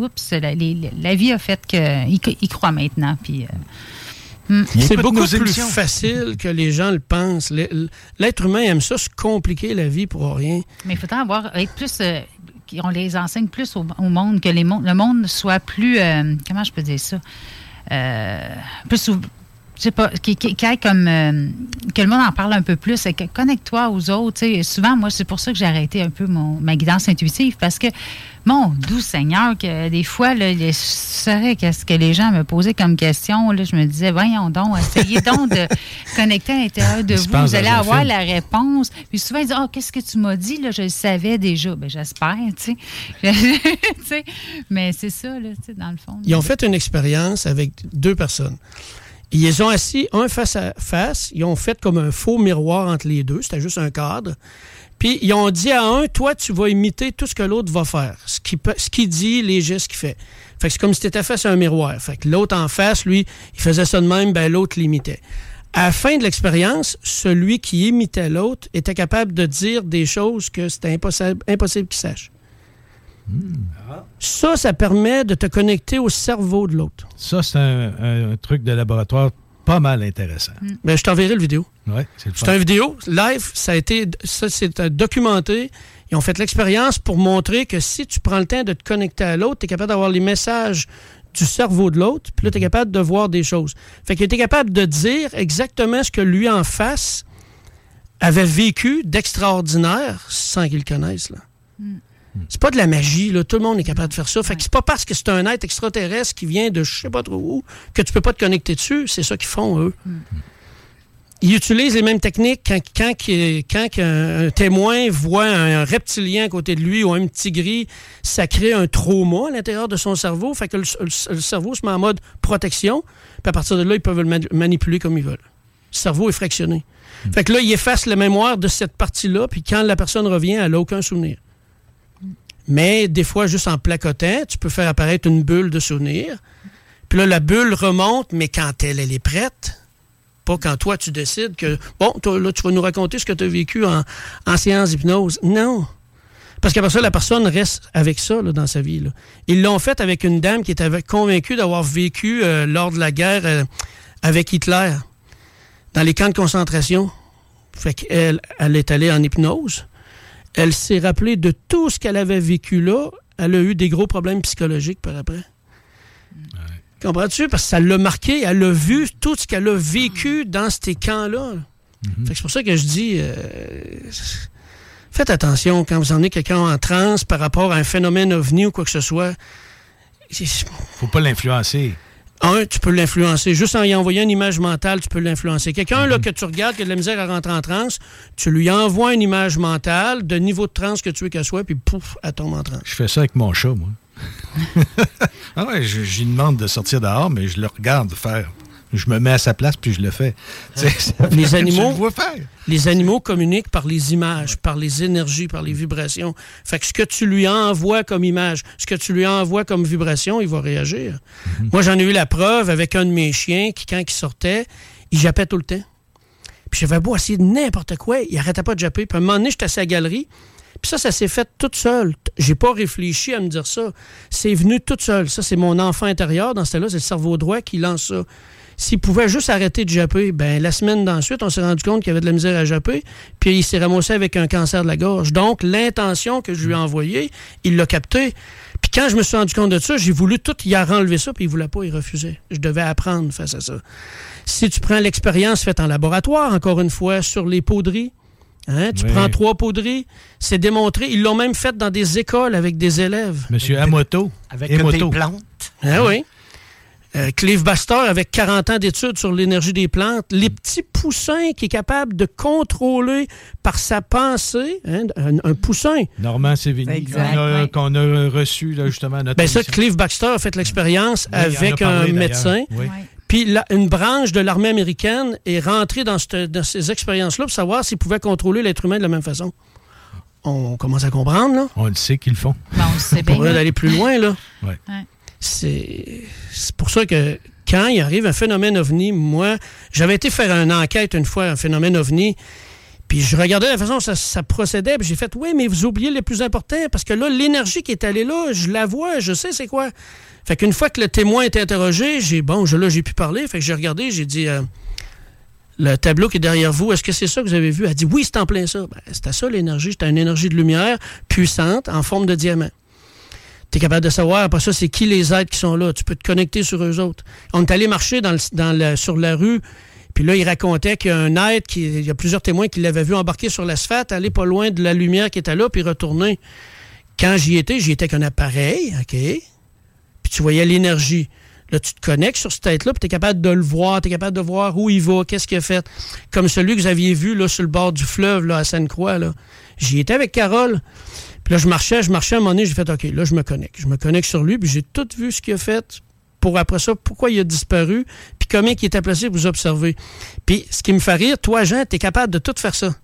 oups, la, les- la vie a fait qu'il il croit maintenant. Puis. euh, hmm. C'est beaucoup plus facile que les gens le pensent. L'être humain aime ça, se compliquer la vie pour rien. Mais il faut avoir, être plus. euh, on les enseigne plus au, au monde, que les le monde soit plus. euh, comment je peux dire ça? Euh, plus. Ou- Je sais pas, qui, qui, qui aille comme. euh, que le monde en parle un peu plus. Connecte-toi aux autres. Souvent, moi, c'est pour ça que j'ai arrêté un peu mon, ma guidance intuitive parce que, mon doux Seigneur, que des fois, là, je savais qu'est-ce que les gens me posaient comme question. Là, je me disais, voyons donc, essayez donc de <laughs> connecter à l'intérieur de vous. Vous allez avoir film. la réponse. Puis souvent, ils disent Oh, qu'est-ce que tu m'as dit là? Je le savais déjà. Ben, j'espère, tu sais. <laughs> Mais c'est ça, là, tu sais, dans le fond. Ils ont fait une expérience avec deux personnes. Ils ont assis un face à face. Ils ont fait comme un faux miroir entre les deux. C'était juste un cadre. Puis ils ont dit à un, toi, tu vas imiter tout ce que l'autre va faire. Ce qu'il qu'il dit, les gestes qu'il fait. Fait que c'est comme si tu étais face à un miroir. Fait que l'autre en face, lui, il faisait ça de même, ben l'autre l'imitait. À la fin de l'expérience, celui qui imitait l'autre était capable de dire des choses que c'était impossible, impossible qu'il sache. Ça, ça permet de te connecter au cerveau de l'autre. Ça, c'est un, un truc de laboratoire pas mal intéressant. Ben, je t'enverrai le vidéo. Ouais, c'est le C'est fun. une vidéo live, ça a été ça c'est euh, documenté. Ils ont fait l'expérience pour montrer que si tu prends le temps de te connecter à l'autre, tu es capable d'avoir les messages du cerveau de l'autre, puis là tu es capable de voir des choses. Fait qu'il était capable de dire exactement ce que lui en face avait vécu d'extraordinaire sans qu'il le connaisse là. C'est pas de la magie, là. Tout le monde est capable de faire ça. Fait que c'est pas parce que c'est un être extraterrestre qui vient de je sais pas trop où que tu peux pas te connecter dessus. C'est ça qu'ils font, eux. Ils utilisent les mêmes techniques quand, un témoin voit un reptilien à côté de lui ou un petit gris, ça crée un trauma à l'intérieur de son cerveau. Fait que le, le- le cerveau se met en mode protection. Puis à partir de là, ils peuvent le mani- manipuler comme ils veulent. Le cerveau est fractionné. Fait que là, il efface la mémoire de cette partie-là, puis quand la personne revient, elle n'a aucun souvenir. Mais des fois, juste en placotant, tu peux faire apparaître une bulle de souvenir. Puis là, la bulle remonte, mais quand elle, elle est prête, pas quand toi, tu décides que, bon, là, tu vas nous raconter ce que tu as vécu en, séance d'hypnose. Non. Parce qu'après ça, la personne reste avec ça dans sa vie. Ils l'ont fait avec une dame qui était convaincue d'avoir vécu euh, lors de la guerre euh, avec Hitler, dans les camps de concentration. Fait qu'elle elle est allée en hypnose. Elle s'est rappelée de tout ce qu'elle avait vécu là. Elle a eu des gros problèmes psychologiques par après. Comprends-tu? Parce que ça l'a marqué. Elle a vu tout ce qu'elle a vécu dans ces camps-là. Que C'est pour ça que je dis... euh, Faites attention quand vous emmenez quelqu'un en transe par rapport à un phénomène ovni ou quoi que ce soit. Faut pas l'influencer. Un, tu peux l'influencer. Juste en y envoyant une image mentale, tu peux l'influencer. Quelqu'un là que tu regardes qui a de la misère à rentrer en transe, tu lui envoies une image mentale de niveau de transe que tu veux qu'elle soit, puis pouf, elle tombe en transe. Je fais ça avec mon chat, moi. <laughs> ah ouais, je, je lui demande de sortir dehors, mais je le regarde faire. Je me mets à sa place, puis je le fais. <laughs> Les animaux, le faire. les animaux communiquent par les images, par les énergies, par les vibrations. Fait que ce que tu lui envoies comme image, ce que tu lui envoies comme vibration, il va réagir. Moi, j'en ai eu la preuve avec un de mes chiens qui, quand il sortait, il jappait tout le temps. Puis j'avais beau essayer de n'importe quoi, il arrêtait pas de japper. Puis à un moment donné, j'étais à sa galerie. Puis ça, ça s'est fait toute seule. J'ai pas réfléchi à me dire ça. C'est venu toute seule. Ça, c'est mon enfant intérieur. Dans ce temps-là, c'est le cerveau droit qui lance ça. S'il pouvait juste arrêter de japper, ben la semaine d'ensuite, on s'est rendu compte qu'il avait de la misère à japper, puis il s'est ramassé avec un cancer de la gorge. Donc, l'intention que je lui ai envoyée, il l'a capté. Puis quand je me suis rendu compte de ça, j'ai voulu tout y enlever ça, puis il voulait pas, il refusait. Je devais apprendre face à ça. Si tu prends l'expérience faite en laboratoire, encore une fois, sur les poudries, hein, tu Oui. prends trois poudries, c'est démontré. Ils l'ont même fait dans des écoles avec des élèves. Monsieur Amoto. Avec Emoto. des plantes. Ah oui. Euh, Clive Bastor, avec 40 ans d'études sur l'énergie des plantes, les petits poussins qui est capable de contrôler par sa pensée, hein, un, un poussin. Normand Sévigny, qu'on a, reçu là, justement à notre Ben ça. Clive Baxter a fait l'expérience Oui, avec parlé, un médecin. Oui. Puis la- une branche de l'armée américaine est rentrée dans, cette- dans ces expériences-là pour savoir s'ils pouvaient contrôler l'être humain de la même façon. On commence à comprendre, là. On le sait qu'ils le font. Ben, on le sait Pour bien. d'aller plus loin, là. Ouais. Ouais. C'est pour ça que quand il arrive un phénomène ovni, moi, j'avais été faire une enquête une fois, un phénomène ovni, puis je regardais la façon dont ça, procédait, puis j'ai fait, oui, mais vous oubliez le plus important, parce que là, l'énergie qui est allée là, je la vois, je sais c'est quoi. Fait qu'une fois que le témoin est interrogé, j'ai, bon, je, là, j'ai pu parler, fait que j'ai regardé, j'ai dit, euh, le tableau qui est derrière vous, est-ce que c'est ça que vous avez vu? Elle dit, oui, c'est en plein ça. Ben, c'était ça l'énergie, c'était une énergie de lumière puissante en forme de diamant. Tu es capable de savoir, après ça, c'est qui les êtres qui sont là. Tu peux te connecter sur eux autres. On est allé marcher sur la rue, puis là, il racontait qu'il y a un être, qui, il y a plusieurs témoins qui l'avaient vu embarquer sur l'asphalte, aller pas loin de la lumière qui était là, puis retourner. Quand j'y étais, j'y étais avec un appareil, OK? Puis tu voyais l'énergie. Là, tu te connectes sur cette tête-là, puis tu es capable de le voir, tu es capable de voir où il va, qu'est-ce qu'il a fait. Comme celui que vous aviez vu là, sur le bord du fleuve, là, à Sainte-Croix. là. J'y étais avec Carole. Puis là, je marchais, je marchais à un moment donné, j'ai fait OK, là, je me connecte. Je me connecte sur lui, puis j'ai tout vu ce qu'il a fait pour après ça, pourquoi il a disparu, puis comment il était placé pour vous observer. Puis ce qui me fait rire, toi, Jean, tu capable de tout faire ça.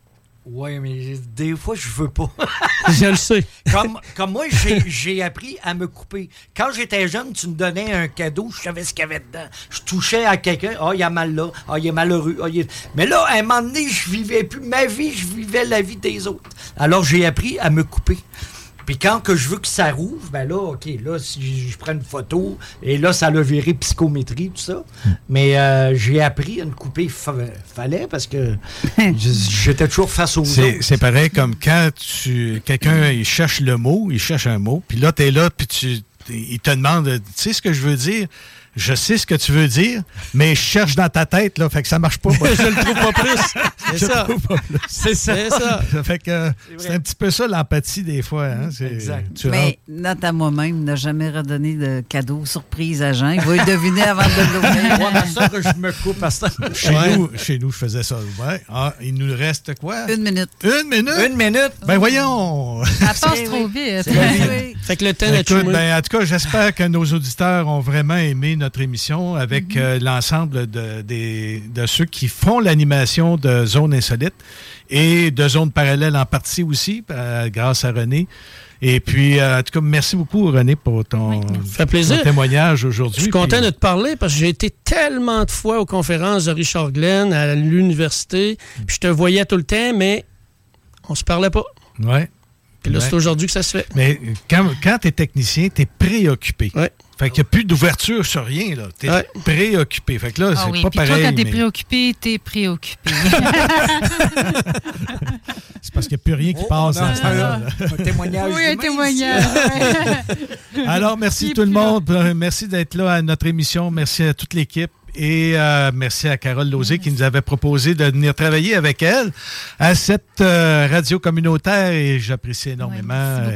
Oui, mais des fois, je veux pas. <laughs> Je le sais. Comme, comme moi, j'ai- appris à me couper. Quand j'étais jeune, tu me donnais un cadeau, je savais ce qu'il y avait dedans. Je touchais à quelqu'un, ah, il y a mal là, ah, il est malheureux. ah, il est- Mais là, à un moment donné, je vivais plus ma vie, je vivais la vie des autres. Alors, j'ai appris à me couper. Puis quand que je veux que ça rouvre, ben là, OK, là, si je prends une photo, et là, ça l'a viré psychométrie, tout ça. Mais euh, j'ai appris à me couper. Fa- fallait, parce que <laughs> j'étais toujours face autres. c'est pareil comme quand tu quelqu'un il cherche le mot, il cherche un mot, puis là tu es là puis tu il te demande tu sais ce que je veux dire? Je sais ce que tu veux dire, mais je cherche dans ta tête, là, fait que ça marche pas. <laughs> Je le trouve pas plus. <laughs> C'est ça. trouve pas plus. C'est ça. C'est ça. fait que c'est un petit peu ça l'empathie des fois. Hein? Exact. Tu Mais note à moi-même, n'a jamais redonné de cadeau surprise à Jean. Il va le deviner avant de l'ouvrir. Ça que je me coupe à ça. Chez, nous, chez nous, je faisais ça. Ouais. Ah, il nous reste quoi? Une minute. Une minute? Une minute? Ben voyons! Ça passe <laughs> trop vite. Fait que le temps Écoute, d'être ben, en tout cas, j'espère que nos auditeurs ont vraiment aimé notre émission avec Mhm. euh, l'ensemble de, ceux qui font l'animation de Zone Insolite et de Zone Parallèle en partie aussi, euh, grâce à René. Et puis, euh, en tout cas, merci beaucoup, René, pour ton, plaisir. ton témoignage aujourd'hui. Je suis content Puis, de te parler parce que j'ai été tellement de fois aux conférences de Richard Glenn à l'université. Puis je te voyais tout le temps, mais on se parlait pas. Ouais. Puis là, Ouais. c'est aujourd'hui que ça se fait. Mais quand, quand tu es technicien, tu es préoccupé. Ouais. Fait qu'il n'y a plus d'ouverture sur rien. Tu es Ouais. préoccupé. Fait que là, Ah c'est oui, pas puis pareil. toi, quand t'es mais préoccupé, t'es préoccupé. <laughs> C'est parce qu'il n'y a plus rien qui passe dans ce temps-là. Un témoignage. oui, un témoignage. Alors, merci tout le monde. Merci d'être là à notre émission. Merci à toute l'équipe. Et euh, merci à Carole Lozé qui nous avait proposé de venir travailler avec elle à cette euh, radio communautaire et j'apprécie énormément. Euh,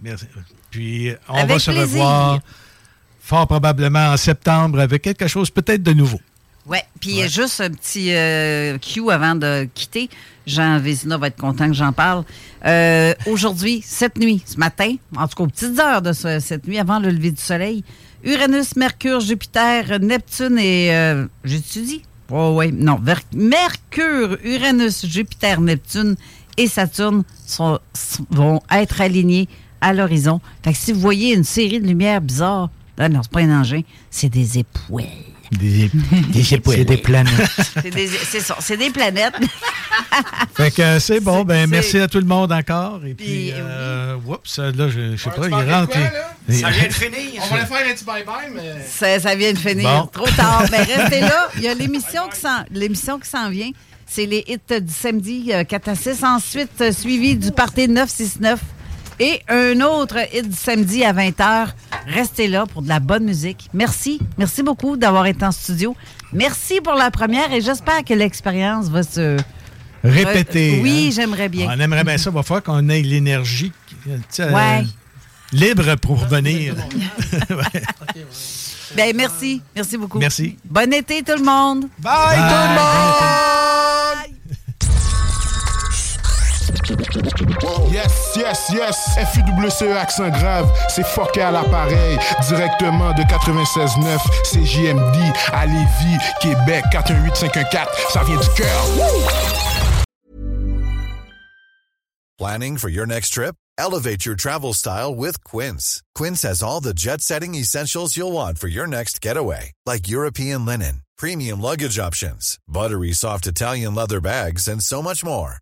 merci. Puis on Avec va se plaisir. revoir fort probablement en septembre avec quelque chose peut-être de nouveau. Ouais, puis juste un petit euh, cue avant de quitter. Jean Vézina va être content que j'en parle. Euh, Aujourd'hui, cette nuit, ce matin, en tout cas aux petites heures de ce- cette nuit, avant le lever du soleil, Uranus, Mercure, Jupiter, Neptune et... Euh, J'ai-tu dit? Oh, oui, non. Mercure, Uranus, Jupiter, Neptune et Saturne sont- vont être alignés à l'horizon. Fait que si vous voyez une série de lumières bizarres, là, non, c'est pas un engin, c'est des époux. Des, C'est des planètes. C'est des, c'est ça, c'est des planètes. <laughs> Fait que euh, c'est bon. Ben, merci à tout le monde encore. Et puis, Puis, euh, oups, là, je, je sais pas, il rentre. quoi? Ça vient de finir. On va aller faire un petit bye-bye, mais... Ça, ça vient de finir. Bon. Trop tard. Mais restez là. <laughs> Il y a l'émission qui s'en, l'émission qui s'en vient. C'est les hits du samedi euh, 4 à 6. Ensuite, euh, suivi du party 969. Et un autre hit samedi à 20h. Restez là pour de la bonne musique. Merci. Merci beaucoup d'avoir été en studio. Merci pour la première et j'espère que l'expérience va se... Répéter. Oui, hein? j'aimerais bien. On aimerait bien ça. Il va falloir qu'on ait l'énergie euh, Ouais. libre pour revenir. <laughs> <laughs> Ouais. Ben, merci. Merci beaucoup. Merci. Bon été, tout le monde. Bye, tout le monde! Yes, yes, yes. FUWCE accent grave, c'est fucké à l'appareil. Directement de 96.9, c'est à Lévis, Québec, 418-514. Ça vient du cœur. Planning for your next trip? Elevate your travel style with Quince. Quince has all the jet setting essentials you'll want for your next getaway, like European linen, premium luggage options, buttery soft Italian leather bags, and so much more.